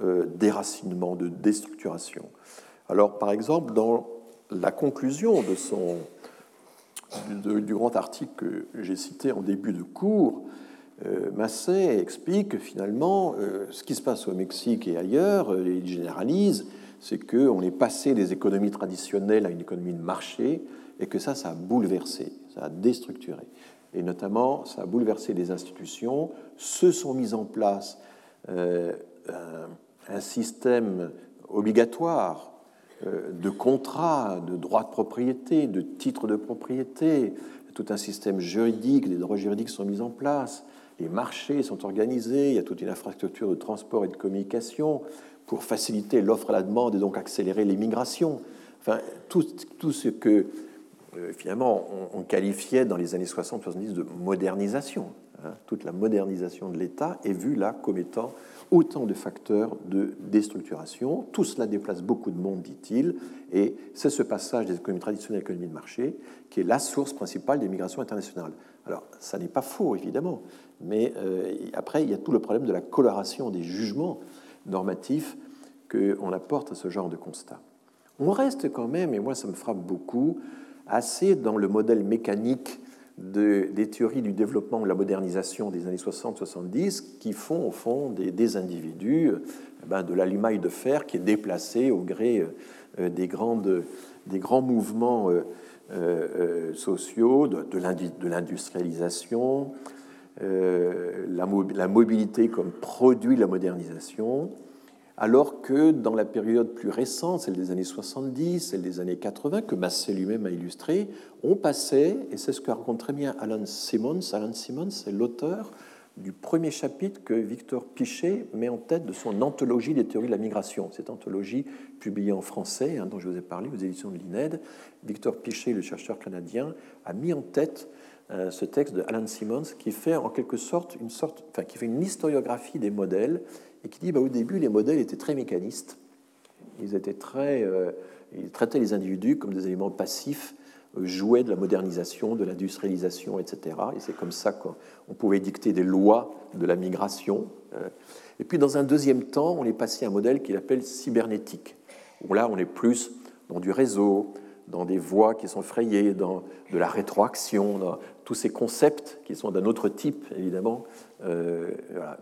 euh, déracinement, de déstructuration. Alors, par exemple, dans la conclusion de son, du grand article que j'ai cité en début de cours, euh, Massé explique finalement euh, ce qui se passe au Mexique et ailleurs, euh, il généralise, c'est qu'on est passé des économies traditionnelles à une économie de marché et que ça, ça a bouleversé, ça a déstructuré. Et notamment, ça a bouleversé les institutions, se sont mis en place un système obligatoire euh, de contrats, de droits de propriété, de titres de propriété, tout un système juridique, des droits juridiques sont mis en place, les marchés sont organisés, il y a toute une infrastructure de transport et de communication pour faciliter l'offre à la demande et donc accélérer l'immigration. Enfin, tout, tout, ce que euh, finalement on, qualifiait dans les années 60-70 de modernisation, hein, toute la modernisation de l'État est vue là comme étant autant de facteurs de déstructuration. Tout cela déplace beaucoup de monde, dit-il, et c'est ce passage des économies traditionnelles à l'économie de marché qui est la source principale des migrations internationales. Alors, ça n'est pas faux, évidemment, mais euh, après, il y a tout le problème de la coloration des jugements normatifs qu'on apporte à ce genre de constat. On reste quand même, et moi ça me frappe beaucoup, assez dans le modèle mécanique des théories du développement ou de la modernisation des années 60-70 qui font au fond des, individus eh ben, de l'allumaille de fer qui est déplacé au gré euh, des, grandes, des grands mouvements euh, euh, sociaux, de, de l'industrialisation, la, la, mobilité comme produit de la modernisation, alors que dans la période plus récente, celle des années 70, celle des années 80, que Massé lui-même a illustré, on passait, et c'est ce que raconte très bien Alan Simmons, Alan Simmons, c'est l'auteur du premier chapitre que Victor Pichet met en tête de son anthologie des théories de la migration. Cette anthologie, publiée en français, hein, dont je vous ai parlé aux éditions de l'INED, Victor Pichet, le chercheur canadien, a mis en tête euh, ce texte de Alan Simmons qui fait en quelque sorte une sorte, enfin, qui fait une historiographie des modèles et qui dit bah, au début, les modèles étaient très mécanistes. Ils, étaient très, euh, ils traitaient les individus comme des éléments passifs, euh, jouaient de la modernisation, de l'industrialisation, etc. Et c'est comme ça qu'on pouvait dicter des lois de la migration. Euh. Et puis, dans un deuxième temps, on est passé à un modèle qu'il appelle cybernétique, où là, on est plus dans du réseau, dans des voies qui sont frayées, dans de la rétroaction, dans tous ces concepts qui sont d'un autre type, évidemment, euh,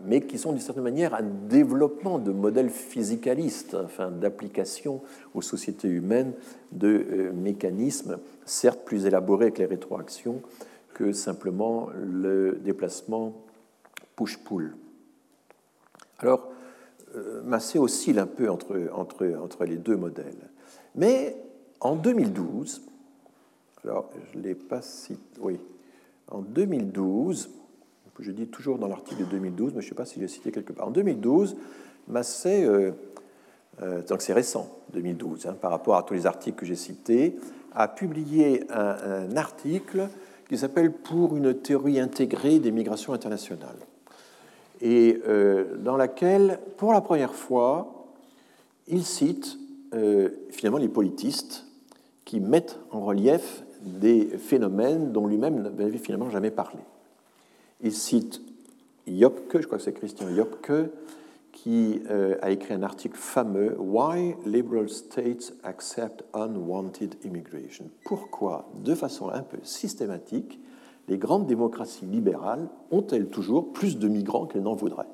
mais qui sont d'une certaine manière un développement de modèles physicalistes, enfin, d'application aux sociétés humaines de euh, mécanismes, certes plus élaborés avec les rétroactions que simplement le déplacement push-pull. Alors, euh, Massé oscille un peu entre, entre, entre les deux modèles. Mais en 2012, alors je ne l'ai pas cité, oui, en 2012, je dis toujours dans l'article de 2012, mais je ne sais pas si j'ai cité quelque part. En 2012, Massé, euh, euh, donc c'est récent, 2012, hein, par rapport à tous les articles que j'ai cités, a publié un, article qui s'appelle Pour une théorie intégrée des migrations internationales, et euh, dans laquelle, pour la première fois, il cite finalement les politistes qui mettent en relief des phénomènes dont lui-même n'avait finalement jamais parlé. Il cite Jopke, je crois que c'est Christian Jopke, qui euh, a écrit un article fameux Why liberal states accept unwanted immigration. Pourquoi, de façon un peu systématique, les grandes démocraties libérales ont-elles toujours plus de migrants qu'elles n'en voudraient?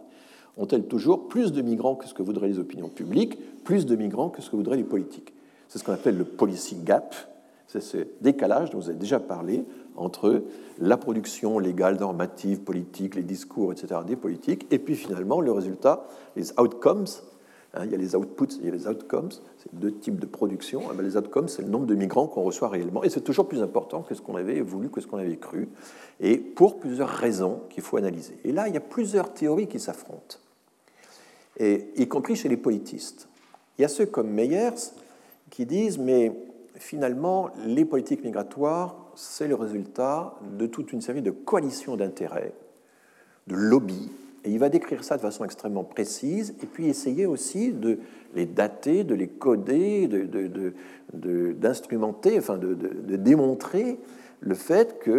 Ont-elles toujours plus de migrants que ce que voudraient les opinions publiques, plus de migrants que ce que voudraient les politiques? C'est ce qu'on appelle le policy gap, c'est ce décalage dont vous avez déjà parlé entre la production légale, normative, politique, les discours, etc., des politiques, et puis finalement le résultat, les outcomes. Hein, il y a les outputs, il y a les outcomes, c'est deux types de production. Ah ben, les outcomes, c'est le nombre de migrants qu'on reçoit réellement, et c'est toujours plus important que ce qu'on avait voulu, que ce qu'on avait cru, et pour plusieurs raisons qu'il faut analyser. Et là, il y a plusieurs théories qui s'affrontent, et, y compris chez les politistes. Il y a ceux comme Meyers qui disent, mais finalement, les politiques migratoires, c'est le résultat de toute une série de coalitions d'intérêts, de lobbies, et il va décrire ça de façon extrêmement précise, et puis essayer aussi de les dater, de les coder, d'instrumenter, de, enfin de, démontrer le fait que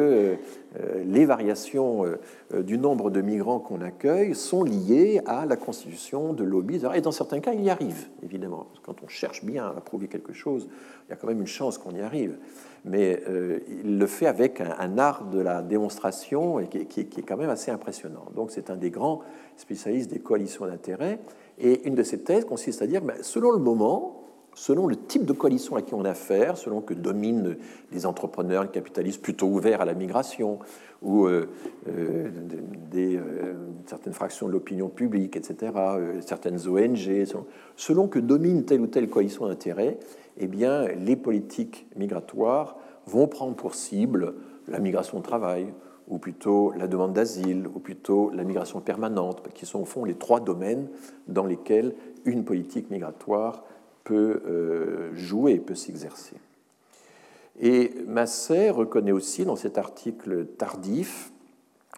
euh, les variations euh, du nombre de migrants qu'on accueille sont liées à la constitution de lobbies. Et dans certains cas, il y arrive, évidemment. Quand on cherche bien à prouver quelque chose, il y a quand même une chance qu'on y arrive. Mais euh, il le fait avec un, art de la démonstration qui, est quand même assez impressionnant. Donc c'est un des grands spécialistes des coalitions d'intérêts. Et une de ses thèses consiste à dire, ben, selon le moment, selon le type de coalition à qui on a affaire, selon que dominent les entrepreneurs, les capitalistes plutôt ouverts à la migration, ou euh, euh, euh, certaines fractions de l'opinion publique, etc., certaines ONG, selon, que domine telle ou telle coalition d'intérêts, eh bien, les politiques migratoires vont prendre pour cible la migration de travail, ou plutôt la demande d'asile, ou plutôt la migration permanente, qui sont au fond les trois domaines dans lesquels une politique migratoire peut euh, jouer, peut s'exercer. Et Massey reconnaît aussi dans cet article tardif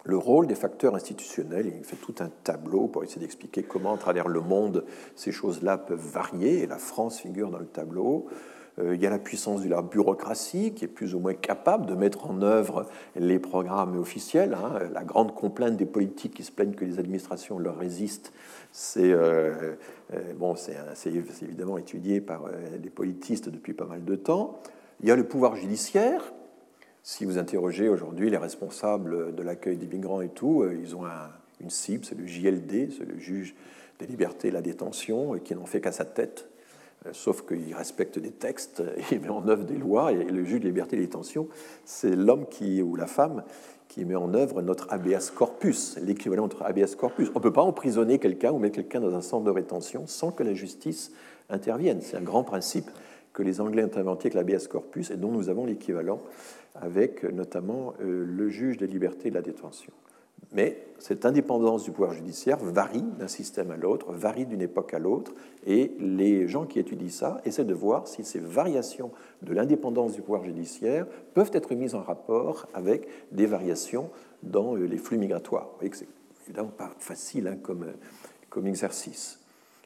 le rôle des facteurs institutionnels. Il fait tout un tableau pour essayer d'expliquer comment, à travers le monde, ces choses-là peuvent varier. Et la France figure dans le tableau. Euh, il y a la puissance de la bureaucratie qui est plus ou moins capable de mettre en œuvre les programmes officiels. Hein. La grande complainte des politiques qui se plaignent que les administrations leur résistent, c'est euh, euh, bon, évidemment étudié par les politistes depuis pas mal de temps. Il y a le pouvoir judiciaire. Si vous interrogez aujourd'hui les responsables de l'accueil des migrants et tout, ils ont une cible, c'est le JLD, c'est le juge des libertés et la détention, qui n'en fait qu'à sa tête sauf qu'il respecte des textes, il met en œuvre des lois, et le juge de liberté et détention, c'est l'homme qui, ou la femme qui met en œuvre notre habeas corpus, l'équivalent de notre habeas corpus. On ne peut pas emprisonner quelqu'un ou mettre quelqu'un dans un centre de rétention sans que la justice intervienne. C'est un grand principe que les Anglais ont inventé avec l'habeas corpus et dont nous avons l'équivalent avec notamment euh, le juge des libertés et de la détention. Mais cette indépendance du pouvoir judiciaire varie d'un système à l'autre, varie d'une époque à l'autre, et les gens qui étudient ça essaient de voir si ces variations de l'indépendance du pouvoir judiciaire peuvent être mises en rapport avec des variations dans euh, les flux migratoires. Vous voyez que c'est évidemment pas facile hein, comme, euh, comme exercice.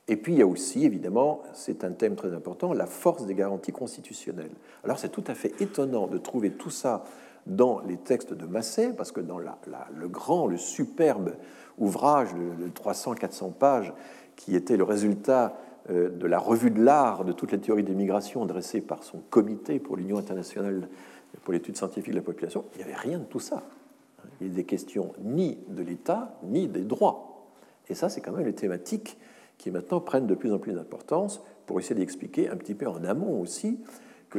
Et puis il y a aussi, évidemment, c'est un thème très important, la force des garanties constitutionnelles. Alors c'est tout à fait étonnant de trouver tout ça dans les textes de Massé, parce que dans le grand, le superbe ouvrage de, 300-400 pages, qui était le résultat euh, de la revue de l'art de toutes les théories des migrations dressées par son comité pour l'Union internationale pour l'étude scientifique de la population, il n'y avait rien de tout ça. Il n'y a des questions ni de l'État, ni des droits. Et ça, c'est quand même les thématiques qui maintenant prennent de plus en plus d'importance pour essayer d'expliquer un petit peu en amont aussi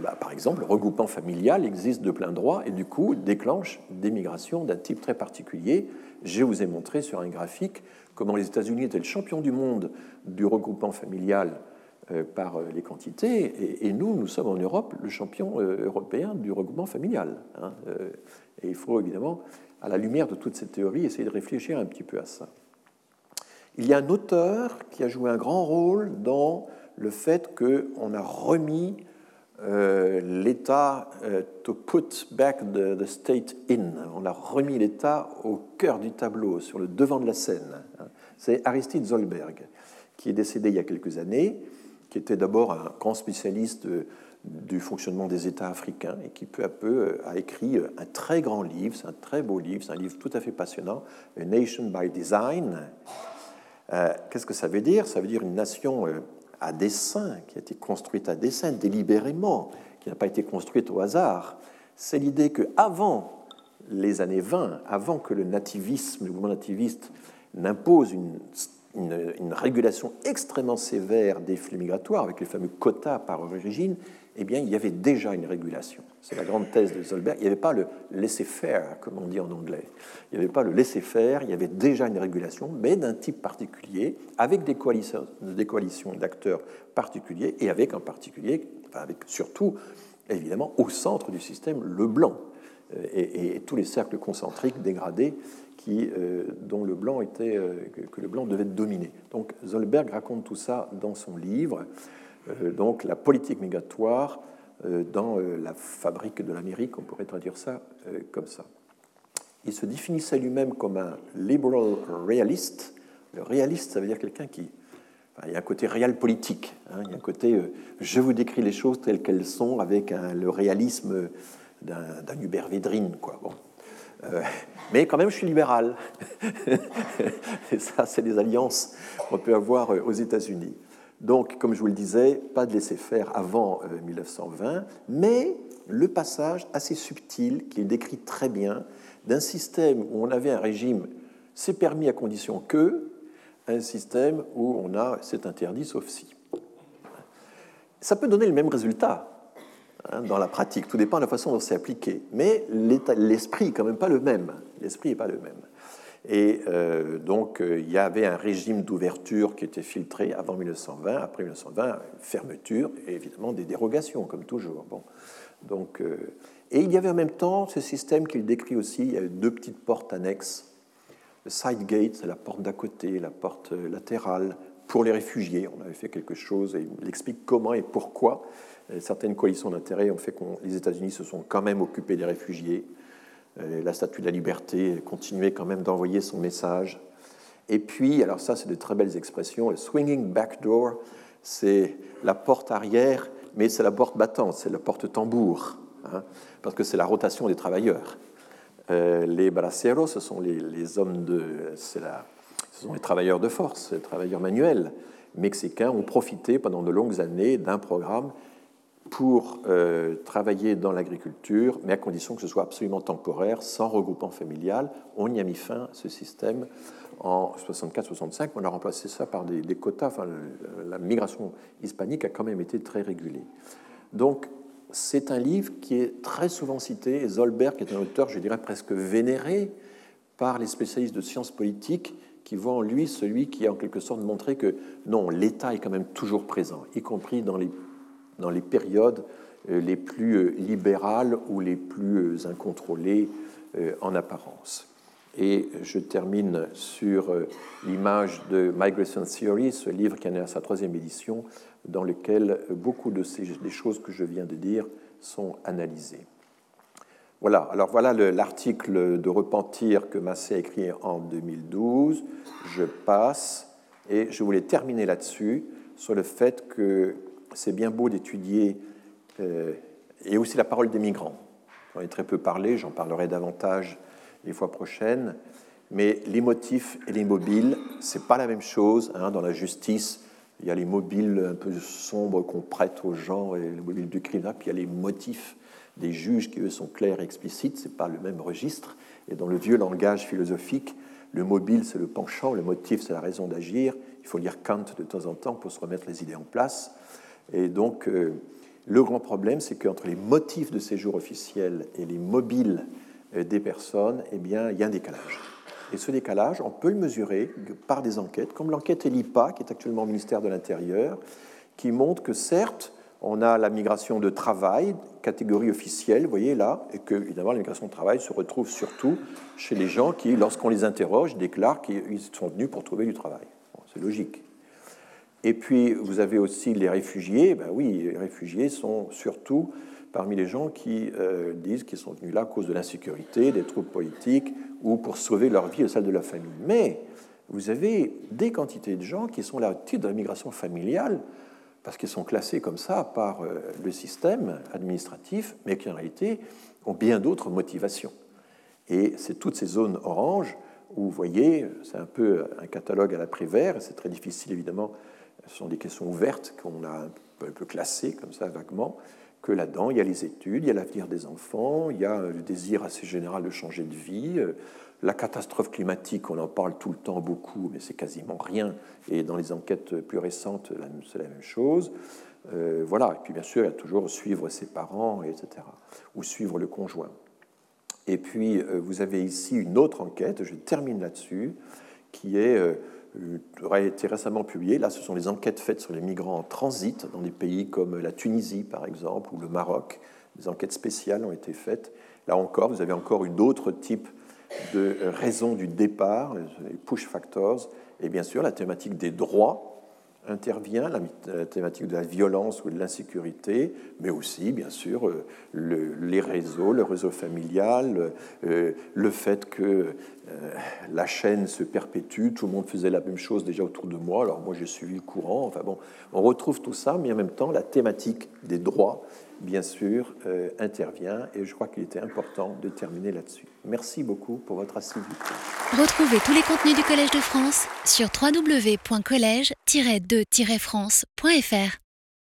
bah, par exemple, le regroupement familial existe de plein droit et du coup déclenche des migrations d'un type très particulier. Je vous ai montré sur un graphique comment les États-Unis étaient le champion du monde du regroupement familial euh, par euh, les quantités, et, nous, nous sommes en Europe le champion euh, européen du regroupement familial. Hein, et il faut évidemment, à la lumière de toutes ces théories, essayer de réfléchir un petit peu à ça. Il y a un auteur qui a joué un grand rôle dans le fait qu'on a remis l'État to put back the, state in. On a remis l'État au cœur du tableau, sur le devant de la scène. Hein. C'est Aristide Zolberg, qui est décédé il y a quelques années, qui était d'abord un grand spécialiste du fonctionnement des États africains et qui peu à peu euh, a écrit euh, un très grand livre, c'est un très beau livre, c'est un livre tout à fait passionnant, A Nation by Design. Euh, qu'est-ce que ça veut dire? Ça veut dire une nation à dessein, qui a été construite à dessein, délibérément, qui n'a pas été construite au hasard. C'est l'idée que avant les années 20, avant que le nativisme, le mouvement nativiste n'impose une une, régulation extrêmement sévère des flux migratoires, avec les fameux quotas par origine, eh bien, il y avait déjà une régulation. C'est la grande thèse de Zolberg. Il n'y avait pas le laisser-faire, comme on dit en anglais. Il n'y avait pas le laisser-faire, il y avait déjà une régulation, mais d'un type particulier, avec des coalitions, d'acteurs particuliers, et avec en particulier, avec surtout, évidemment, au centre du système, le blanc, euh, et, tous les cercles concentriques dégradés euh, dont le blanc était, euh, que le blanc devait dominer. Donc Zolberg raconte tout ça dans son livre, donc la politique migratoire dans la fabrique de l'Amérique, on pourrait traduire ça comme ça. Il se définissait lui-même comme un liberal realiste. Le réaliste, ça veut dire quelqu'un qui, il y a un côté réel politique. Hein. il y a un côté, je vous décris les choses telles qu'elles sont avec le réalisme d'un Hubert Védrine. Quoi. Bon. Euh, mais quand même, je suis libéral. Et ça, c'est des alliances qu'on peut avoir euh, aux États-Unis. Donc, comme je vous le disais, pas de laisser-faire avant 1920, euh, mais le passage assez subtil, qu'il décrit très bien, d'un système où on avait un régime c'est permis à condition que, un système où on a c'est interdit sauf si. Ça peut donner le même résultat, Hein, dans la pratique. Tout dépend de la façon dont c'est appliqué. Mais l'esprit n'est quand même pas le même. L'esprit n'est pas le même. Et euh, donc, euh, il y avait un régime d'ouverture qui était filtré avant 1920. Après 1920, fermeture et évidemment des dérogations, comme toujours. Bon. Donc, euh, et il y avait en même temps ce système qu'il décrit aussi. Il y avait deux petites portes annexes. Le side gate, c'est la porte d'à côté, la porte latérale. Pour les réfugiés, on avait fait quelque chose et il explique comment et pourquoi certaines coalitions d'intérêts ont fait que les États-Unis se sont quand même occupés des réfugiés. Euh, la Statue de la Liberté continuait quand même d'envoyer son message. Et puis, alors ça, c'est de très belles expressions. Le swinging back door, c'est la porte arrière, mais c'est la porte battante, c'est la porte tambour, hein, parce que c'est la rotation des travailleurs. Euh, les braceros, ce sont les, hommes de. La, ce sont les travailleurs de force, les travailleurs manuels mexicains ont profité pendant de longues années d'un programme pour euh, travailler dans l'agriculture, mais à condition que ce soit absolument temporaire, sans regroupement familial. On y a mis fin ce système en 64-65. On a remplacé ça par des, quotas. La migration hispanique a quand même été très régulée. Donc, c'est un livre qui est très souvent cité. Zolberg est un auteur, je dirais, presque vénéré par les spécialistes de sciences politiques qui voient en lui celui qui a en quelque sorte montré que non, l'État est quand même toujours présent, y compris dans les dans les périodes euh, les plus euh, libérales ou les plus euh, incontrôlées en apparence. Et je termine sur l'image de Migration Theory, ce livre qui en est à sa troisième édition, dans lequel beaucoup de ces, des choses que je viens de dire sont analysées. Voilà, alors voilà l'article de Repentir que Massé a écrit en 2012. Je passe et je voulais terminer là-dessus sur le fait que c'est bien beau d'étudier, euh, et aussi la parole des migrants. J'en ai très peu parlé, j'en parlerai davantage les fois prochaines, mais les motifs et les mobiles, c'est pas la même chose. Hein, dans la justice, Il y a les mobiles un peu sombres qu'on prête aux gens, et les mobiles du crime, puis il y a les motifs des juges qui, eux, sont clairs et explicites, ce n'est pas le même registre. Et dans le vieux langage philosophique, le mobile, c'est le penchant, le motif, c'est la raison d'agir. Il faut lire Kant de temps en temps pour se remettre les idées en place. Et donc, euh, le grand problème, c'est qu'entre les motifs de séjour officiel et les mobiles euh, des personnes, eh bien, il y a un décalage. Et ce décalage, on peut le mesurer par des enquêtes, comme l'enquête ELIPA, qui est actuellement au ministère de l'Intérieur, qui montre que certes, on a la migration de travail, catégorie officielle, vous voyez là, et que évidemment la migration de travail se retrouve surtout chez les gens qui, lorsqu'on les interroge, déclarent qu'ils sont venus pour trouver du travail. c'est logique. Et puis vous avez aussi les réfugiés. Ben oui, les réfugiés sont surtout parmi les gens qui euh, disent qu'ils sont venus là à cause de l'insécurité, des troubles politiques ou pour sauver leur vie et celle de la famille. Mais vous avez des quantités de gens qui sont là au titre de la migration familiale parce qu'ils sont classés comme ça par euh, le système administratif, mais qui en réalité ont bien d'autres motivations. Et c'est toutes ces zones oranges où vous voyez, c'est un peu un catalogue à l'après-vert, c'est très difficile évidemment, ce sont des questions ouvertes qu'on a un peu classées comme ça vaguement, que là-dedans, il y a les études, il y a l'avenir des enfants, il y a le désir assez général de changer de vie, euh, la catastrophe climatique, on en parle tout le temps beaucoup, mais c'est quasiment rien. Et dans les enquêtes plus récentes, c'est la même chose. Euh, voilà. Et puis bien sûr, il y a toujours suivre ses parents, etc. Ou suivre le conjoint. Et puis, euh, vous avez ici une autre enquête, je termine là-dessus, qui est, euh, aurait été récemment publiée. Là, ce sont les enquêtes faites sur les migrants en transit dans des pays comme la Tunisie, par exemple, ou le Maroc. Des enquêtes spéciales ont été faites. Là encore, vous avez encore une autre type de raison du départ, les push factors, et bien sûr la thématique des droits intervient, la thématique de la violence ou de l'insécurité, mais aussi, bien sûr, euh, les réseaux, le réseau familial, euh, le fait que euh, la chaîne se perpétue, tout le monde faisait la même chose déjà autour de moi, alors moi j'ai suivi le courant, enfin bon, on retrouve tout ça, mais en même temps la thématique des droits bien sûr, euh, intervient et je crois qu'il était important de terminer là-dessus. Merci beaucoup pour votre assiduité. Retrouvez tous les contenus du Collège de France sur www.colège-2-france.fr.